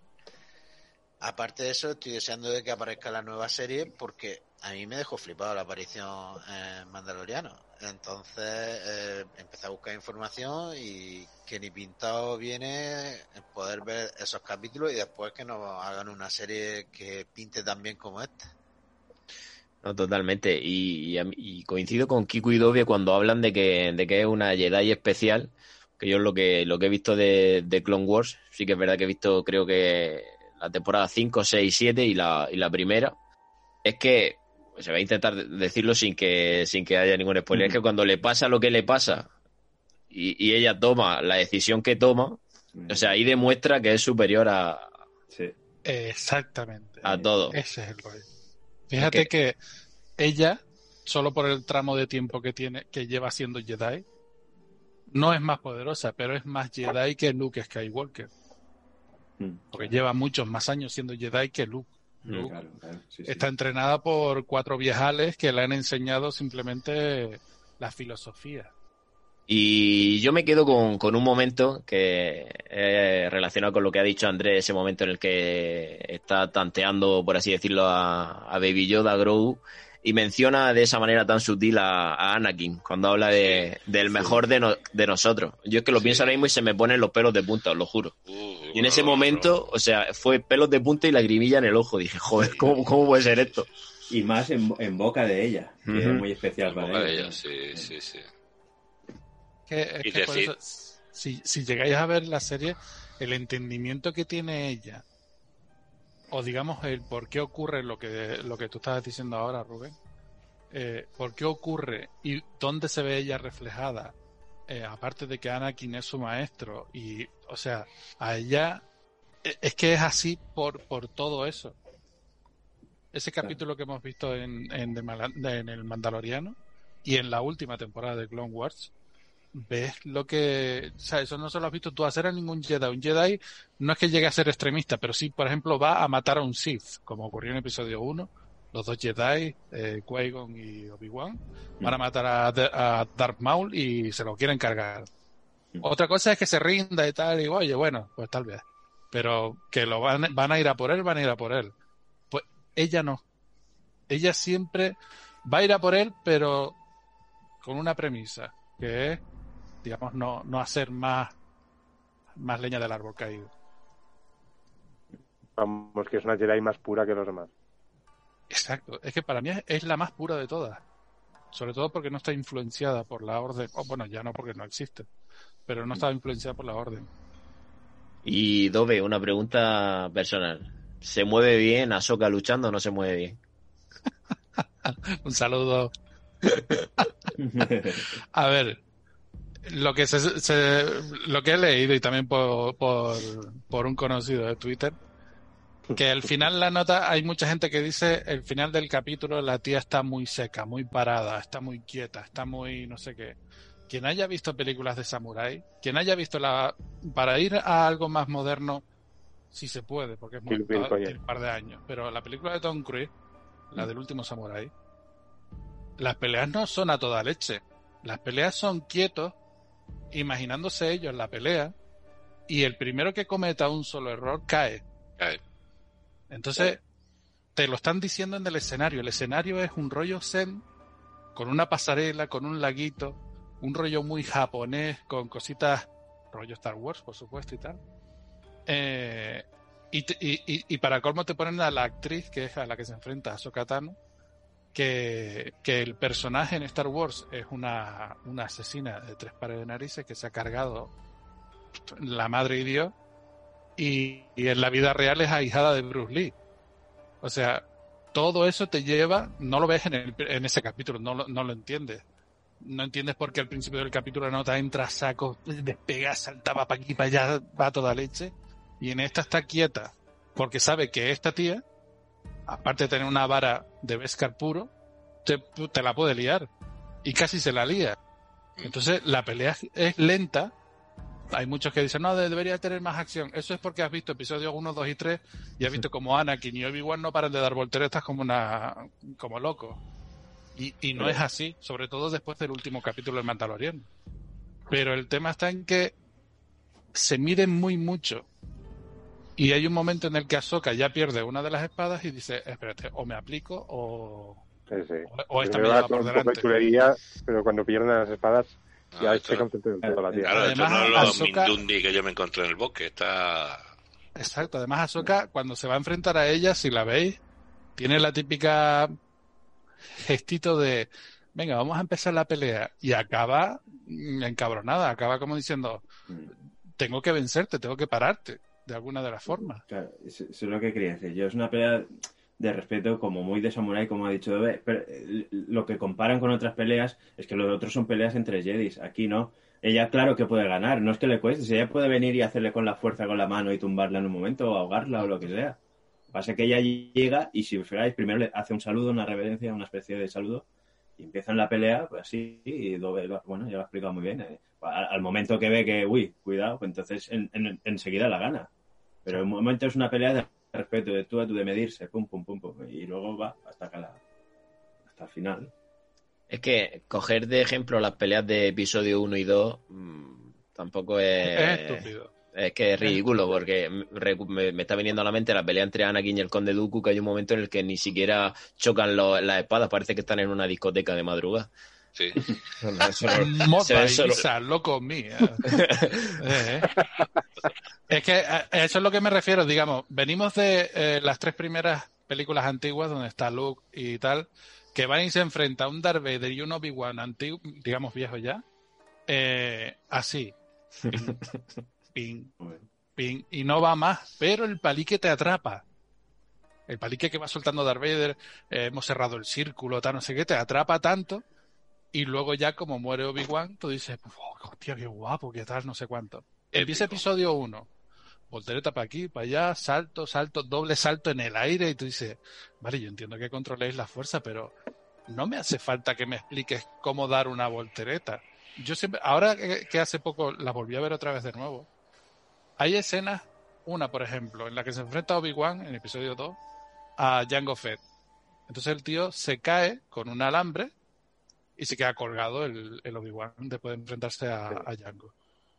Aparte de eso, estoy deseando de que aparezca la nueva serie porque a mí me dejó flipado la aparición en Mandaloriano. Entonces eh, empecé a buscar información y que ni pintado viene en poder ver esos capítulos y después que nos hagan una serie que pinte tan bien como esta. No, totalmente. Y, y y coincido con Kiku y Dobie cuando hablan de que, de que es una Jedi especial. Que yo lo que, lo que he visto de, de Clone Wars, sí que es verdad que he visto, creo que la temporada 5, 6, 7 y la, y la primera. Es que, se va a intentar decirlo sin que, sin que haya ningún spoiler, es que cuando le pasa lo que le pasa y, y ella toma la decisión que toma, o sea, ahí demuestra que es superior a, Sí. Exactamente. a todo. Ese es el rollo. Fíjate Ok. que ella, solo por el tramo de tiempo que tiene, que lleva siendo Jedi, no es más poderosa, pero es más Jedi que Luke Skywalker. Mm. Porque lleva muchos más años siendo Jedi que Luke. Luke Claro, claro, sí, sí. está entrenada por cuatro viejales que le han enseñado simplemente la filosofía. Y yo me quedo con, con un momento que es relacionado con lo que ha dicho Andrés, ese momento en el que está tanteando, por así decirlo, a, a Baby Yoda, Grogu, y menciona de esa manera tan sutil a, a Anakin, cuando habla de, del mejor de, no- de nosotros. Yo es que lo Sí. pienso ahora mismo y se me ponen los pelos de punta, os lo juro. Uh, Y en ese momento, o sea, fue pelos de punta y lagrimilla en el ojo. Dije, joder, ¿cómo, cómo puede ser esto? Y más en, en boca de ella, que es muy especial pero- para Boca de ella. ella, sí, sí, sí. Que, es Y que por decir- eso, si, si llegáis a ver la serie, el entendimiento que tiene ella, o digamos el por qué ocurre lo que, lo que tú estabas diciendo ahora, Rubén, eh, por qué ocurre y dónde se ve ella reflejada, eh, aparte de que Anakin es su maestro, y, o sea, a ella, eh, es que es así por, por todo eso. Ese capítulo que hemos visto en, en, Mala- en el Mandaloriano y en la última temporada de Clone Wars, ves lo que. O sea, eso no se lo has visto tú hacer a ningún Jedi. Un Jedi no es que llegue a ser extremista, pero sí, por ejemplo, va a matar a un Sith, como ocurrió en episodio 1. Los dos Jedi, eh, Qui-Gon y Obi-Wan, van a matar a, a Darth Maul y se lo quieren cargar. Mm. Otra cosa es que se rinda y tal, y oye, bueno, pues tal vez. Pero que lo van, van a ir a por él, van a ir a por él. Pues ella no. Ella siempre va a ir a por él, pero con una premisa, que es, digamos, no, no hacer más, más leña del árbol caído. Vamos, que es una Jedi más pura que los demás. Exacto. Es que para mí es, es la más pura de todas. Sobre todo porque no está influenciada por la orden. O bueno, ya no porque no existe. Pero no está influenciada por la orden. Y Dove, una pregunta personal. ¿Se mueve bien Ahsoka luchando o no se mueve bien? Un saludo. A ver, lo que se, se- lo que he leído y también por, por, por un conocido de Twitter, que al final la nota, hay mucha gente que dice el final del capítulo la tía está muy seca, muy parada, está muy quieta, está muy no sé qué. Quien haya visto películas de samurái, quien haya visto la para ir a algo más moderno, si se puede, porque es muy, un par de años, pero la película de Tom Cruise, la del último samurái, las peleas no son a toda leche. Las peleas son quietos, imaginándose ellos la pelea, y el primero que cometa un solo error cae. Cae. Entonces, te lo están diciendo en el escenario. El escenario es un rollo zen, con una pasarela, con un laguito, un rollo muy japonés, con cositas, rollo Star Wars, por supuesto, y tal. Eh, y, te- y, y- y para colmo te ponen a la actriz que es a la que se enfrenta, Ahsoka Tano, que, que el personaje en Star Wars es una, una asesina de tres pares de narices que se ha cargado la madre y Dios, y, y en la vida real es ahijada de Bruce Lee. O sea, todo eso te lleva, no lo ves en, el- en ese capítulo, no lo, no lo entiendes. No entiendes por qué al principio del capítulo la nota entra saco, despega, salta, va para aquí, para allá, va toda leche. Y en esta está quieta, porque sabe que esta tía, aparte de tener una vara de Beskar puro, te, te la puede liar. Y casi se la lía. Entonces la pelea es lenta. Hay muchos que dicen, no, de- debería tener más acción. Eso es porque has visto episodios 1, 2 y 3 y has visto como Anakin y Obi-Wan no paran de dar volteretas como una como locos. Y, y no es así, sobre todo después del último capítulo de Mandalorian. Pero el tema está en que se miden muy mucho Y hay un momento en el que Ahsoka ya pierde una de las espadas y dice, espérate, o me aplico o, Sí, sí. o- o esta me lleva va por de delante. chulería, pero cuando pierden las espadas, No, ya esto- se contento todo la tía. Claro, esto Además, no es lo Ahsoka- Mindundi que yo me encontré en el bosque. Está. Exacto, además Ahsoka cuando se va a enfrentar a ella, si la veis, tiene la típica gestito de, venga, vamos a empezar la pelea y acaba mm, encabronada, acaba como diciendo, tengo que vencerte, tengo que pararte, de alguna de las formas. Eso es lo que quería decir. Yo es una pelea de respeto como muy de samurái, como ha dicho Dove, pero eh, lo que comparan con otras peleas es que los otros son peleas entre jedis. Aquí no. Ella, claro que puede ganar, no es que le cueste. Ella puede venir y hacerle con la fuerza con la mano y tumbarla en un momento, o ahogarla o lo que sea. Pasa que ella llega y si os primero le hace un saludo, una reverencia, una especie de saludo, y empiezan la pelea, pues así, y bueno, ya lo ha explicado muy bien. eh. Al, al momento que ve que, uy, cuidado, pues entonces en- en- enseguida la gana. Pero en un momento es una pelea de respeto, de tú a tú, de medirse, pum, pum, pum, pum, y luego va hasta acá la- hasta el final. Es que coger de ejemplo las peleas de episodio 1 y 2 mm, tampoco es... es estúpido. Es que es ridículo, porque me, está viniendo a la mente la pelea entre Anakin y el Conde Dooku, que hay un momento en el que ni siquiera chocan lo- las espadas, parece que están en una discoteca de madrugada. Sí. Eso no- solo- Ibiza, loco mía. Eh, eh. Es que a a eso es lo que me refiero, digamos, venimos de eh, las tres primeras películas antiguas donde está Luke y tal, que van y se enfrenta a un Darth Vader y un Obi-Wan antiguo, digamos viejo ya, eh, así, Bueno, ping, y no va más, pero el palique te atrapa. El palique que va soltando Darth Vader, eh, hemos cerrado el círculo, tal, no sé qué, te atrapa tanto. Y luego ya como muere Obi-Wan, tú dices, "Oh, hostia, qué guapo, qué tal, no sé cuánto. Empieza episodio 1. Voltereta para aquí, para allá, salto, salto, doble salto en el aire y tú dices, vale, yo entiendo que controléis la fuerza, pero no me hace falta que me expliques cómo dar una voltereta. Yo siempre, ahora que, que hace poco la volví a ver otra vez de nuevo, hay escenas, una por ejemplo, en la que se enfrenta Obi-Wan en el episodio 2 a Jango Fett. Entonces el tío se cae con un alambre y se queda colgado el, el Obi-Wan después de enfrentarse a, a Jango.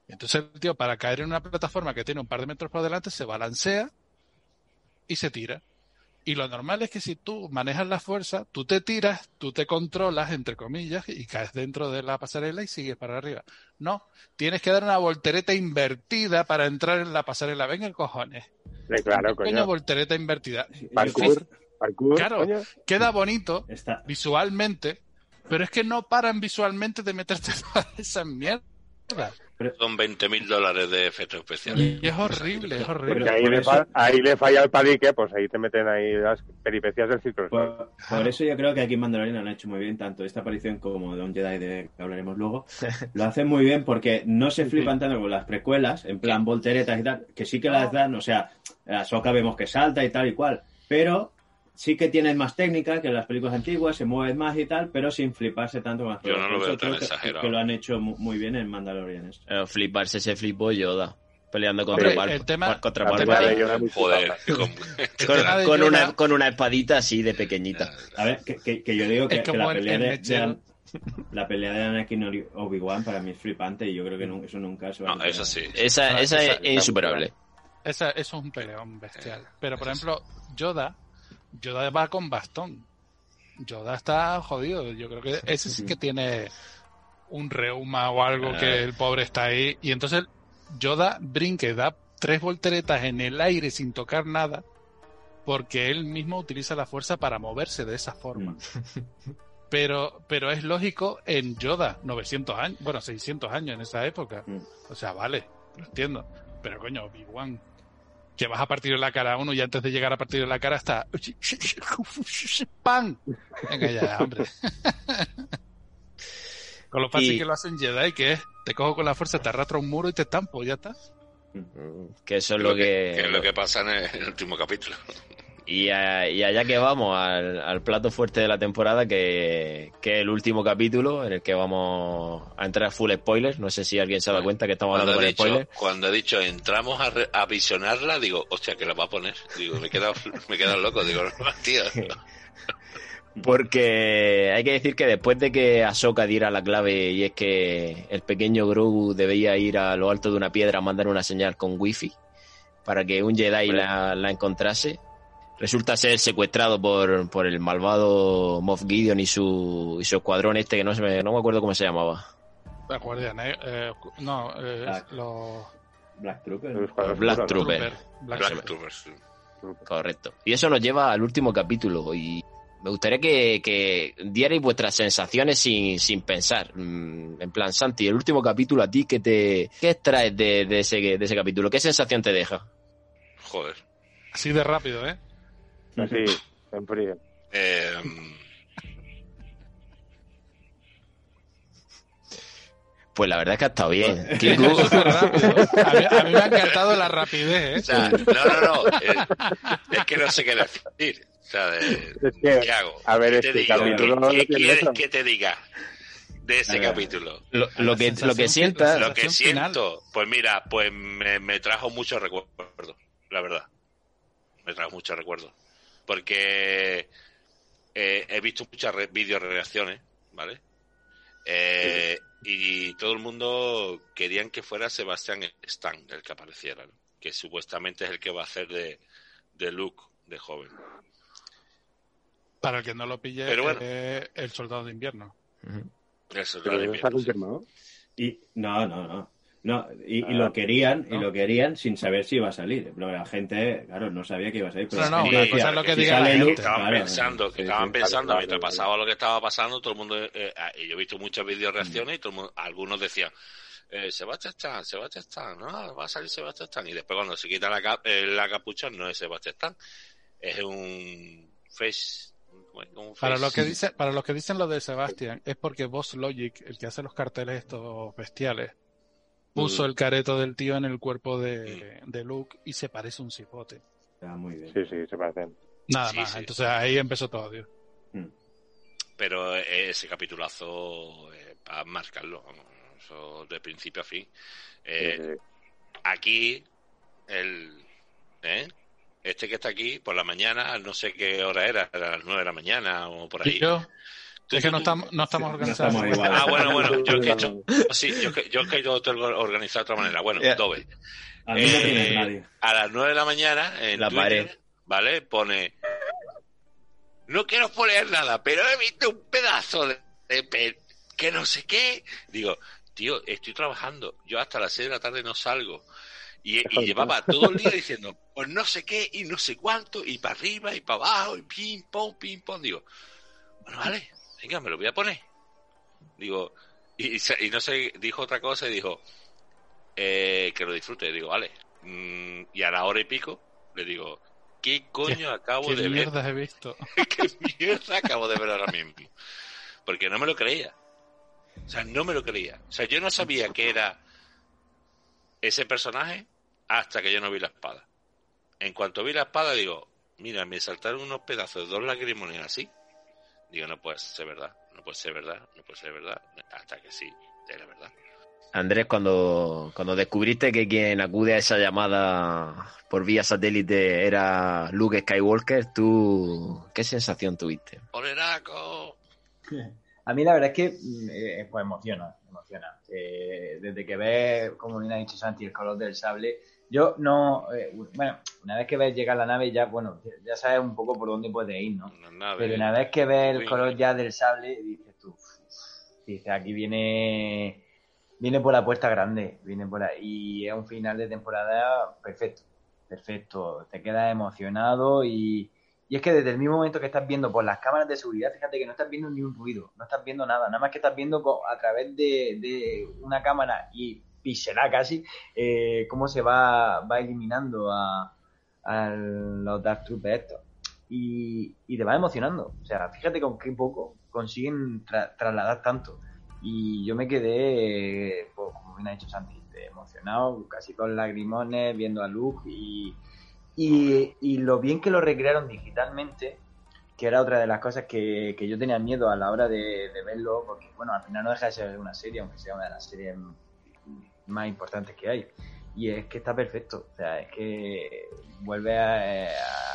Entonces el tío, para caer en una plataforma que tiene un par de metros por delante, se balancea y se tira. Y lo normal es que si tú manejas la fuerza, tú te tiras, tú te controlas, entre comillas, y caes dentro de la pasarela y sigues para arriba. No, tienes que dar una voltereta invertida para entrar en la pasarela. Venga, cojones. Sí, claro, ¿Qué coño coño. voltereta invertida? Parkour, parkour, Claro. coño. Queda bonito está, visualmente, pero es que no paran visualmente de meterte todas esas Son 20 mil dólares de efectos especiales. Y es horrible, es Porque horrible. ahí por le, eso- fa- ahí le falla el padique, pues ahí te meten ahí las peripecias del ciclo. por, por eso yo creo que aquí en Mandalorian han hecho muy bien tanto esta aparición como de un Jedi de que hablaremos luego. Lo hacen muy bien porque no se flipan tanto con las precuelas, en plan volteretas y tal, que sí que las dan, o sea, a Soka vemos que salta y tal y cual, pero sí que tienen más técnica que las películas antiguas, se mueven más y tal, pero sin fliparse tanto las Yo no lo veo tan que- exagerado. Que lo han hecho mu- muy bien en Mandalorian. esto. Eh, fliparse se flipó Yoda, peleando contra Hombre, Pal- el tema- contra el tema de Yoda Joder, con- una, con una espadita así de pequeñita. A ver, que, que- que yo digo que, Es que como la el- pelea el de, la pelea de Anakin Obi-Wan para mí es flipante y yo creo que eso nunca se va a No, eso sí. Esa, Esa- esa esa- es insuperable. Esa- eso es un peleón bestial. Eh, Pero, por ejemplo, Yoda, Yoda va con bastón. Yoda está jodido. Yo creo que ese sí que tiene un reuma o algo Ah. que el pobre está ahí. Y entonces Yoda brinca y da tres volteretas en el aire sin tocar nada porque él mismo utiliza la fuerza para moverse de esa forma. Mm. Pero, pero es lógico en Yoda, 900 años, bueno, 600 años en esa época. Mm. O sea, vale, lo entiendo. Pero coño, Obi-Wan, que vas a partir de la cara a uno y antes de llegar a partir de la cara está... ¡Pam! Venga ya, hombre. Con lo fácil Y- que lo hacen Jedi, que es, te cojo con la fuerza, te arrastro a un muro y te estampo, ya está. Mm, Que eso es Lo lo que, que... que es lo que pasa en el, en el último capítulo. Y, a- y allá que vamos, al, al plato fuerte de la temporada, que, que es el último capítulo, en el que vamos a entrar full spoilers. No sé si alguien se da cuenta que estamos hablando con spoilers. cuando he dicho entramos a, re- a visionarla, digo, hostia, que la va a poner. Digo, me he quedado, me he quedado loco. Digo, no, tío. Porque hay que decir que después de que Ahsoka diera la clave y es que el pequeño Grogu debía ir a lo alto de una piedra a mandar una señal con wifi, para que un Jedi la, la encontrase. Resulta ser secuestrado por, por el malvado Moff Gideon y su, y su escuadrón este que no, se me, no me acuerdo cómo se llamaba. La Guardia Negra. eh, no, eh, Black. los Black Trooper. Black. Black Black. Correcto. Y eso nos lleva al último capítulo y me gustaría que, que dierais vuestras sensaciones sin, sin pensar. Mm, En plan, Santi, el último capítulo a ti, ¿qué te qué extraes de, de ese, de ese capítulo? ¿Qué sensación te deja? Joder. Así de rápido, ¿eh? Así, en frío. Eh, Pues la verdad es que ha estado bien. Eso Kiku, es rápido. A mí, a mí me ha encantado la rapidez, o ¿eh? sea, no, no, no. eh, es que no sé qué decir. O sea, de- Es que, ¿qué hago? a ver, ¿Qué este te digo? capítulo ¿Qué- no ¿Qué, tiene quieres eso. que te diga de ese ver. capítulo? lo, que, lo que sientas, Lo que final. siento, pues mira, pues me, me trajo muchos recuerdos, la verdad. Me trajo muchos recuerdos. Porque eh, he visto muchas re- vídeo reacciones, ¿vale? Eh, y todo el mundo querían que fuera Sebastián Stan el que apareciera, ¿no? que supuestamente es el que va a hacer de, de Luke de joven. Para el que no lo pille, Pero bueno. eh, el soldado de invierno. Pero lo no de está invierno, sí. Y no, no, no. No, y, y Ah, lo querían, y lo querían sin saber si iba a salir. Pero la gente, claro, no sabía que iba a salir. Pero No, la no, gente una decía, cosa es lo que si diga la gente. Estaban claro, pensando, que sí, estaban sí. pensando claro, mientras claro. pasaba lo que estaba pasando, todo el mundo, eh, ah, y yo he visto muchas vídeos Mm. reacciones y todo el mundo, algunos decían, eh, Sebastián Stan, Sebastián Stan, no, va a salir Sebastián Stan, y después cuando se quita la, cap- eh, la capucha no es Sebastián Stan, es un face, ¿cómo es? un Para los que dice, para los que dicen lo de Sebastian, es porque Boss Logic, el que hace los carteles estos bestiales, puso el careto del tío en el cuerpo de, de Luke y se parece un cipote. Está muy bien. Sí, sí, se parecen. Nada Sí, más. sí. Entonces ahí empezó todo, tío. Mm. pero eh, ese capitulazo, eh, para marcarlo, eso de principio a fin. Eh, Sí, sí. aquí el ¿eh? este que está aquí por la mañana no sé qué hora era era las nueve de la mañana o por ahí Y yo, Tú- es que tú- no estamos, no estamos No organizados. estamos ah bueno bueno yo es que he hecho sí yo que yo es que yo tengo organizado de otra manera. Bueno. Dove. A no Eh, a las nueve de la mañana en La Twitter, pared. vale pone no quiero poner nada pero he visto un pedazo de, de pe- que no sé qué digo tío estoy trabajando. Yo hasta las seis de la tarde no salgo y, y llevaba todo el día diciendo pues no sé qué y no sé cuánto y para arriba y para abajo y pim pom pim pom digo bueno vale venga me lo voy a poner digo y, no sé dijo otra cosa y dijo eh, que lo disfrute digo vale Mm, y a la hora y pico le digo qué coño acabo ¿Qué de ver mierdas he visto? qué mierda acabo de ver ahora mismo. Porque no me lo creía. O sea, no me lo creía. O sea, yo no sabía que era ese personaje hasta que yo no vi la espada. En cuanto vi la espada, digo, mira, me saltaron unos pedazos de dos lagrimones así. Digo, no puede ser verdad, no puede ser verdad, no puede ser verdad. Hasta que sí, era verdad. Andrés, cuando, cuando descubriste que quien acude a esa llamada por vía satélite era Luke Skywalker, ¿tú qué sensación tuviste? ¡Oleraco! A mí la verdad es que mm, eh, pues emociona, emociona. Eh, desde que ves, como bien ha dicho Santi, el color del sable, yo no, eh, bueno, una vez que ves llegar la nave ya, bueno, ya sabes un poco por dónde puede ir, ¿no? Una nave. Pero una vez que ves el color ya del sable, dices tú, dices, aquí viene, viene por la puerta grande, viene por ahí, y es un final de temporada perfecto, perfecto, te quedas emocionado y, y es que desde el mismo momento que estás viendo por las cámaras de seguridad, fíjate que no estás viendo ni un ruido, no estás viendo nada, nada más que estás viendo a través de, de una cámara y pixelada casi, eh, cómo se va, va eliminando a, a los Dark Troopers estos y, y te va emocionando. O sea, fíjate con qué poco consiguen tra- trasladar tanto. Y yo me quedé, pues, como bien ha dicho Santi, emocionado, casi con lagrimones, viendo a Luke y, y, y lo bien que lo recrearon digitalmente, que era otra de las cosas que, que yo tenía miedo a la hora de, de verlo, porque bueno, al final no deja de ser una serie, aunque sea una de las series más importantes que hay. Y es que está perfecto, o sea, es que vuelve a,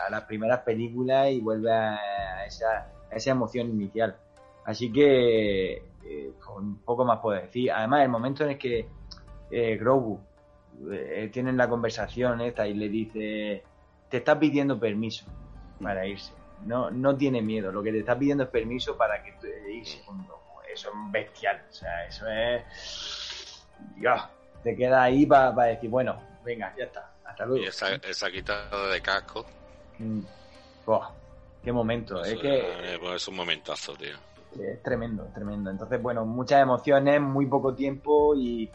a las primeras películas y vuelve a esa, esa emoción inicial. Así que eh, un poco más puedo decir. Además, el momento en el que eh, Grogu eh, tienen la conversación esta y le dice, te está pidiendo permiso para irse. No, no tiene miedo, lo que te está pidiendo es permiso para que te irse. Eso es bestial, o sea, eso es... Dios, te queda ahí para decir, bueno, venga, ya está, hasta luego. Y esa, esa quitada de casco. Mm. Buah, qué momento, es que... es- pues es un momentazo, tío. Es tremendo, tremendo. Entonces, bueno, muchas emociones, muy poco tiempo y,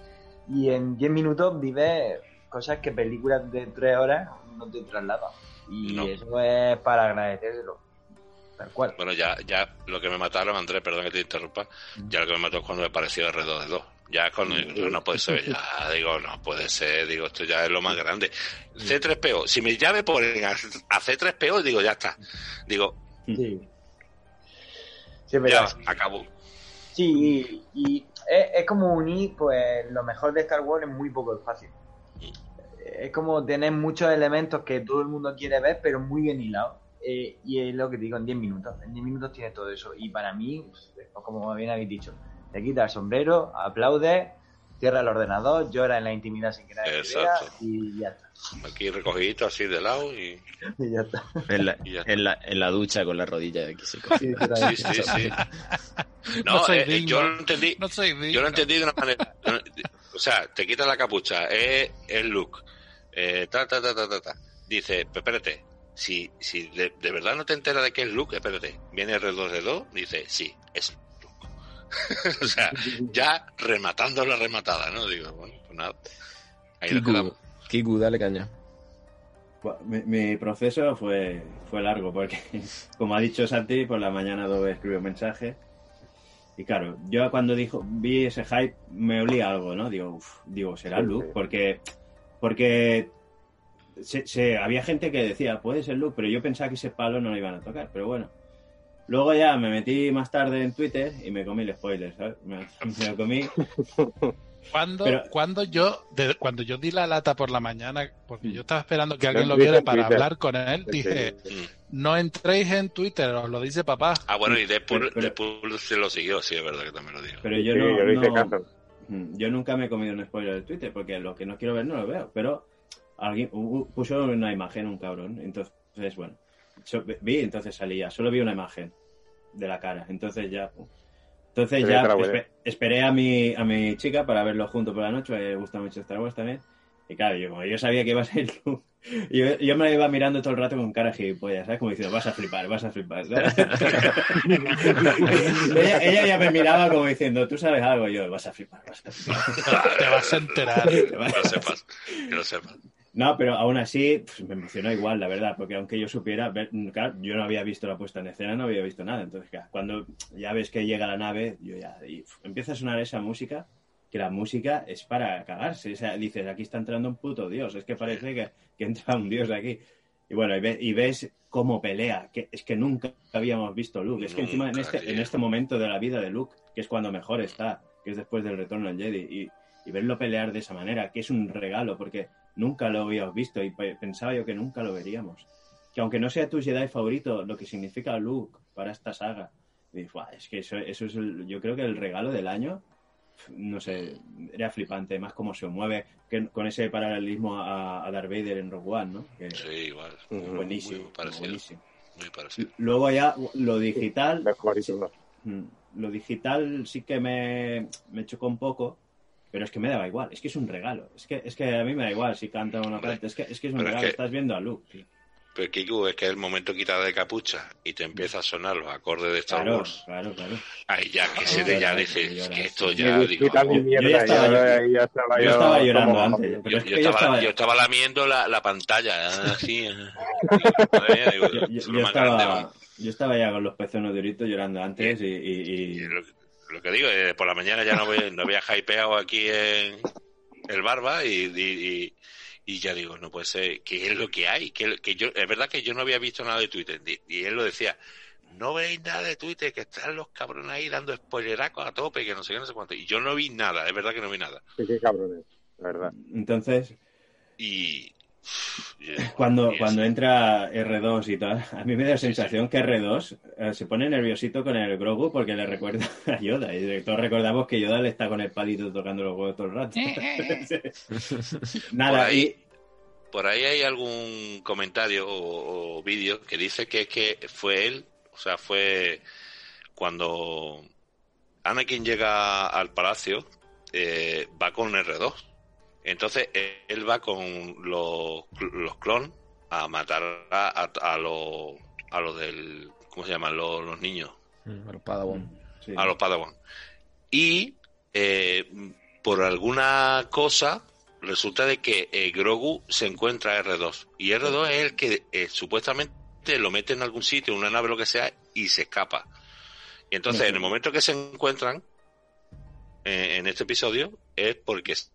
y en 10 minutos vives cosas que películas de 3 horas no te trasladan. Y No. eso es para agradecérselo. Tal cual. Bueno, ya, ya lo que me mataron, Andrés, perdón que te interrumpa, ya lo que me mató es cuando me pareció R2D2. Ya es cuando digo, no puede ser, ya digo, no puede ser, digo, esto ya es lo más grande. C3PO, si me llame por a a C3PO, digo, ya está. Digo, Sí. Sí, es ya acabó. Sí, y, y es, es como unir pues lo mejor de Star Wars en muy poco espacio. Es como tener muchos elementos que todo el mundo quiere ver, pero muy bien hilados. Eh, y es lo que te digo, en 10 minutos. En 10 minutos tiene todo eso. Y para mí, pues, como bien habéis dicho, te quita el sombrero, aplaude, cierra el ordenador, llora en la intimidad sin que nadie te vea Exacto. y ya está. Aquí recogidito así de lado y, Y ya está. En la, y ya. en la, en la ducha con la rodilla de aquí se Sí, Sí, sí, sí. No, No soy eh, digno. yo lo entendí, No soy digno. yo lo entendí de una manera. O sea, te quitas la capucha, es el look. Eh, ta, ta, ta, ta, ta, ta. Dice, "Pero espérate, si, si de, de verdad no te enteras de qué es Luke, espérate, viene R2D2, dice, sí, es. o sea, ya rematando la rematada, ¿no? Digo, bueno, pues nada. Ahí Kiku. Kiku, dale caña. Pues, Mi, mi proceso fue, fue largo porque, como ha dicho Santi, por la mañana Adobe escribió un mensaje. Y claro, yo cuando dijo, vi ese hype, me olía algo, ¿no? Digo, uf, digo, será Luke, porque, porque se, se- había gente que decía, puede ser Luke, pero yo pensaba que ese palo no lo iban a tocar, pero bueno. Luego ya me metí más tarde en Twitter y me comí el spoiler, ¿sabes? Me, me lo comí. Cuando, Pero- cuando yo de- cuando yo di la lata por la mañana, porque yo estaba esperando que alguien lo viera para Twitter. hablar con él, dije, no entréis en Twitter, os lo dice papá. Ah, bueno, y Deadpool, Pero- Deadpool se lo siguió, sí, es verdad que también lo dijo. Pero yo Sí, no, yo le hice no- caso. Mm, Yo nunca me he comido un spoiler de Twitter porque lo que no quiero ver no lo veo. Pero alguien puso una imagen, un cabrón. Entonces, bueno, so- vi, entonces salía. Solo vi una imagen de la cara. Entonces ya. Entonces Pero ya ya te la huele. espe- esperé a mi, a mi chica para verlo junto por la noche. Me gusta mucho Star Wars también. Y claro, yo, como yo sabía que iba a ser Luke, yo, yo me la iba mirando todo el rato con cara gilipollas, ¿sabes? Como diciendo, vas a flipar, vas a flipar. ella, ella ya me miraba como diciendo, tú sabes algo. Y yo, vas a flipar, vas a flipar. Te vas a enterar. Que lo sepas, que lo sepas. No, pero aún así pues, me emocionó igual, la verdad, porque aunque yo supiera, ver- claro, yo no había visto la puesta en escena, no había visto nada. Entonces, claro, cuando ya ves que llega la nave, yo ya y, empieza a sonar esa música, que la música es para cagarse. O sea, dices, aquí está entrando un puto dios, es que parece que, que entra un dios aquí. Y bueno, y, ve- y ves cómo pelea, que es que nunca habíamos visto Luke. Es que encima en este, en este momento de la vida de Luke, que es cuando mejor está, que es después del retorno al Jedi, y, y verlo pelear de esa manera, que es un regalo, porque nunca lo habíamos visto y pe- pensaba yo que nunca lo veríamos. Que aunque no sea tu Jedi favorito, lo que significa Luke para esta saga, y dices, "Buah, es que eso, eso es, el- yo creo que el regalo del año, no sé, era flipante, más cómo se mueve, que, con ese paralelismo a, a Darth Vader en Rogue One, ¿no? Que, Sí, igual. Buenísimo, muy parecido. buenísimo. Muy parecido. Luego ya lo digital. Mm, Lo digital sí que me, me chocó un poco, pero es que me daba igual. Es que es un regalo. Es que, es que a mí me da igual si canta o no Hombre, canta. Es que es, que es un pero es regalo. que- Estás viendo a Luke. tío. Pero Kiku, es que el momento quitada de capucha y te empieza a sonar los acordes de Star Claro, Wars. claro, claro. Ahí ya que se te ya dices que esto ya digo. yo- estaba- yo Yo llorando antes. Pero Yo, es que estaba, estaba, yo estaba lamiendo la, la pantalla, así. eh. Madre mía, digo, yo- estaba, yo estaba ya con los pezones duritos llorando antes y, y- y- Y lo, que digo, eh, por la mañana ya no, voy, no había hypeado aquí en el barba y, y, y- y ya digo, no puede ser, ¿qué es lo que hay? Que, que yo, es verdad que yo no había visto nada de Twitter y, y él lo decía, no veis nada de Twitter, que están los cabrones ahí dando spoileracos a tope, que no sé qué, no sé cuánto. Y yo no vi nada, es verdad que no vi nada. Sí, qué cabrones, la verdad. entonces Y Cuando, cuando entra R2 y tal, a mí me da la sensación que R2 eh, se pone nerviosito con el Grogu porque le recuerda a Yoda. Y todos recordamos que Yoda le está con el palito tocando los huevos todo el rato. Por Nada, ahí, y por ahí hay algún comentario o, o vídeo que dice que es que fue él, o sea, fue cuando Anakin llega al palacio, eh, va con R2. Entonces eh, él va con los, los clon a matar a, a, a los a los del ¿cómo se llaman los, los niños? Mm, Los Padawan. sí. a los Padawan. Y eh, por alguna cosa resulta de que eh, Grogu se encuentra a R2 y R2 es el que eh, supuestamente lo mete en algún sitio, en una nave lo que sea y se escapa. Y entonces en el momento que se encuentran eh, en este episodio es porque se-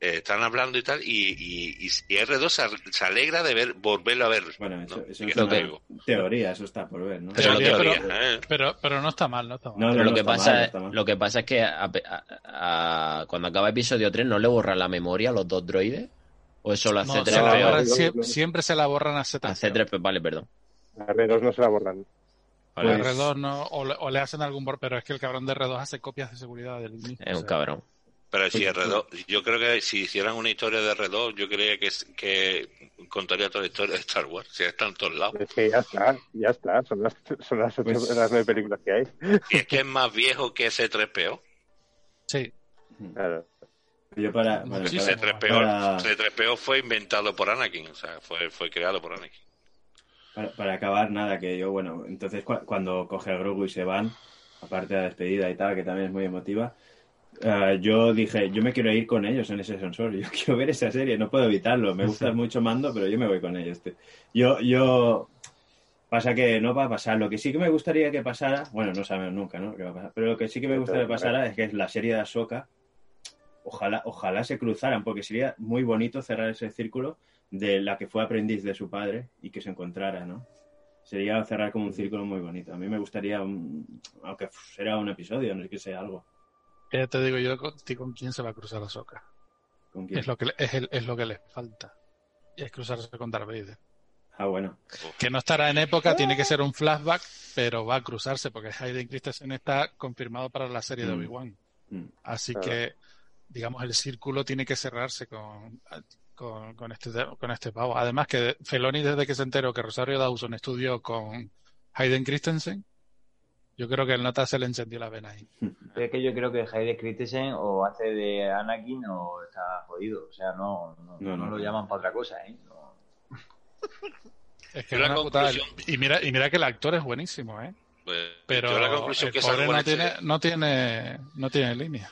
eh, están hablando y tal y, y, y- y R2 se, se alegra de ver volverlo a ver. Bueno, eso, ¿no? eso es que una te digo. teoría, eso está por ver, ¿no? Pero que- teoría, ¿eh? Pero, pero no está mal, no está mal. No, Pero no, lo no que pasa mal, no es, mal. lo que pasa es que a- a- a- cuando acaba episodio 3 no le borran la memoria a los dos droides o eso lo hace No, se 3 la peor. borran, Lo- sie- lo- siempre se la borran a a C3PO. C3 vale perdón A R2 no se la borran. Vale, Pues- R2 no, o le, o le hacen algún bor, pero es que el cabrón de R2 hace copias de seguridad del mismo. es o un sea, cabrón Pero si Pues, R2, yo creo que si hicieran una historia de R2, yo creía que, que contaría toda la historia de Star Wars. Si está en todos lados. Es que ya está, ya está. Son las, son las, ocho- Pues- las nueve películas que hay. Y es que es más viejo que C3PO. Sí, Claro. Yo para, sí, para- C3PO, para- C3PO fue inventado por Anakin, o sea, fue, fue creado por Anakin. Para, para acabar, nada, que yo, bueno, entonces cua- cuando coge a Grogu y se van, aparte de la despedida y tal, que también es muy emotiva, eh, yo dije, yo me quiero ir con ellos en ese sensor, yo quiero ver esa serie, no puedo evitarlo, me gusta mucho Mando, pero yo me voy con ellos. tío. Yo, yo, pasa que no va a pasar, lo que sí que me gustaría que pasara, bueno, no sabemos nunca, ¿no? qué va a pasar, pero lo que sí que me gustaría que pasara es que es la serie de Ahsoka, ojalá, ojalá se cruzaran, porque sería muy bonito cerrar ese círculo de la que fue aprendiz de su padre y que se encontrara, ¿no? Sería cerrar como un círculo muy bonito. A mí me gustaría, un- aunque será un episodio, no es que sea algo. ya te digo yo con, con quién se va a cruzar la soca. ¿Con quién? Es lo que le- es, el- es lo que les falta. Y es cruzarse con Darth Vader. Ah, bueno. Que no estará en época, tiene que ser un flashback, pero va a cruzarse porque Hayden Christensen está confirmado para la serie de Mm. Obi-Wan. Mm. Así Claro. que, digamos, el círculo tiene que cerrarse con, con, con este, con este pavo. Además que Feloni, desde que se enteró que Rosario Dawson estudió con Hayden Christensen, yo creo que el nota se le encendió la vena ahí. Es que yo creo que Hayden Christensen o hace de Anakin o está jodido. O sea, no, no, No, no, no lo llaman para otra cosa, ¿eh? No. Es que es la una conclusión- Y mira, y mira que el actor es buenísimo, ¿eh? Pues, Pero yo la conclusión el que pobre no tiene, no tiene, no tiene línea.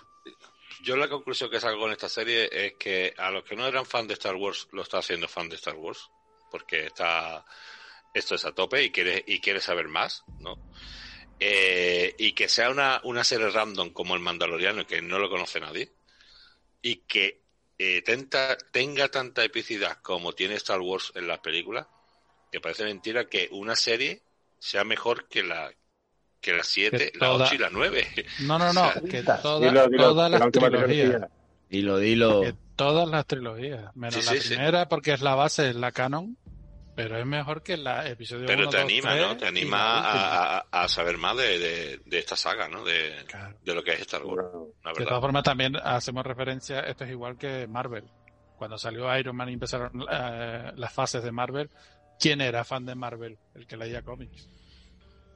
Yo la conclusión que salgo en esta serie es que a los que no eran fan de Star Wars lo está haciendo fan de Star Wars porque está esto es a tope y quiere y quiere saber más, ¿no? Eh, y que sea una, una serie random como el Mandaloriano que no lo conoce nadie y que eh, tenga tanta epicidad como tiene Star Wars en las películas que parece mentira que una serie sea mejor que la que las 7, Que la toda- 8 y la 9. No, no, no, O sea, que Dilo, toda- Dilo, dilo, todas la las trilogías. trilogía. dilo dilo Que todas las trilogías, menos Sí, la sí, sí. primera porque es la base, es la canon, pero es mejor que la episodio Pero 1, te 2, anima, 3 ¿no? Te anima la a, a- a saber más de, de- de esta saga, ¿no? De, Claro. de lo que es Star Wars, la De verdad. todas formas, también hacemos referencia, esto es igual que Marvel. Cuando salió Iron Man y empezaron eh, las fases de Marvel, ¿quién era fan de Marvel? El que leía cómics.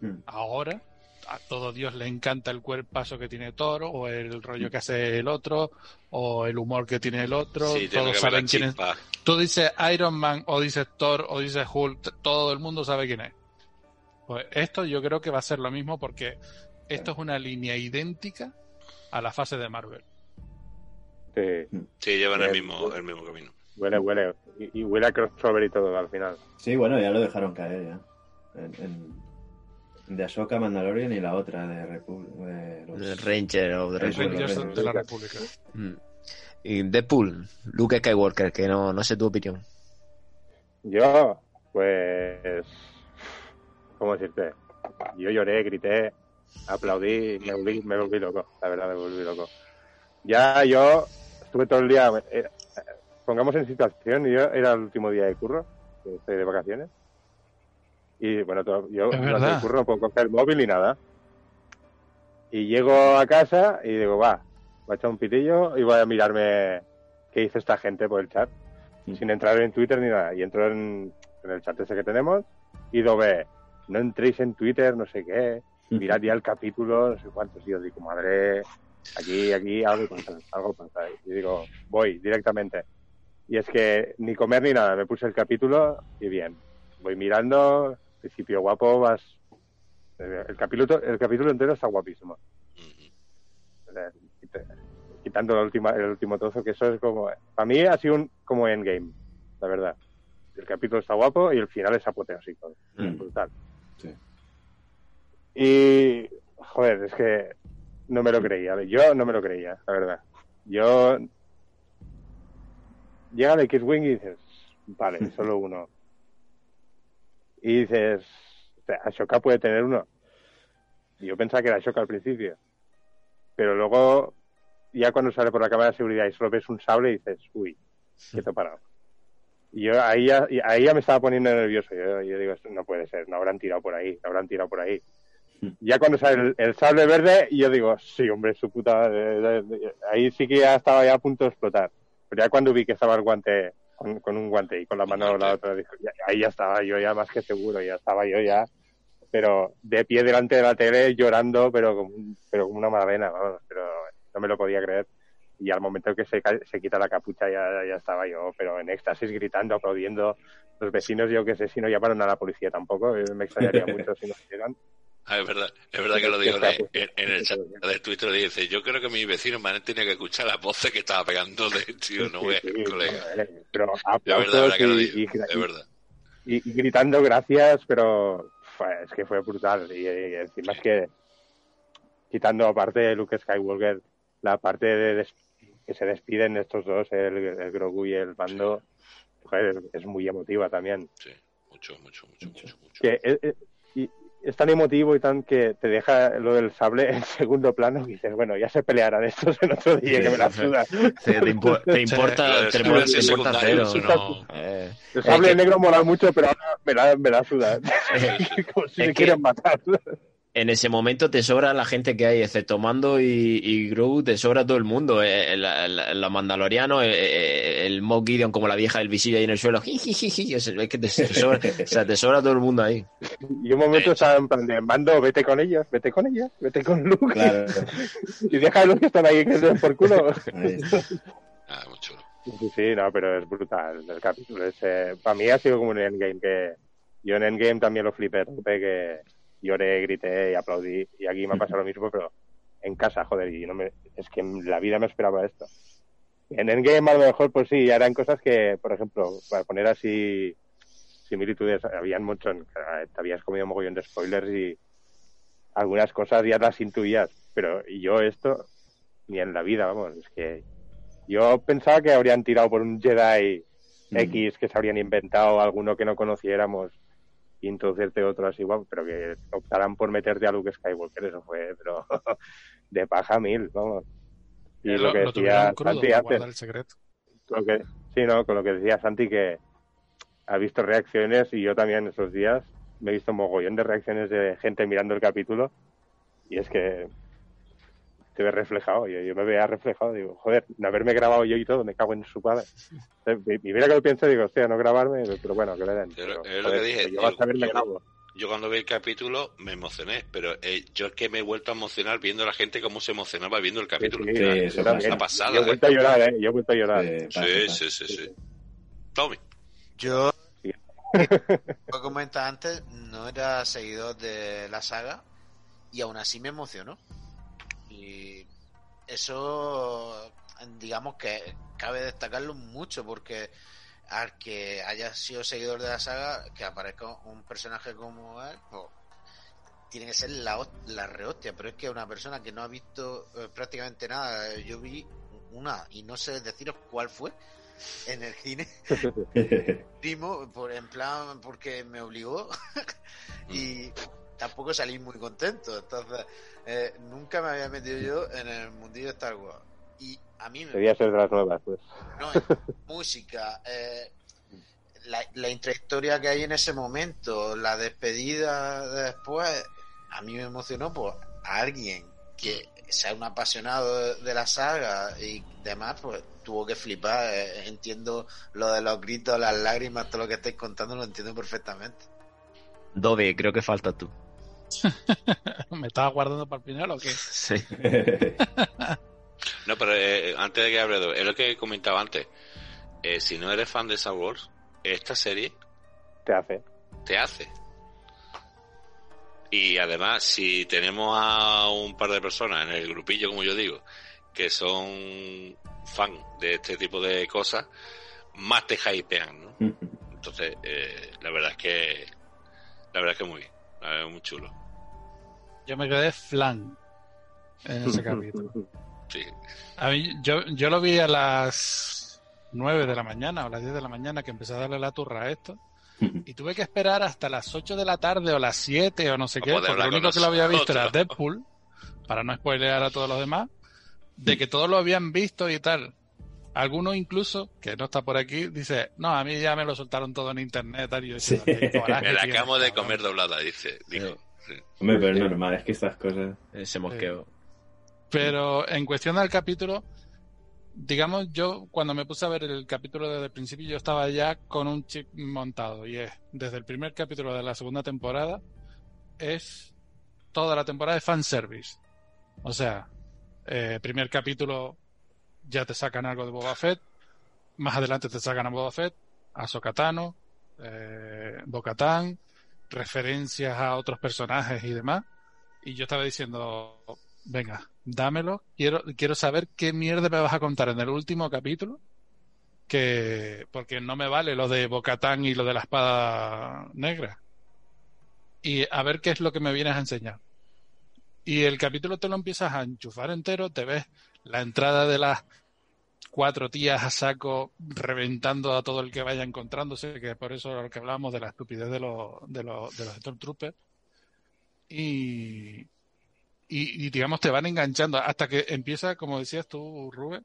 Mm. Ahora, a todo Dios le encanta el cuerpazo que tiene Thor, o el rollo que hace el otro, o el humor que tiene el otro. Sí, Todos saben quién es. Tú dices Iron Man, o dices Thor, o dices Hulk, todo el mundo sabe quién es. Pues esto yo creo que va a ser lo mismo porque esto es una línea idéntica a la fase de Marvel. sí, Sí, llevan el Bien. mismo, el mismo camino. huele, huele. Y, y huele a crossover y todo al final. Sí, bueno, ya lo dejaron caer ya. En, en- de Ahsoka, Mandalorian y la otra de República. De los- The Ranger of the Republic. Rangers de la República. Mm. y Deadpool Luke Skywalker que no no sé tu opinión Yo, pues. ¿Cómo decirte? Yo lloré, grité, aplaudí, me volví, me volví loco. La verdad, me volví loco. Ya yo estuve todo el día. eh, pongamos en situación, yo era el último día de curro que estoy de vacaciones. Y bueno, todo- yo verdad. el curro no puedo coger el móvil ni nada. Y llego a casa y digo, va, voy a echar un pitillo y voy a mirarme qué dice esta gente por el chat. Mm. Sin entrar en Twitter ni nada. Y entro en, en el chat ese que tenemos y lo ve. No entréis en Twitter, no sé qué. Mirad ya el capítulo, no sé cuántos. Y yo digo, madre, aquí, aquí algo pasa, algo pasa. Y digo, voy directamente. Y es que ni comer ni nada, me puse el capítulo y bien. Voy mirando, principio guapo, vas. El capítulo, el capítulo entero está guapísimo. Quit- Quitando la última, el último trozo, que eso es como. Para mí ha sido un, como endgame, la verdad. El capítulo está guapo y el final es apoteósico. Mm. Brutal. Sí. Y. Joder, es que no me lo creía. Yo no me lo creía, la verdad. Yo. Llega el X-Wing y dices, vale, solo uno. Y dices, o sea, Ashoka puede tener uno. Y yo pensaba que era Ashoka al principio. Pero luego, ya cuando sale por la cámara de seguridad y solo ves un sable dices, uy, ha parado. Y yo ahí ya, ahí ya me estaba poniendo nervioso. Yo, yo digo, no puede ser, no habrán tirado por ahí, no habrán tirado por ahí. Ya cuando sale el, el sable verde, yo digo, sí, hombre, su puta. eh, eh, ahí sí que ya estaba ya a punto de explotar. Pero ya cuando vi que estaba el guante, con, con un guante y con la mano la guante. otra, ahí ya estaba yo ya más que seguro, ya estaba yo ya. Pero de pie delante de la tele llorando, pero como, pero como una madalena, vamos, pero no me lo podía creer. Y al momento que se, se quita la capucha ya, ya estaba yo, pero en éxtasis, gritando, aplaudiendo. Los vecinos, yo que sé, si no llamaron a la policía tampoco, eh, me extrañaría mucho si no hicieran. Ah, es verdad, es verdad que lo digo está, en, en- el chat de Twitter. Dice: Yo creo que mis vecinos me han tenido que escuchar las voces que estaba pegando de tío, no voy a colega. eh, pero verdad, aplausos verdad que lo y, digo. y- De verdad. y- y gritando gracias, pero es que fue brutal. Y, encima es que, quitando aparte de Luke Skywalker, la parte de des- que se despiden estos dos, el, el Grogu y el joder, es muy emotiva también. Sí, mucho, mucho, mucho, mucho, mucho. Que es, es- tan emotivo y tan que te deja lo del sable en segundo plano y dices, bueno, ya se pelearán estos en otro día, que me la suda. Sí, te, impo- te importa, de te, te cero. no- Eh, El sable que- negro mola mucho, pero ahora me la, me la suda. Como si me que- quieren matar. En ese momento te sobra la gente que hay, excepto Mando y, y Grogu, te sobra todo el mundo. Eh, la- la- Los mandalorianos, eh, eh, el Mock Gideon como la vieja del visillo ahí en el suelo. Es es que te, te sobra, o sea, te sobra todo el mundo ahí. Y un momento estaba en plan de mando, vete con ellos, vete con ellos, vete con Luke. Claro. Y deja a los que están ahí que se por culo. Ah, muy chulo. Sí, sí, no, pero es brutal el capítulo. ese. para mí ha sido como un endgame que yo en endgame también lo flipé, que lloré, grité y aplaudí. Y aquí me ha pasado lo mismo, pero en casa, joder, y no me, es que en la vida me esperaba esto. En endgame a lo mejor, pues sí, ya eran cosas que, por ejemplo, para poner así similitudes, habían mucho, te habías comido un mogollón de spoilers y algunas cosas ya las intuías, pero yo esto, ni en la vida, vamos, es que yo pensaba que habrían tirado por un Jedi Mm. X que se habrían inventado alguno que no conociéramos y introducirte otro así, guau, pero que optaran por meterte a Luke Skywalker, eso fue, pero de paja mil, vamos. Y Eh, lo, que decía Santi antes, el secreto. lo que, sí, no, con lo que decía Santi que ha visto reacciones y yo también esos días me he visto un mogollón de reacciones de gente mirando el capítulo y es que te ves reflejado, yo, yo me veía reflejado, digo, joder, de haberme grabado yo y todo, me cago en su padre. Y mira que lo pienso, digo, hostia, no grabarme, pero bueno, que le den. Pero Pero, es lo que dije, Yo vas yo- a verme yo- cuando vi el capítulo me emocioné, pero eh, yo es que me he vuelto a emocionar viendo a la gente cómo se emocionaba viendo el capítulo. Sí, Sí, eso yo una pasada. Yo he ¿eh? vuelto a llorar, eh, yo he vuelto a llorar. Eh, Sí, sí, sí, sí. Tommy. Yo, Sí. como comentaba antes, no era seguidor de la saga y aún así me emocionó. Y eso, digamos que cabe destacarlo mucho porque al que haya sido seguidor de la saga, que aparezca un personaje como él, pues, tiene que ser la, la rehostia, pero es que una persona que no ha visto eh, prácticamente nada, yo vi una y no sé deciros cuál fue en el cine. Primo, por, en plan, porque me obligó y tampoco salí muy contento. Entonces, eh, nunca me había metido yo en el mundillo de Star Wars. Y a mí me Debía ser de las nuevas, pues. no, música, eh, la, la intrahistoria que hay en ese momento, la despedida después, a mí me emocionó por alguien que sea un apasionado de la saga y demás, pues tuvo que flipar. Eh, Entiendo lo de los gritos, las lágrimas, todo lo que estáis contando, lo entiendo perfectamente. Dove, creo que falta tú. ¿Me estabas guardando para el final o qué? Sí. No, pero eh, antes de que hable, de- es lo que comentaba antes. Eh, si no eres fan de Star Wars, esta serie Te hace. te hace. Y además, si tenemos a un par de personas en el grupillo, como yo digo, que son fan de este tipo de cosas, más te hypean, ¿no? Entonces, eh, la verdad es que la verdad es que muy bien, es muy chulo. Yo me quedé flan en ese capítulo. Sí. A mí, yo, yo lo vi a las 9 de la mañana o las 10 de la mañana que empecé a darle la turra a esto. Y tuve que esperar hasta las 8 de la tarde o las 7 o no sé qué, porque lo único que lo había visto era. Deadpool, para no spoilear a todos los demás, de que todos lo habían visto y tal. Algunos incluso, que no está por aquí, dice, no, a mí ya me lo soltaron todo en internet, tal, y yo decía, Sí. "Qué coraje Me la acabo de cabrón". comer doblada, dice. Dijo. Sí. Hombre, pero es normal, es que estas cosas. Ese mosqueo. Pero en cuestión del capítulo, digamos, yo cuando me puse a ver el capítulo desde el principio, yo estaba ya con un chip montado. Y es, desde el primer capítulo de la segunda temporada, es toda la temporada de fanservice. O sea, eh, primer capítulo ya te sacan algo de Boba Fett, más adelante te sacan a Boba Fett, a Sokatano, eh, Bo-Katan, referencias a otros personajes y demás. Y yo estaba diciendo, venga, dámelo. Quiero, quiero saber qué mierda me vas a contar en el último capítulo. Que, porque no me vale lo de Bocatán y lo de la espada negra. Y a ver qué es lo que me vienes a enseñar. Y el capítulo te lo empiezas a enchufar entero, te ves la entrada de las cuatro tías a saco reventando a todo el que vaya encontrándose, que por eso lo que hablábamos de la estupidez de los, de los, de los Stormtroopers. Y, y, y, digamos te van enganchando hasta que empieza, como decías tú, Rubén,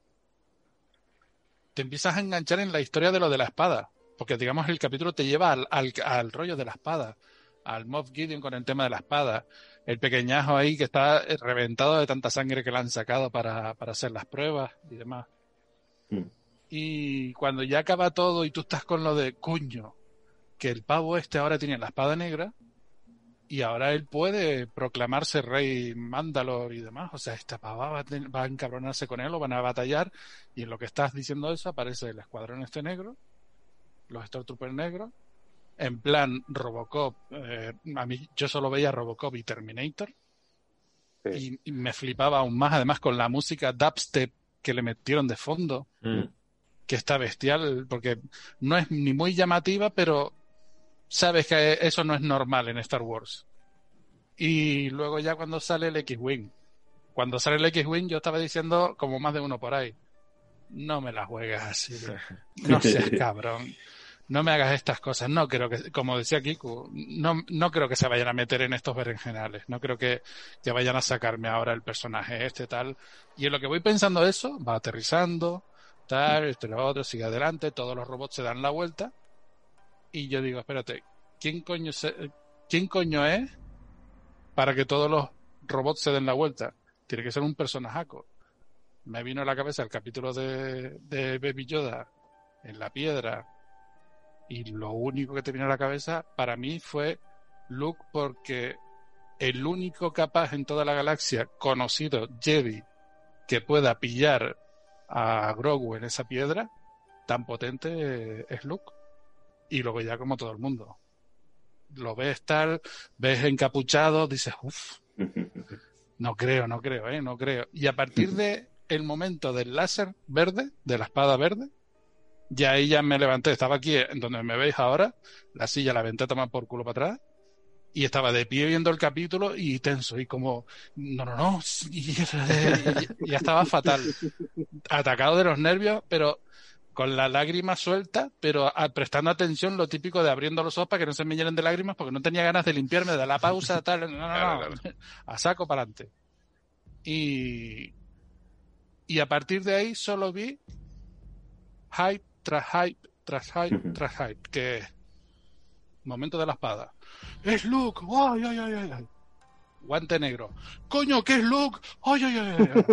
te empiezas a enganchar en la historia de lo de la espada, porque digamos el capítulo te lleva al, al, al rollo de la espada, al Moff Gideon con el tema de la espada, el pequeñajo ahí que está reventado de tanta sangre que le han sacado para, para hacer las pruebas y demás. Mm. Y cuando ya acaba todo y tú estás con lo de coño, que el pavo este ahora tiene la espada negra, y ahora él puede proclamarse rey Mandalor y demás. O sea, esta pava va a, va a encabronarse con él o van a batallar. Y en lo que estás diciendo eso aparece el escuadrón este negro, los Stormtroopers negros, en plan Robocop. eh, a mí yo solo veía Robocop y Terminator. Sí. Y, y me flipaba aún más, además con la música dubstep que le metieron de fondo Mm. que está bestial, porque no es ni muy llamativa, pero sabes que eso no es normal en Star Wars. Y luego ya cuando sale el X-Wing, cuando sale el X-Wing yo estaba diciendo como más de uno por ahí, no me la juegues así, no seas cabrón, no me hagas estas cosas, no creo que, como decía Kiku, no, no creo que se vayan a meter en estos berenjenales, no creo que, que vayan a sacarme ahora el personaje este tal, y en lo que voy pensando eso, va aterrizando, tal, esto lo otro, sigue adelante, todos los robots se dan la vuelta. Y yo digo, espérate, ¿quién coño, se- ¿quién coño es para que todos los robots se den la vuelta? Tiene que ser un personajaco. Me vino a la cabeza el capítulo de, de Baby Yoda en la piedra. Y lo único que te vino a la cabeza para mí fue Luke porque el único capaz en toda la galaxia conocido Jedi que pueda pillar a Grogu en esa piedra tan potente es Luke. Y luego ya como todo el mundo. Lo ves tal, ves encapuchado, dices, uff, no creo, no creo, eh, no creo. Y a partir de el momento del láser verde, de la espada verde, ya ahí ya me levanté, estaba aquí en donde me veis ahora, la silla la aventé a tomar por culo para atrás, y estaba de pie viendo el capítulo y tenso, y como, no, no, no, y, y- y ya estaba fatal, atacado de los nervios, pero con la lágrima suelta, pero a- prestando atención lo típico de abriendo los ojos para que no se me llenen de lágrimas, porque no tenía ganas de limpiarme, de la pausa, tal, no, no, no, a saco para adelante. Y, y a partir de ahí solo vi hype tras hype, tras hype, tras hype, que momento de la espada. Es Luke, ay, ay, ay, ay. Guante negro. Coño, ¿qué es Luke? Ay, ay, ay, ay.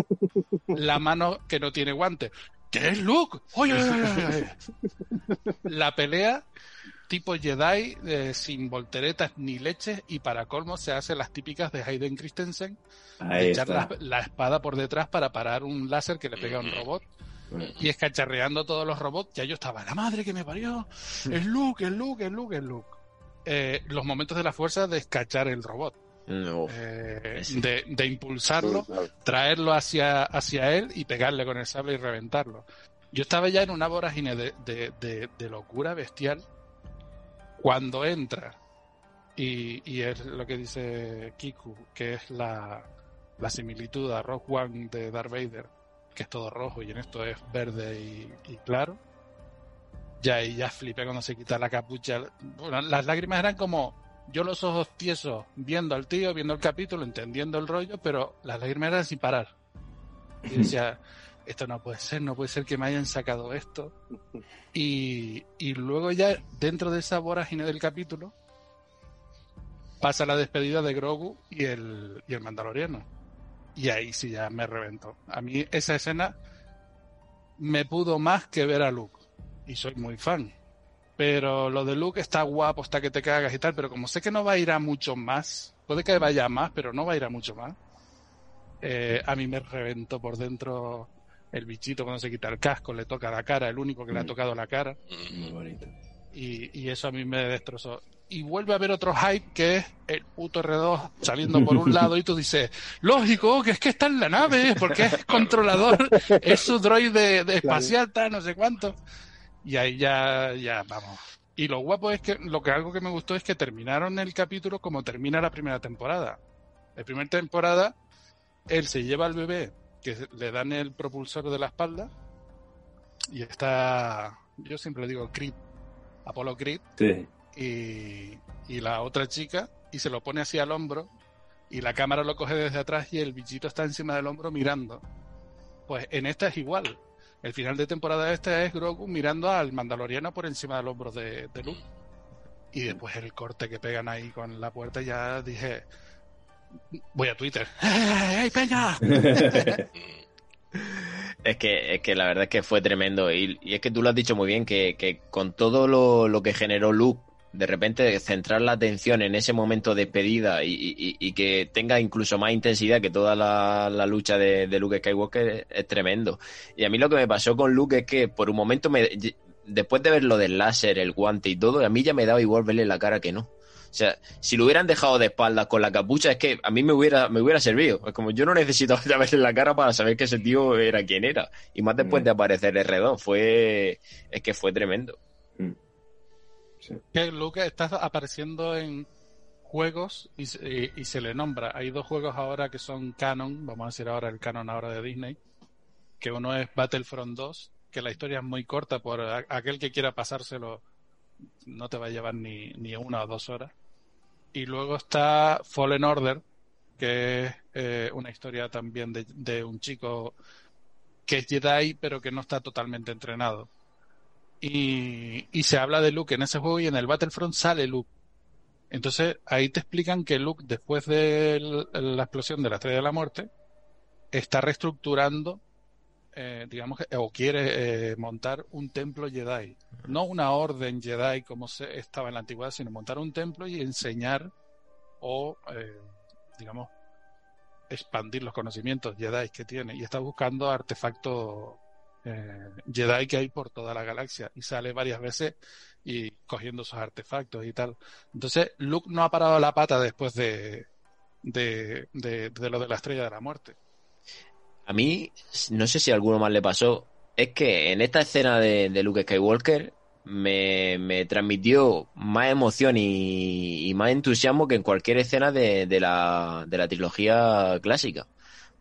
La mano que no tiene guante. ¿Qué es Luke? Ay, ay, ay, ay. La pelea tipo Jedi eh, sin volteretas ni leches y para colmo se hace las típicas de Hayden Christensen de echar la, la espada por detrás para parar un láser que le pega a un robot y escacharreando todos los robots, ya yo estaba, la madre que me parió, es Luke, es Luke, es Luke, es Luke. Eh, los momentos de la fuerza de escachar el robot, No, eh, de, de impulsarlo, traerlo hacia, hacia él y pegarle con el sable y reventarlo. Yo estaba ya en una vorágine de, de- de- de locura bestial cuando entra y, y es lo que dice Kiku, que es la, la similitud a Rock One de Darth Vader, que es todo rojo y en esto es verde y, y claro. Ya ahí ya flipé cuando se quita la capucha. Bueno, las lágrimas eran como yo los ojos tiesos viendo al tío, viendo el capítulo, entendiendo el rollo, pero las lágrimas eran sin parar. Y decía, esto no puede ser, no puede ser que me hayan sacado esto. Y, y luego ya dentro de esa vorágine del capítulo pasa la despedida de Grogu y el, y el Mandaloriano. Y ahí sí ya me reventó. A mí esa escena me pudo más que ver a Luke. Y soy muy fan. Pero lo de Luke está guapo, está que te cagas y tal, pero como sé que no va a ir a mucho más, puede que vaya más, pero no va a ir a mucho más. eh, a mí me reventó por dentro el bichito cuando se quita el casco, le toca la cara, el único que le ha Mm. tocado la cara, muy bonito. y, y eso a mí me destrozó. Y vuelve a haber otro hype que es el puto R2 saliendo por un lado y tú dices, lógico, que es que está en la nave, porque es controlador, es su droide de espacial, tal, no sé cuánto. Y ahí ya, ya, vamos. Y lo guapo es que, lo que algo que me gustó es que terminaron el capítulo como termina la primera temporada. La primera temporada, él se lleva al bebé, que le dan el propulsor de la espalda, y está, yo siempre digo Creed, Apolo Creed, Sí. Y, y la otra chica y se lo pone así al hombro y la cámara lo coge desde atrás y el bichito está encima del hombro mirando. Pues en esta es igual. El final de temporada esta es Grogu mirando al Mandaloriano por encima del hombro de, de Luke. Y después el corte que pegan ahí con la puerta ya dije, voy a Twitter. ¡Ey, peña! Es que, es que la verdad es que fue tremendo. Y, y es que tú lo has dicho muy bien, que, que con todo lo, lo que generó Luke, de repente centrar la atención en ese momento de despedida y, y- y que tenga incluso más intensidad que toda la, la lucha de, de Luke Skywalker es, es tremendo. Y a mí lo que me pasó con Luke es que por un momento me... Después de ver lo del láser, el guante y todo, a mí ya me daba igual verle la cara que no. O sea, si lo hubieran dejado de espaldas con la capucha, es que a mí me hubiera, me hubiera servido. Es como yo no necesitaba ya verle la cara para saber que ese tío era quien era. Y más después Mm. de aparecer R2, fue, es que fue tremendo. Que Luke está apareciendo en juegos y, y- y se le nombra. Hay dos juegos ahora que son canon, vamos a decir ahora el canon ahora de Disney, que uno es Battlefront 2, que la historia es muy corta, por aquel que quiera pasárselo no te va a llevar ni, ni una o dos horas. Y luego está Fallen Order, que es eh, una historia también de, de un chico que es Jedi pero que no está totalmente entrenado. Y, y se habla de Luke en ese juego y en el Battlefront sale Luke. Entonces ahí te explican que Luke, después de la explosión de la Estrella de la Muerte, está reestructurando, eh, digamos, que, o quiere eh, montar un templo Jedi. No una orden Jedi como se estaba en la antigüedad, sino montar un templo y enseñar o, eh, digamos, expandir los conocimientos Jedi que tiene. Y está buscando artefactos eh, Jedi que hay por toda la galaxia y sale varias veces y cogiendo esos artefactos y tal. Entonces, Luke no ha parado la pata después de, de, de, lo de la estrella de la muerte. A mí, no sé si a alguno más le pasó, es que en esta escena de, de Luke Skywalker me, me transmitió más emoción y, y más entusiasmo que en cualquier escena de, de la, de la trilogía clásica.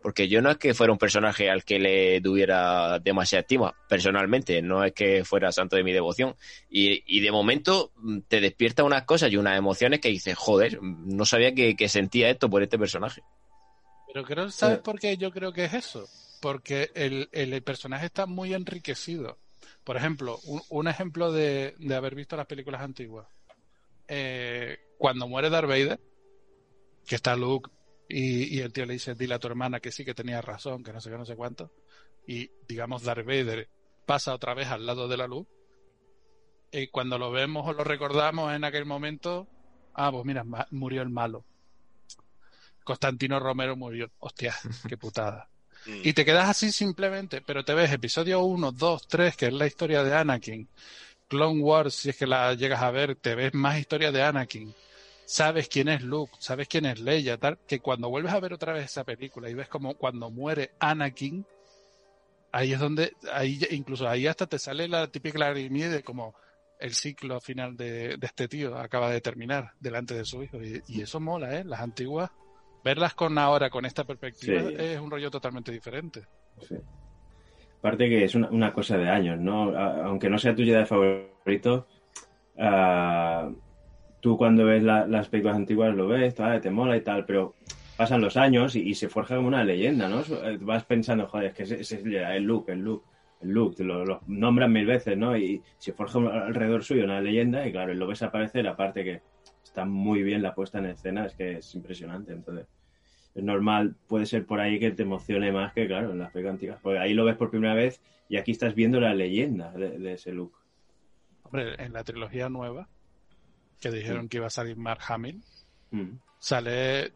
Porque yo no es que fuera un personaje al que le tuviera demasiada estima, personalmente, no es que fuera santo de mi devoción. Y, y de momento mm, te despierta unas cosas y unas emociones que dices, joder, no sabía que, que sentía esto por este personaje. Pero creo, ¿sabes Eh. por qué yo creo que es eso? Porque el, el, el personaje está muy enriquecido. Por ejemplo, un, un ejemplo de, de haber visto las películas antiguas. eh, cuando muere Darth Vader, que está Luke y, y el tío le dice, dile a tu hermana que sí, que tenía razón, que no sé qué, no sé cuánto, y digamos Darth Vader pasa otra vez al lado de la luz, y cuando lo vemos o lo recordamos en aquel momento, ah, pues mira, murió el malo. Constantino Romero murió. Hostia, qué putada. Mm. Y te quedas así simplemente, pero te ves episodio 1, 2, 3, que es la historia de Anakin. Clone Wars, si es que la llegas a ver, te ves más historia de Anakin. Sabes quién es Luke, sabes quién es Leia, tal, que cuando vuelves a ver otra vez esa película y ves como cuando muere Anakin, ahí es donde, ahí incluso ahí hasta te sale la típica lagrimilla de como el ciclo final de, de este tío acaba de terminar delante de su hijo. Y, y eso mola, ¿eh? Las antiguas, verlas con ahora, con esta perspectiva, Sí. es un rollo totalmente diferente. Sí. Aparte que es una, una cosa de años, ¿no? Aunque no sea tu Jedi favorito, ah, tú cuando ves la- las películas antiguas lo ves, te mola y tal, pero pasan los años y, se forja como una leyenda, ¿no? Eh, Vas pensando, joder, es que es el look, el look, el look, te lo, lo nombran mil veces, ¿no? Y se forja alrededor suyo una leyenda y claro, lo ves aparecer, aparte que está muy bien la puesta en escena, es que es impresionante, entonces es normal, puede ser por ahí que te emocione más que, claro, en las películas antiguas. Porque ahí lo ves por primera vez y aquí estás viendo la leyenda de ese look. Hombre, en la trilogía nueva, que dijeron que iba a salir Mark Hamill, Mm. sale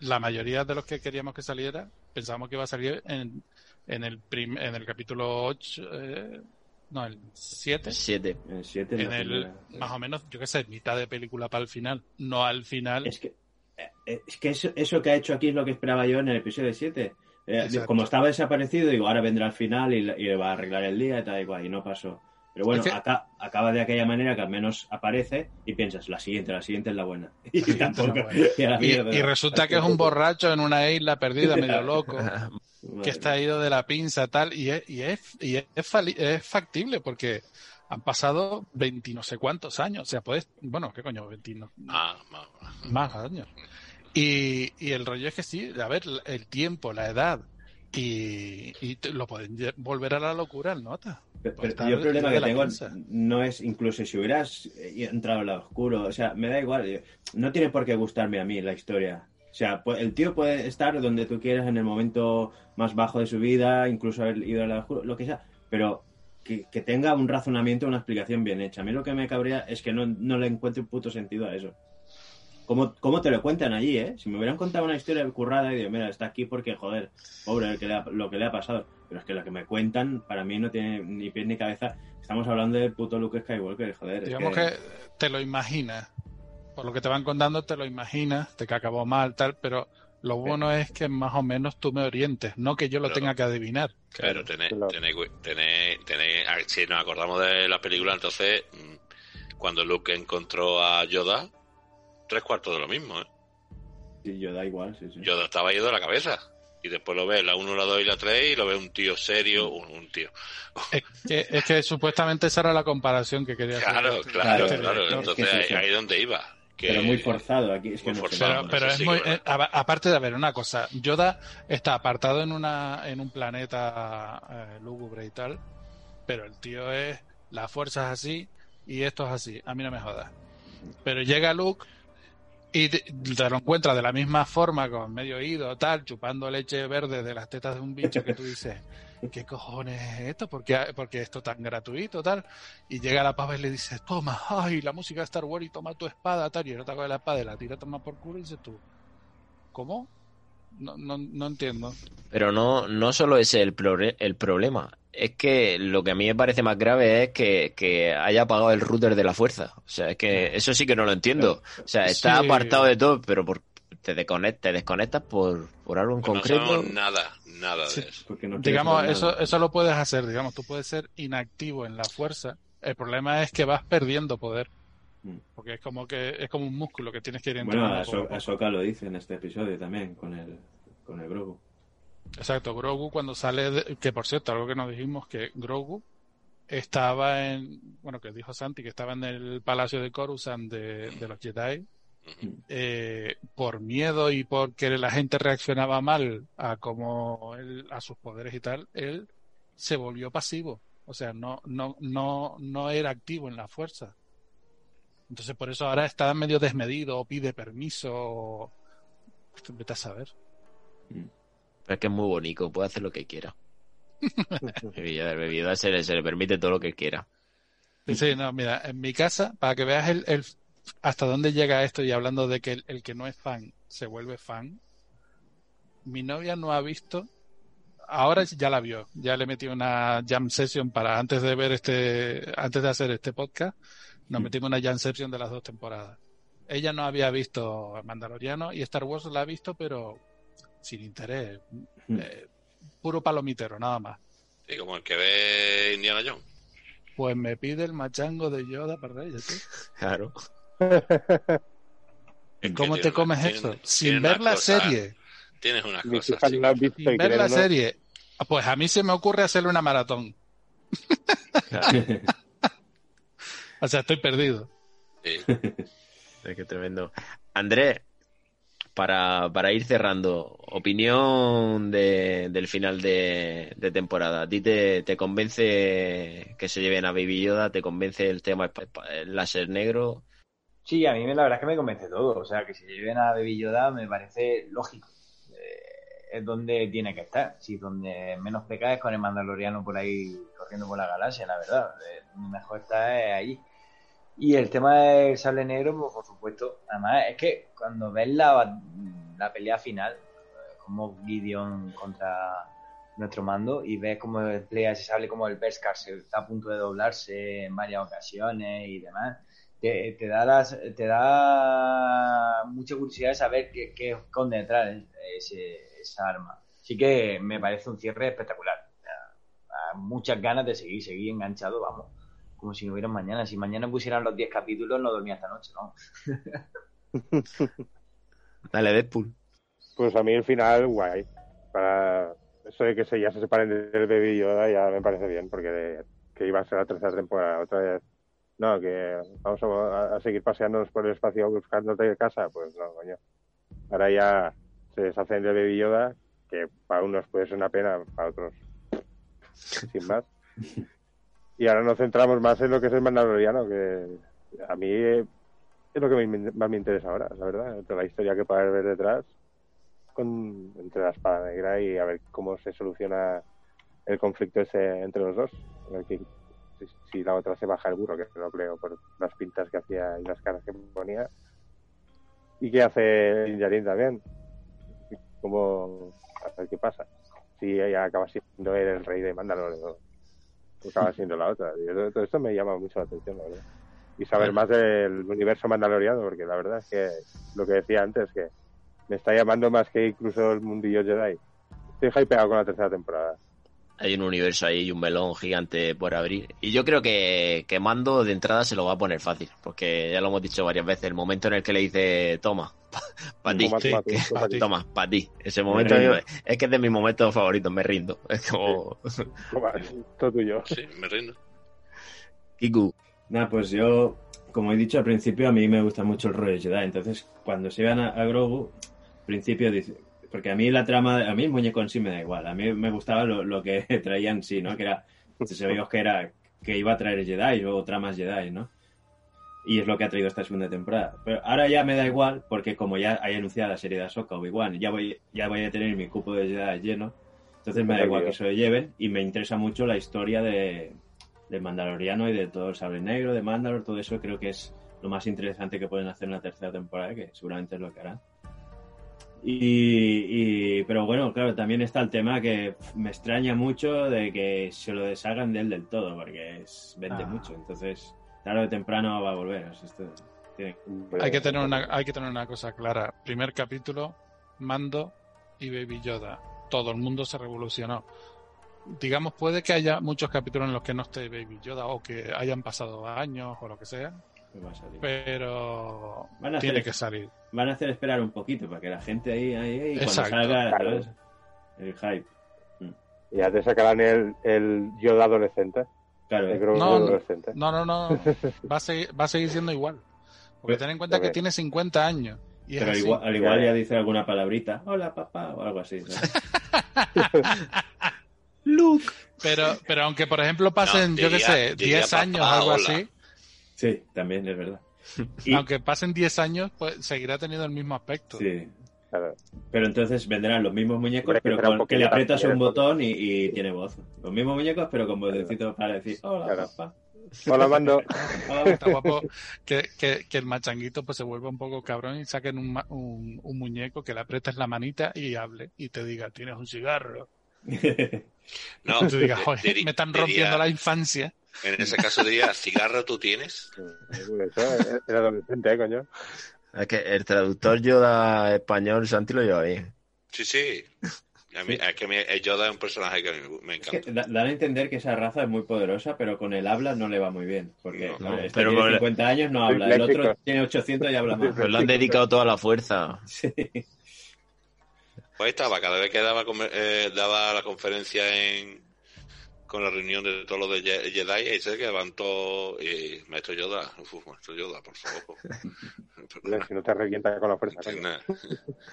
la mayoría de los que queríamos que saliera, pensábamos que iba a salir en, en, el, prim- en el capítulo 8, eh, no, el 7, Siete. El 7 en el, más o menos, yo qué sé, mitad de película para el final, no al final. Es que, eh, es que eso, eso que ha hecho aquí es lo que esperaba yo en el episodio 7. Eh, como estaba desaparecido, digo, ahora vendrá al final y, y va a arreglar el día y tal y cual, y no pasó. Pero bueno, Es que- acá, acaba de aquella manera que al menos aparece y piensas, la siguiente, la siguiente es la buena. Y la tampoco. buena. y a la Y, mierda. y resulta que es un borracho en una isla perdida, medio loco, que está ido de la pinza, tal, y es, y es, y es, factible porque han pasado 20 no sé cuántos años, o sea, puedes, bueno, ¿qué coño? 20 no- Ah, más años. Y, y el rollo es que sí, a ver, el tiempo, la edad, y, y te- lo pueden volver a la locura el nota. Pero, Pues pero está yo el problema de que tengo pinza. no es incluso si hubieras eh, entrado al lado oscuro, o sea, me da igual, yo- no tiene por qué gustarme a mí la historia. O sea, el tío puede estar donde tú quieras en el momento más bajo de su vida, incluso haber ido al lado oscuro, lo que sea, pero que, que tenga un razonamiento, una explicación bien hecha. A mí lo que me cabrea es que no, no le encuentro un puto sentido a eso. ¿Cómo, ¿Cómo te lo cuentan allí, eh? Si me hubieran contado una historia currada y digo, mira, está aquí porque, joder, pobre el que le ha- lo que le ha pasado. Pero es que lo que me cuentan, para mí no tiene ni pies ni cabeza. Estamos hablando del puto Luke Skywalker, joder. es Digamos que te lo imaginas, por lo que te van contando, te lo imaginas, de que acabó mal, tal, pero lo bueno es que más o menos tú me orientes, no que yo lo Pero- tenga que adivinar. Pero tenéis, Claro. tenéis, tenéis, tenéis- si nos acordamos de la película, entonces, mm, cuando Luke encontró a Yoda, tres cuartos de lo mismo, ¿eh? Sí, yo da igual, sí, sí. Yoda estaba ido de la cabeza. Y después lo ve la 1, la 2 y la 3 y lo ve un tío serio, un, un tío. Es que, es que supuestamente esa era la comparación que quería hacer. Claro, este- claro, este claro. director. Entonces Es que es ahí, ahí donde iba. Que, Pero muy forzado aquí. Es que no. Pero, es sí muy, es eh, a- aparte de haber una cosa, Yoda está apartado en una en un planeta eh, lúgubre y tal, pero el tío es la fuerza es así y esto es así. A mí no me jodas. Pero llega Luke y te, te lo encuentra de la misma forma, con medio oído, tal, chupando leche verde de las tetas de un bicho que tú dices, ¿qué cojones es esto? ¿Por qué, por qué esto tan gratuito, tal? Y llega la pava y le dice, toma, ay, la música de Star Wars y toma tu espada, tal, y el otro coge la espada y la tira, toma por culo y dices tú, ¿cómo? No, no, no entiendo. Pero no, no solo es el, el problema. Es que lo que a mí me parece más grave es que, que haya apagado el router de la fuerza. O sea, es que eso sí que no lo entiendo. O sea, está Sí. apartado de todo, pero por, te, desconectas, te desconectas por, por algo en pues no concreto. sabemos nada, nada Sí. de eso. No Digamos, eso, nada. eso lo puedes hacer, digamos, tú puedes ser inactivo en la fuerza. El problema es que vas perdiendo poder. Mm. Porque es como que es como un músculo que tienes que ir Bueno, entrenando. Poco. Ahsoka lo dice en este episodio también, con el, con el Grogu. Exacto, Grogu cuando sale, de- que por cierto, algo que nos dijimos, que Grogu estaba en, bueno, que dijo Santi, que estaba en el palacio de Coruscant de, de los Jedi, eh, por miedo y porque la gente reaccionaba mal a como él, a sus poderes y tal, él se volvió pasivo. O sea, no, no, no, no era activo en la fuerza. Entonces por eso ahora está medio desmedido, o pide permiso, o- vete a saber. Pero es que es muy bonito, puede hacer lo que quiera. Yoda se le, se le permite todo lo que quiera. Sí, sí, no, mira, en mi casa, para que veas el, el- hasta dónde llega esto y hablando de que el, el que no es fan se vuelve fan, mi novia no ha visto, ahora ya la vio, ya le metí una jam session para antes de ver este, antes de hacer este podcast, nos metimos una jam session de las dos temporadas. Ella no había visto Mandaloriano y Star Wars la ha visto, pero sin interés, eh, puro palomitero, nada más. Sí, como el que ve Indiana Jones. Pues me pide el machango de Yoda para ella, tío. Claro. ¿Cómo te comes tiene- eso? tiene Sin ver la cosa- serie. Tienes unas cosas. sí. Sin y ver la serie. Pues a mí se me ocurre hacerle una maratón. O sea, estoy perdido. Sí. Es que tremendo. Andrés, para, para ir cerrando, opinión de- del final de, de temporada. ¿A ti te, te convence que se lleven a Baby Yoda? ¿Te convence el tema el láser negro? Sí, a mí me- la verdad es que me convence todo. O sea, que si lleven a Baby Yoda me parece lógico. Eh, es donde tiene que estar. Si donde menos peca es con el Mandaloriano por ahí corriendo por la galaxia, la verdad. Eh, mejor está es ahí. Y el tema del sable negro, pues por supuesto. Además, es que cuando ves la, la pelea final, eh, como Gideon contra nuestro mando, y ves cómo emplea ese sable, como el Beskar se está a punto de doblarse en varias ocasiones y demás te, te da las, te da mucha curiosidad de saber qué, qué esconde detrás ese, esa arma. Así que me parece un cierre espectacular. Muchas ganas de seguir, seguir enganchado, vamos, como si no hubiera mañana. Si mañana pusieran los 10 capítulos, no dormía esta noche, ¿no? Dale, Deadpool. Pues a mí el final, guay. Para eso de que se, ya se separen del Baby Yoda ya me parece bien, porque de- que iba a ser la tercera temporada otra vez. No, que vamos a, a seguir paseándonos por el espacio buscándote de casa, pues no, coño. Ahora ya se deshacen del Baby Yoda, que para unos puede ser una pena, para otros sin más. Y ahora nos centramos más en lo que es el Mandaloriano, que a mí es lo que más me interesa ahora, la verdad. Toda la historia que puede haber detrás con, entre la espada negra y a ver cómo se soluciona el conflicto ese entre los dos. Si, la otra se baja el burro, que no creo por las pintas que hacía y las caras que ponía. ¿Y qué hace Yarin también? ¿Cómo, a ver qué pasa? Si ella acaba siendo él el rey de Mandalore o o acaba siendo la otra. Y todo, todo esto me llama mucho la atención, la verdad. Y saber más del universo mandaloriano, porque la verdad es que lo que decía antes, que me está llamando más que incluso el mundillo Jedi. Estoy hypeado con la tercera temporada. Hay un universo ahí y un melón gigante por abrir. Y yo creo que, que Mando de entrada se lo va a poner fácil, porque ya lo hemos dicho varias veces, el momento en el que le dice, toma, para ti, sí, pa' ti. toma, para ti. Ese momento rindo. es que es de mis momentos favoritos, me rindo. Es como, Toma, todo tuyo. Sí, me rindo. Kiku, Nada, pues yo, como he dicho al principio, a mí me gusta mucho el rollo Jedi. Entonces, cuando se iban a, a Grogu, al principio dice. Porque a mí la trama, a mí el muñeco en sí me da igual. A mí me gustaba lo, lo que traía en sí, ¿no? Que era, se veía que era, que iba a traer Jedi o tramas Jedi, ¿no? Y es lo que ha traído esta segunda temporada. Pero ahora ya me da igual, porque como ya hay anunciada la serie de Ahsoka Obi-Wan, ya voy, ya voy a tener mi cupo de Jedi lleno. Entonces me da igual que se lo lleven y me interesa mucho la historia de, del Mandaloriano y de todo el sable negro, de Mandalor, todo eso creo que es lo más interesante que pueden hacer en la tercera temporada, que seguramente es lo que harán. Y, y- pero bueno, claro, también está el tema que me extraña mucho de que se lo deshagan de él del todo, porque es, vende Ah. mucho. Entonces, tarde o temprano va a volver. esto tiene- Hay que tener una, hay que tener una cosa clara. Primer capítulo, Mando y Baby Yoda. Todo el mundo se revolucionó. Digamos, puede que haya muchos capítulos en los que no esté Baby Yoda o que hayan pasado años o lo que sea, que va a salir. pero Van a tiene hacer- que salir. Van a hacer esperar un poquito para que la gente ahí, ahí, ahí, cuando salga el hype. Y ya te sacarán el, el Yoda adolescente. Claro, El No, no. adolescente. No, no, no. Va a seguir, va a seguir siendo igual. Porque ten en cuenta que tiene 50 años. Y pero igual, al igual ya dice alguna palabrita, hola papá, o algo así. Luke. Pero, pero aunque, por ejemplo, pasen, No, yo qué sé, diría 10 años, papá, algo hola. así, Sí, también es verdad. Y- Aunque pasen 10 años, pues seguirá teniendo el mismo aspecto. Sí. Claro. Pero entonces vendrán los mismos muñecos, pero un con, que le aprietas un botón y, y tiene voz. Los mismos muñecos, pero con vocecito para decir, hola, Claro. papá. Hola, mando. Hola, Está guapo que, que, que el machanguito pues se vuelva un poco cabrón y saquen un, ma- un, un muñeco que le aprietes la manita y hable y te diga, tienes un cigarro. No, Y tú digas, di- joder, me están diría- rompiendo la infancia. En ese caso diría, ¿cigarro tú tienes? Era adolescente, ¿eh, coño? Es que el traductor Yoda español, Santi lo lleva bien. Sí, sí. A mí, es que me, el Yoda es un personaje que me, me Es que encanta. da- dan a entender que esa raza es muy poderosa, pero con el habla no le va muy bien. Porque No, no, este pero tiene con el- 50 años, no habla. El otro tiene 800 y habla más. Pues le han dedicado toda la fuerza. Sí. Pues ahí estaba, cada vez que daba, comer- eh, daba la conferencia en con la reunión de todos los de Jedi, ahí se levantó y Maestro Yoda, uf, Maestro Yoda, por favor. Si no te revienta con la fuerza.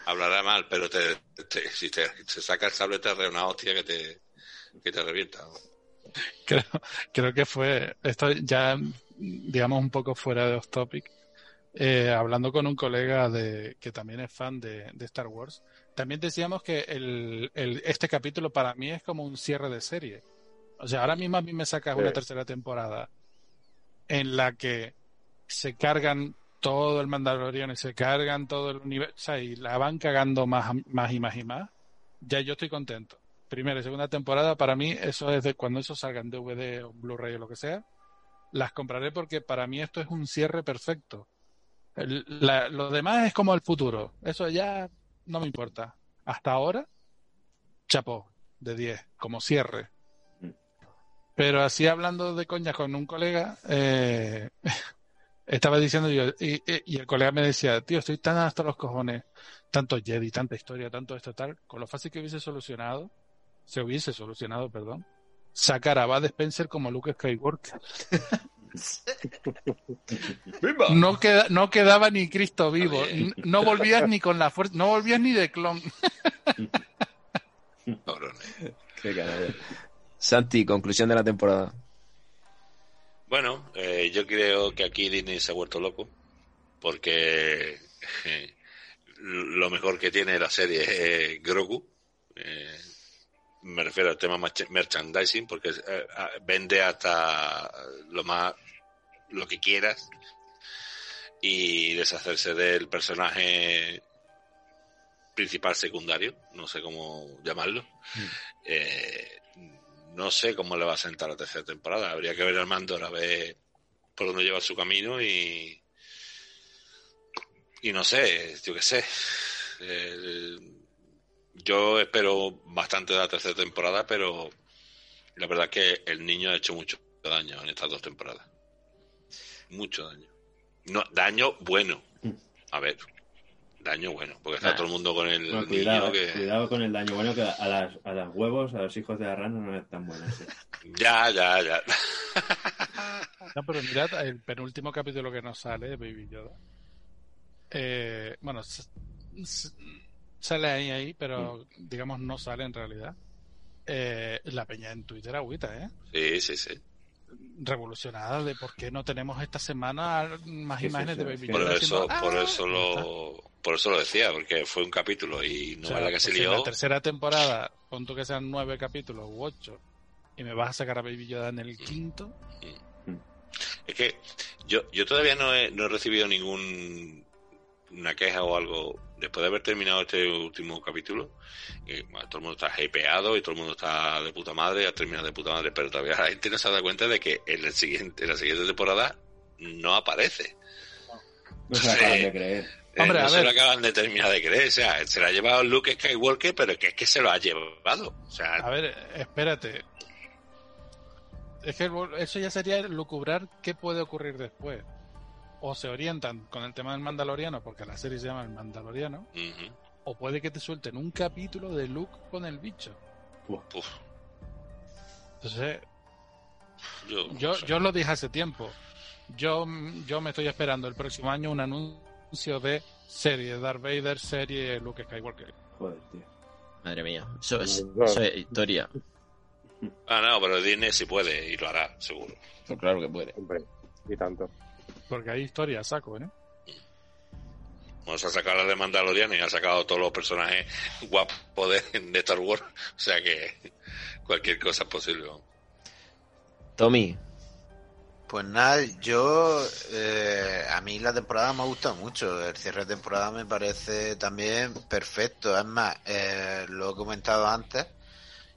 Hablará mal, pero te, te- si te, se saca el sable te arrea una hostia que te, que te revienta. Creo, creo que fue, esto ya, digamos, un poco fuera de off topic, eh, hablando con un colega de, que también es fan de, de Star Wars, también decíamos que el, el- este capítulo para mí es como un cierre de serie. O sea, ahora mismo a mí me sacas una tercera temporada en la que se cargan todo el Mandalorian y se cargan todo el universo o sea, y la van cagando más, más y más y más. Ya yo estoy contento primera y segunda temporada, para mí, eso es de cuando eso salga en DVD o Blu-ray o lo que sea, las compraré porque para mí esto es un cierre perfecto. El- la- lo demás es como el futuro. Eso ya no me importa. Hasta ahora, chapó, de 10, como cierre. Pero así hablando de coña con un colega, eh, estaba diciendo yo, y, y- y el colega me decía, tío, estoy tan hasta los cojones, tanto Jedi, tanta historia, tanto esto tal, con lo fácil que hubiese solucionado, se hubiese solucionado, perdón, sacar a Bud Spencer como Luke Skywalker. No, queda, no quedaba ni Cristo vivo, no volvías ni con la fuerza, no volvías ni de clon. Qué. Santi, conclusión de la temporada. Bueno, eh, yo creo que aquí Disney se ha vuelto loco porque eh, lo mejor que tiene la serie es Grogu. Eh, me refiero al tema merch- merchandising porque vende hasta lo más lo que quieras y deshacerse del personaje principal secundario, no sé cómo llamarlo. Eh, no sé cómo le va a sentar la tercera temporada. Habría que ver al Mandor a ver por dónde lleva su camino y. Y no sé, yo qué sé. Eh, yo espero bastante de la tercera temporada, pero la verdad es que el niño ha hecho mucho daño en estas dos temporadas. Mucho daño. No, daño bueno. A ver, daño bueno, porque está Ah. todo el mundo con el Bueno, niño cuidado, que. cuidado con el daño. Bueno, que a las, a las huevos, a los hijos de la rana no es tan bueno. sí. Ya, ya, ya. No, pero mirad, el penúltimo capítulo que nos sale de Baby Yoda. Eh, bueno, sale ahí, ahí, pero digamos no sale en realidad. Eh, la peña en Twitter agüita, ¿eh? Sí, sí, sí. Revolucionada de por qué no tenemos esta semana más Sí, sí, imágenes sí, de Baby que- Por Yoda. eso, haciendo, por "Ah", eso lo, por eso lo decía, porque fue un capítulo y no O sea, es la que se pues en lió. la tercera temporada, punto que sean nueve capítulos u ocho, y me vas a sacar a Baby Yoda en el quinto. Es que yo, yo todavía no he, no he recibido ningún una queja o algo después de haber terminado este último capítulo. bueno, todo el mundo está hypeado y todo el mundo está de puta madre, ha terminado de puta madre, pero todavía la gente no se da cuenta de que en, el siguiente, en la siguiente temporada no aparece. No se la acaban de creer. Eh, Hombre, no a se ver. lo acaban de terminar de creer. O sea, se lo ha llevado Luke Skywalker, pero que es que se lo ha llevado. O sea, A ver, espérate. Es que eso ya sería lucubrar qué puede ocurrir después. O se orientan con el tema del Mandaloriano, porque la serie se llama El Mandaloriano, o puede que te suelten un capítulo de Luke con el bicho. uf, Entonces, yo, no yo, sé. yo lo dije hace tiempo. Yo, yo me estoy esperando el próximo año un anuncio de serie de Darth Vader, serie de Luke Skywalker. Joder, tío. Madre mía. Eso es, No. eso es historia. Ah, no, pero Disney sí puede y lo hará, seguro. Claro que puede. Hombre, y tanto. Porque hay historia, saco, ¿eh? Vamos a sacar la de Mandalorian y ha sacado todos los personajes guapos de, de Star Wars. O sea que cualquier cosa es posible. Tommy, Pues nada, yo eh, a mí la temporada me ha gustado mucho. El cierre de temporada me parece también perfecto. Es más, eh, lo he comentado antes,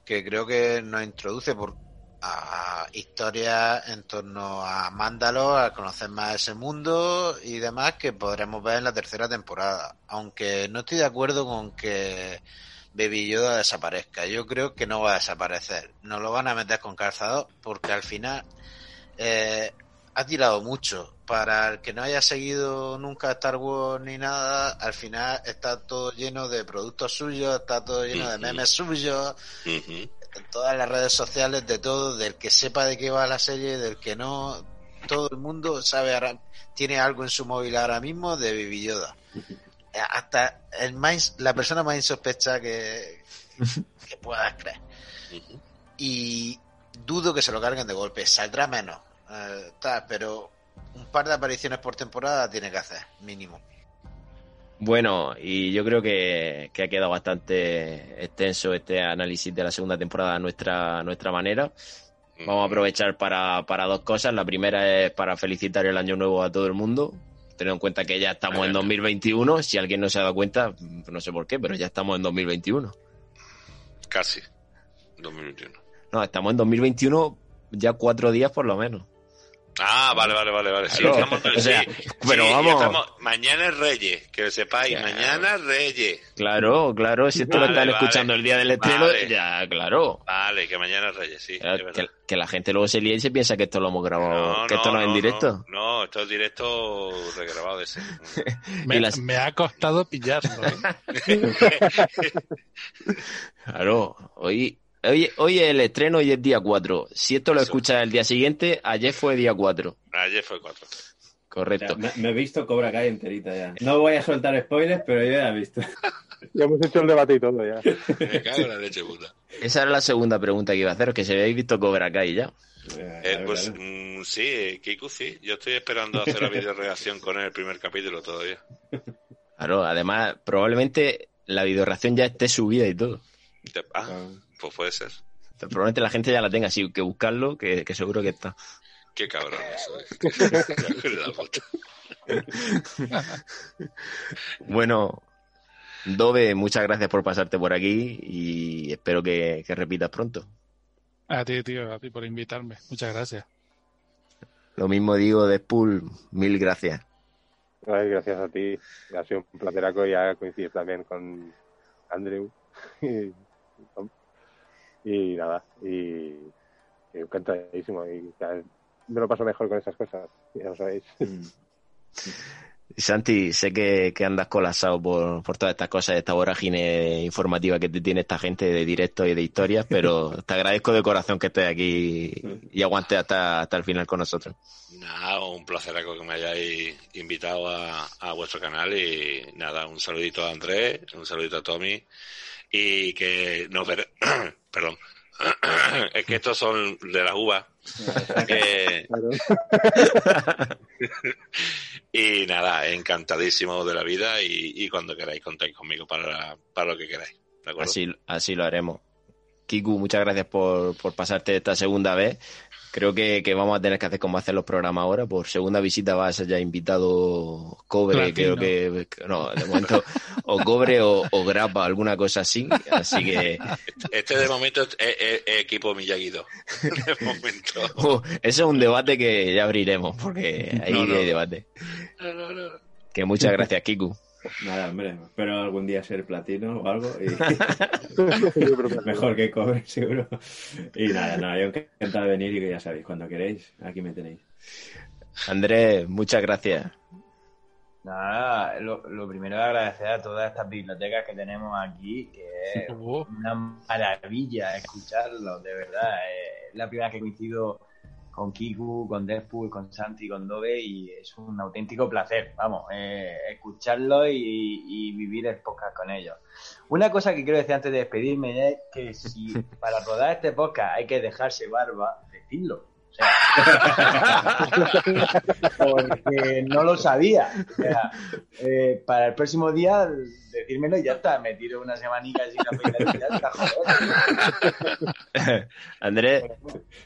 que creo que nos introduce por a historias en torno a Mándalo, a conocer más ese mundo y demás que podremos ver en la tercera temporada. Aunque no estoy de acuerdo con que Baby Yoda desaparezca. Yo creo que no va a desaparecer. Nos lo van a meter con calzador porque al final eh, ha tirado mucho. Para el que no haya seguido nunca Star Wars ni nada, al final está todo lleno de productos suyos, está todo lleno de memes suyos, Ujú. En todas las redes sociales, de todo, del que sepa de qué va la serie, del que no, todo el mundo sabe ahora, tiene algo en su móvil ahora mismo de Baby Yoda. Eh, Hasta el más, la persona más insospecha que, que puedas creer. Y dudo que se lo carguen de golpe, saldrá menos, eh, tal, pero un par de apariciones por temporada tiene que hacer, mínimo. Bueno, y yo creo que, que ha quedado bastante extenso este análisis de la segunda temporada a nuestra, nuestra manera. Vamos a aprovechar para, para dos cosas. La primera es para felicitar el año nuevo a todo el mundo. Teniendo en cuenta que ya estamos en 2021. Si alguien no se ha dado cuenta, no sé por qué, pero ya estamos en 2021. Casi. 2021. No, estamos en 2021 ya cuatro días por lo menos. Ah, vale, vale, vale, vale. Sí, Claro. estamos- O sea, sí, pero sí, vamos. estamos- mañana es Reyes, que lo sepáis. Ya. Mañana es Reyes. Claro, claro. Si esto lo están vale. escuchando el día del estreno, Vale. ya, claro. Vale, que mañana es Reyes, sí. Es que, que la gente luego se lía y se piensa que esto lo hemos grabado, que esto no, es en directo. No, no, esto es directo regrabado de ese. Me, las- me ha costado pillarlo. ¿eh? Claro, hoy, hoy, hoy es el estreno y es día 4. Si esto lo escuchas el día siguiente, ayer fue día 4. Ayer fue 4. Correcto. Ya, me, me he visto Cobra Kai enterita ya. No voy a soltar spoilers, pero yo ya he visto. Ya hemos hecho el debate y todo ya. Me cago en la leche puta. Esa era la segunda pregunta que iba a hacer, que si habéis visto Cobra Kai ya. Eh, pues mm, sí, eh, Kiku sí. Yo estoy esperando hacer la videoreacción con el primer capítulo todavía. Claro, además, probablemente la videoreacción ya esté subida y todo. Te- Ah, pues puede ser. Probablemente la gente ya la tenga, así que buscarlo, que, que seguro que está. Qué cabrón eso. eh. La puta. Bueno, Dove, muchas gracias por pasarte por aquí y espero que, que repitas pronto. A ti, tío, a ti por invitarme. Muchas gracias. Lo mismo digo de Spool, mil gracias. Ay, gracias a ti. Ha sido un plateraco y ya coincidir también con Andrew. Y, nada, y, y encantadísimo. Y me lo paso mejor con esas cosas, ya lo sabéis. Mm. Santi, sé que, que andas colapsado por, por todas estas cosas, esta vorágine informativa que te tiene esta gente de directo y de historias, pero te agradezco de corazón que estés aquí y aguantes hasta, hasta el final con nosotros. Nada, un placer que me hayáis invitado a, a vuestro canal y nada, un saludito a Andrés, un saludito a Tommy y que nos veremos. Perdón. es que estos son de las uvas. Eh, y nada, encantadísimo de la vida y, y cuando queráis contáis conmigo para, para lo que queráis. ¿De acuerdo? Así, así lo haremos. Kiku, muchas gracias por, por pasarte esta segunda vez. Creo que, que vamos a tener que hacer como hacer los programas ahora. Por segunda visita va a ser ya invitado Cobre, Platino. creo que, no, de momento, o Cobre o, o Grapa, alguna cosa así. Así que Este de momento es, es- es equipo Miyagi-Do. De momento. uh, eso es un debate que ya abriremos, porque ahí No, no. hay debate. No, no, no. Que muchas gracias, Kiku. Nada, hombre, espero algún día ser platino o algo. Y... Mejor que cobre, seguro. Y nada, nada, yo encantado de venir y que ya sabéis, cuando queréis, aquí me tenéis. Andrés, muchas gracias. Nada, lo, lo primero es agradecer a todas estas bibliotecas que tenemos aquí, que es una maravilla escucharlos, de verdad. Es la primera vez que coincido con Kiku, con Deadpool, con Santi, con Dove y es un auténtico placer, vamos, eh, escucharlos y, y vivir el podcast con ellos. Una cosa que quiero decir antes de despedirme es que si para rodar este podcast hay que dejarse barba, decidlo. O sea, porque no lo sabía. O sea, eh, para el próximo día, decírmelo y ya está. Me tiro una semanica sin afeitar y ya está, joder. Andrés,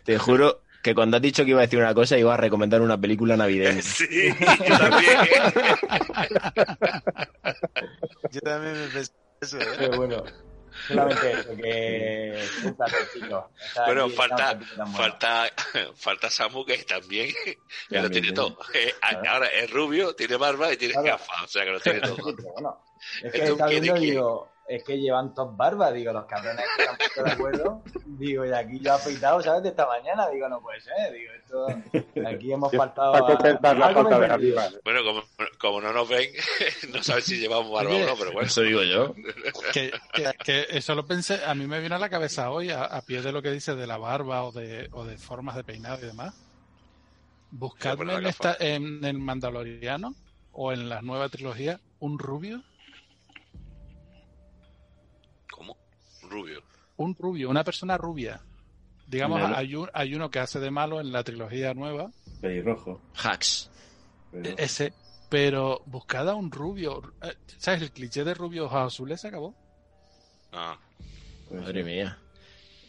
te juro que cuando has dicho que iba a decir una cosa, iba a recomendar una película navideña. Sí, yo también. Yo también me pensé eso, ¿eh? Pero bueno, solamente eso, que Bueno, falta, falta, falta Samu que también, que lo tiene sí. todo. Eh, ahora es rubio, tiene barba y tiene Claro. gafas, o sea que lo tiene todo. Bueno, es que viendo, digo, es que llevan dos barbas, digo, los cabrones que se han puesto de acuerdo, digo, y aquí yo he afeitado, ¿sabes? De esta mañana, digo, no puede ser, digo, esto, aquí hemos faltado la falta de arriba. Bueno, como, como no nos ven, no sabes si llevamos barba o no, pero bueno. Eso digo yo. Que, que- que eso lo pensé, a mí me vino a la cabeza hoy, a, a pie de lo que dice de la barba o de, o de formas de peinado y demás. Buscadme en, esta, en el Mandaloriano o en la nueva trilogía un rubio, Rubio. un rubio, una persona rubia. Digamos, hay, un, hay uno que hace de malo en la trilogía nueva, Pelirrojo. Hacks. pero- e- ese, pero buscad a un rubio. eh, ¿Sabes? El cliché de rubio ojos azules se acabó. Ah, Madre sí. mía.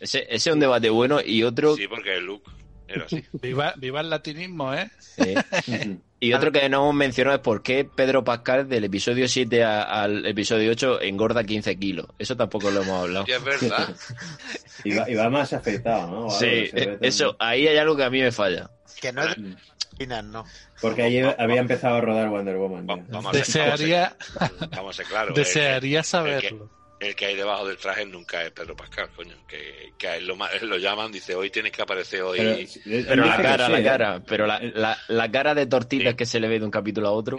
Ese, ese es un debate bueno y otro, sí, porque el look era así. Viva, viva el latinismo, ¿eh? eh, y otro que no hemos mencionado es por qué Pedro Pascal del episodio 7 a- al episodio 8 engorda 15 kilos. Eso tampoco lo hemos hablado. Y es verdad. Y va, y va más afeitado, ¿no? Algo Sí, eso, ahí hay algo que a mí me falla. Que no es no. Porque ayer había empezado a rodar Wonder Woman. Vamos Desearía, vamos vamos desearía saberlo. El que hay debajo del traje nunca es Pedro Pascal, coño. Que, que a él lo, lo llaman, dice, hoy tienes que aparecer hoy. Pero, dice la cara, sí, la ¿eh? cara, pero la, la, la cara de tortitas Sí. que se le ve de un capítulo a otro.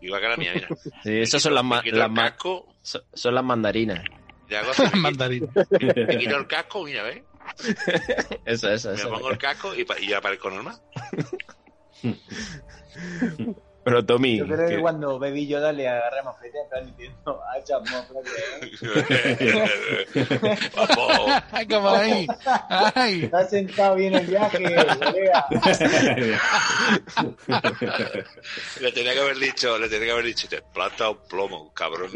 Igual que la mía, mira. Sí, esas son las, Me las casco, son, son las mandarinas. y hago así, me quito- me el casco, mira, ¿ves? Esa, esa, Me esa. pongo el casco y, y aparezco normal. Pero Tommy, Yo creo que que- cuando Baby Yoda le agarra mofete, está diciendo, ah, chamo, Vamos. ¡Ay, como ahí! ¡Ay! Está sentado bien el viaje, colega. Le tenía que haber dicho, le tenía que haber dicho, te plata o plomo, cabrón.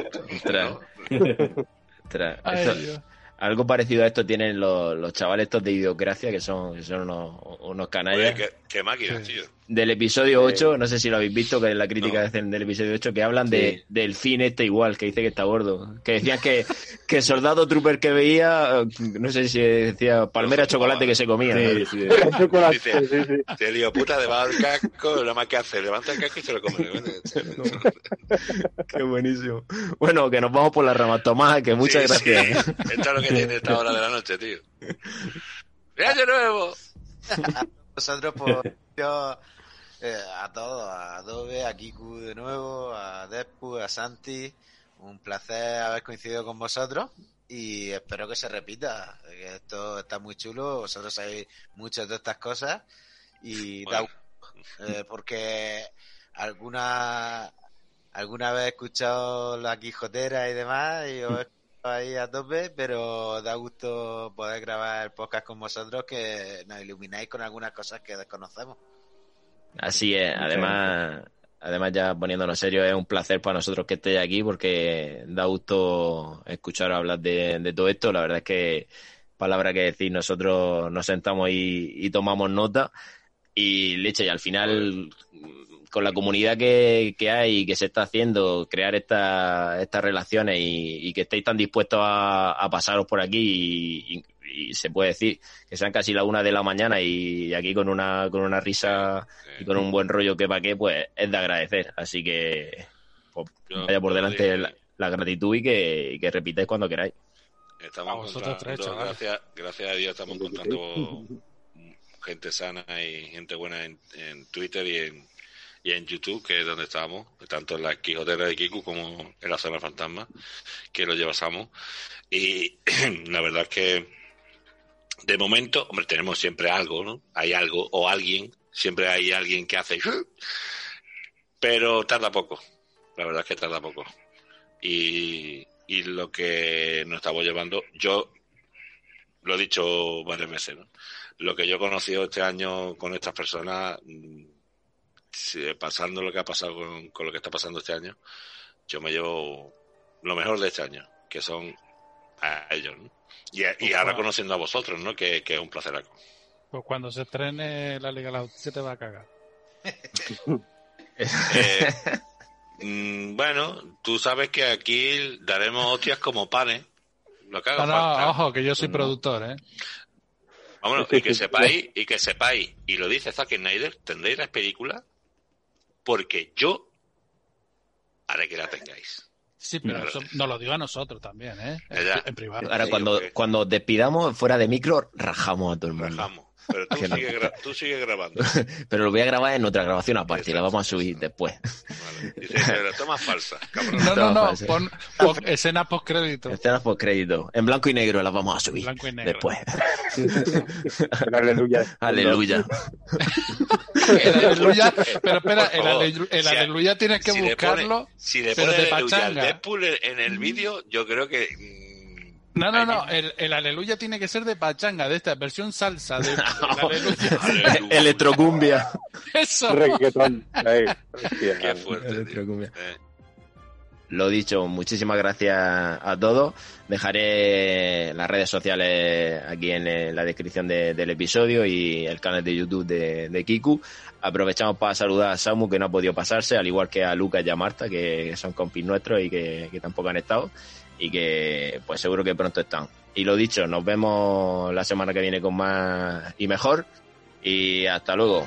Esto- Dios. algo parecido a esto tienen los, los chavales estos de Idiocracia, que son, que son unos, unos Oye, canallas. qué, qué máquina, Sí. tío. Del episodio 8, no sé si lo habéis visto, que es la crítica No. del episodio 8, que hablan de, del fin este igual, que dice que está gordo. Que decían que, que el soldado trooper que veía, no sé si decía palmera No, chocolate que se comía. Sí, sí. Chocolate, Dice- sí, sí. Te lío puta debajo del casco, nada más que hace, levanta el casco y se lo come. Qué buenísimo. Bueno, que nos vamos por las ramas. Tomás, que muchas Sí, gracias. sí. Esto es lo que tiene esta hora de la noche, tío. ¡Mira de nuevo! Nosotros, pues, yo, eh, a todos, a Adobe, a Kiku de nuevo, a Despu, a Santi, un placer haber coincidido con vosotros y espero que se repita, que esto está muy chulo, vosotros sabéis muchas de estas cosas y da eh, porque alguna alguna vez he escuchado la Quijotera y demás y os he escuchado ahí a tope, pero da gusto poder grabar el podcast con vosotros que nos ilumináis con algunas cosas que desconocemos. Así es, además, además ya poniéndonos serios, es un placer para nosotros que estéis aquí porque da gusto escuchar hablar de, de todo esto. La verdad es que, palabra que decir, nosotros nos sentamos y, y tomamos nota y leche, y al final, con la comunidad que, que hay y que se está haciendo, crear esta- estas relaciones y, y que estéis tan dispuestos a, a pasaros por aquí y, y- se puede decir que sean casi la una de la mañana y aquí con una, con una risa y con un buen rollo que pa' qué, pues es de agradecer. Así que pues, Yo- vaya por delante la, la gratitud y que, y que repitáis cuando queráis. Estamos A vosotros tres, gracias, gracias a Dios estamos encontrando gente sana y gente buena en, en Twitter y en, y en YouTube, que es donde estamos, tanto en la Quijotera de Kiku como en la Zona Fantasma, que lo llevamos. Y la verdad es que de momento, hombre, tenemos siempre algo, ¿no? Hay algo o alguien, siempre hay alguien que hace, pero tarda poco. La verdad es que tarda poco. Y, y lo que nos estamos llevando, yo lo he dicho varias veces, ¿no? Lo que yo he conocido este año con estas personas, mm, si- pasando lo que ha pasado con, con lo que está pasando este año, yo me llevo lo mejor de este año, que son a ellos, ¿no? Y, y ahora conociendo a vosotros, ¿no? Que, que es un placer. Pues cuando se estrene la Liga de la Justicia te va a cagar. Eh, mm, bueno, tú sabes que aquí daremos hostias como panes. Lo que haga No, no, falta. ojo, que yo soy No. productor, ¿eh? Vámonos, y que sepáis, y que sepáis, y lo dice Zack Snyder, tendréis la película porque yo haré que la tengáis. Sí, pero Claro. eso nos lo digo a nosotros también, ¿eh? En, Ya. en privado. Ahora, Sí, cuando, cuando despidamos fuera de micro, rajamos a todo el mundo. Rajamos. Pero tú Que no. sigue, gra- tú sigue grabando. Pero lo voy a grabar en otra grabación aparte y la vamos a subir después. Vale. Dice, toma falsa, cabrón. No, no, no, pon, pon escena post crédito. Escenas por crédito. En blanco y negro las vamos a subir. Blanco y negro. Después. Aleluya. Aleluya. El aleluya, pero espera, el, favor. alelu- el Si a- aleluya tienes que si le buscarlo. pone, si le pero pone de aleluya al. Deadpool en en el vídeo, yo creo que... No, no, no, el, el aleluya tiene que ser de pachanga, de esta versión salsa. De. Aleluya. Electrocumbia. Eso. Reggaetón. Ahí. Qué fuerte. Lo dicho, muchísimas gracias a todos. Dejaré las redes sociales aquí en la descripción de- del episodio y el canal de YouTube de, de Kiku. Aprovechamos para saludar a Samu que no ha podido pasarse, al igual que a Lucas y a Marta, que son compis nuestros y que, que tampoco han estado y que pues seguro que pronto están. Y lo dicho, nos vemos la semana que viene con más y mejor y hasta luego.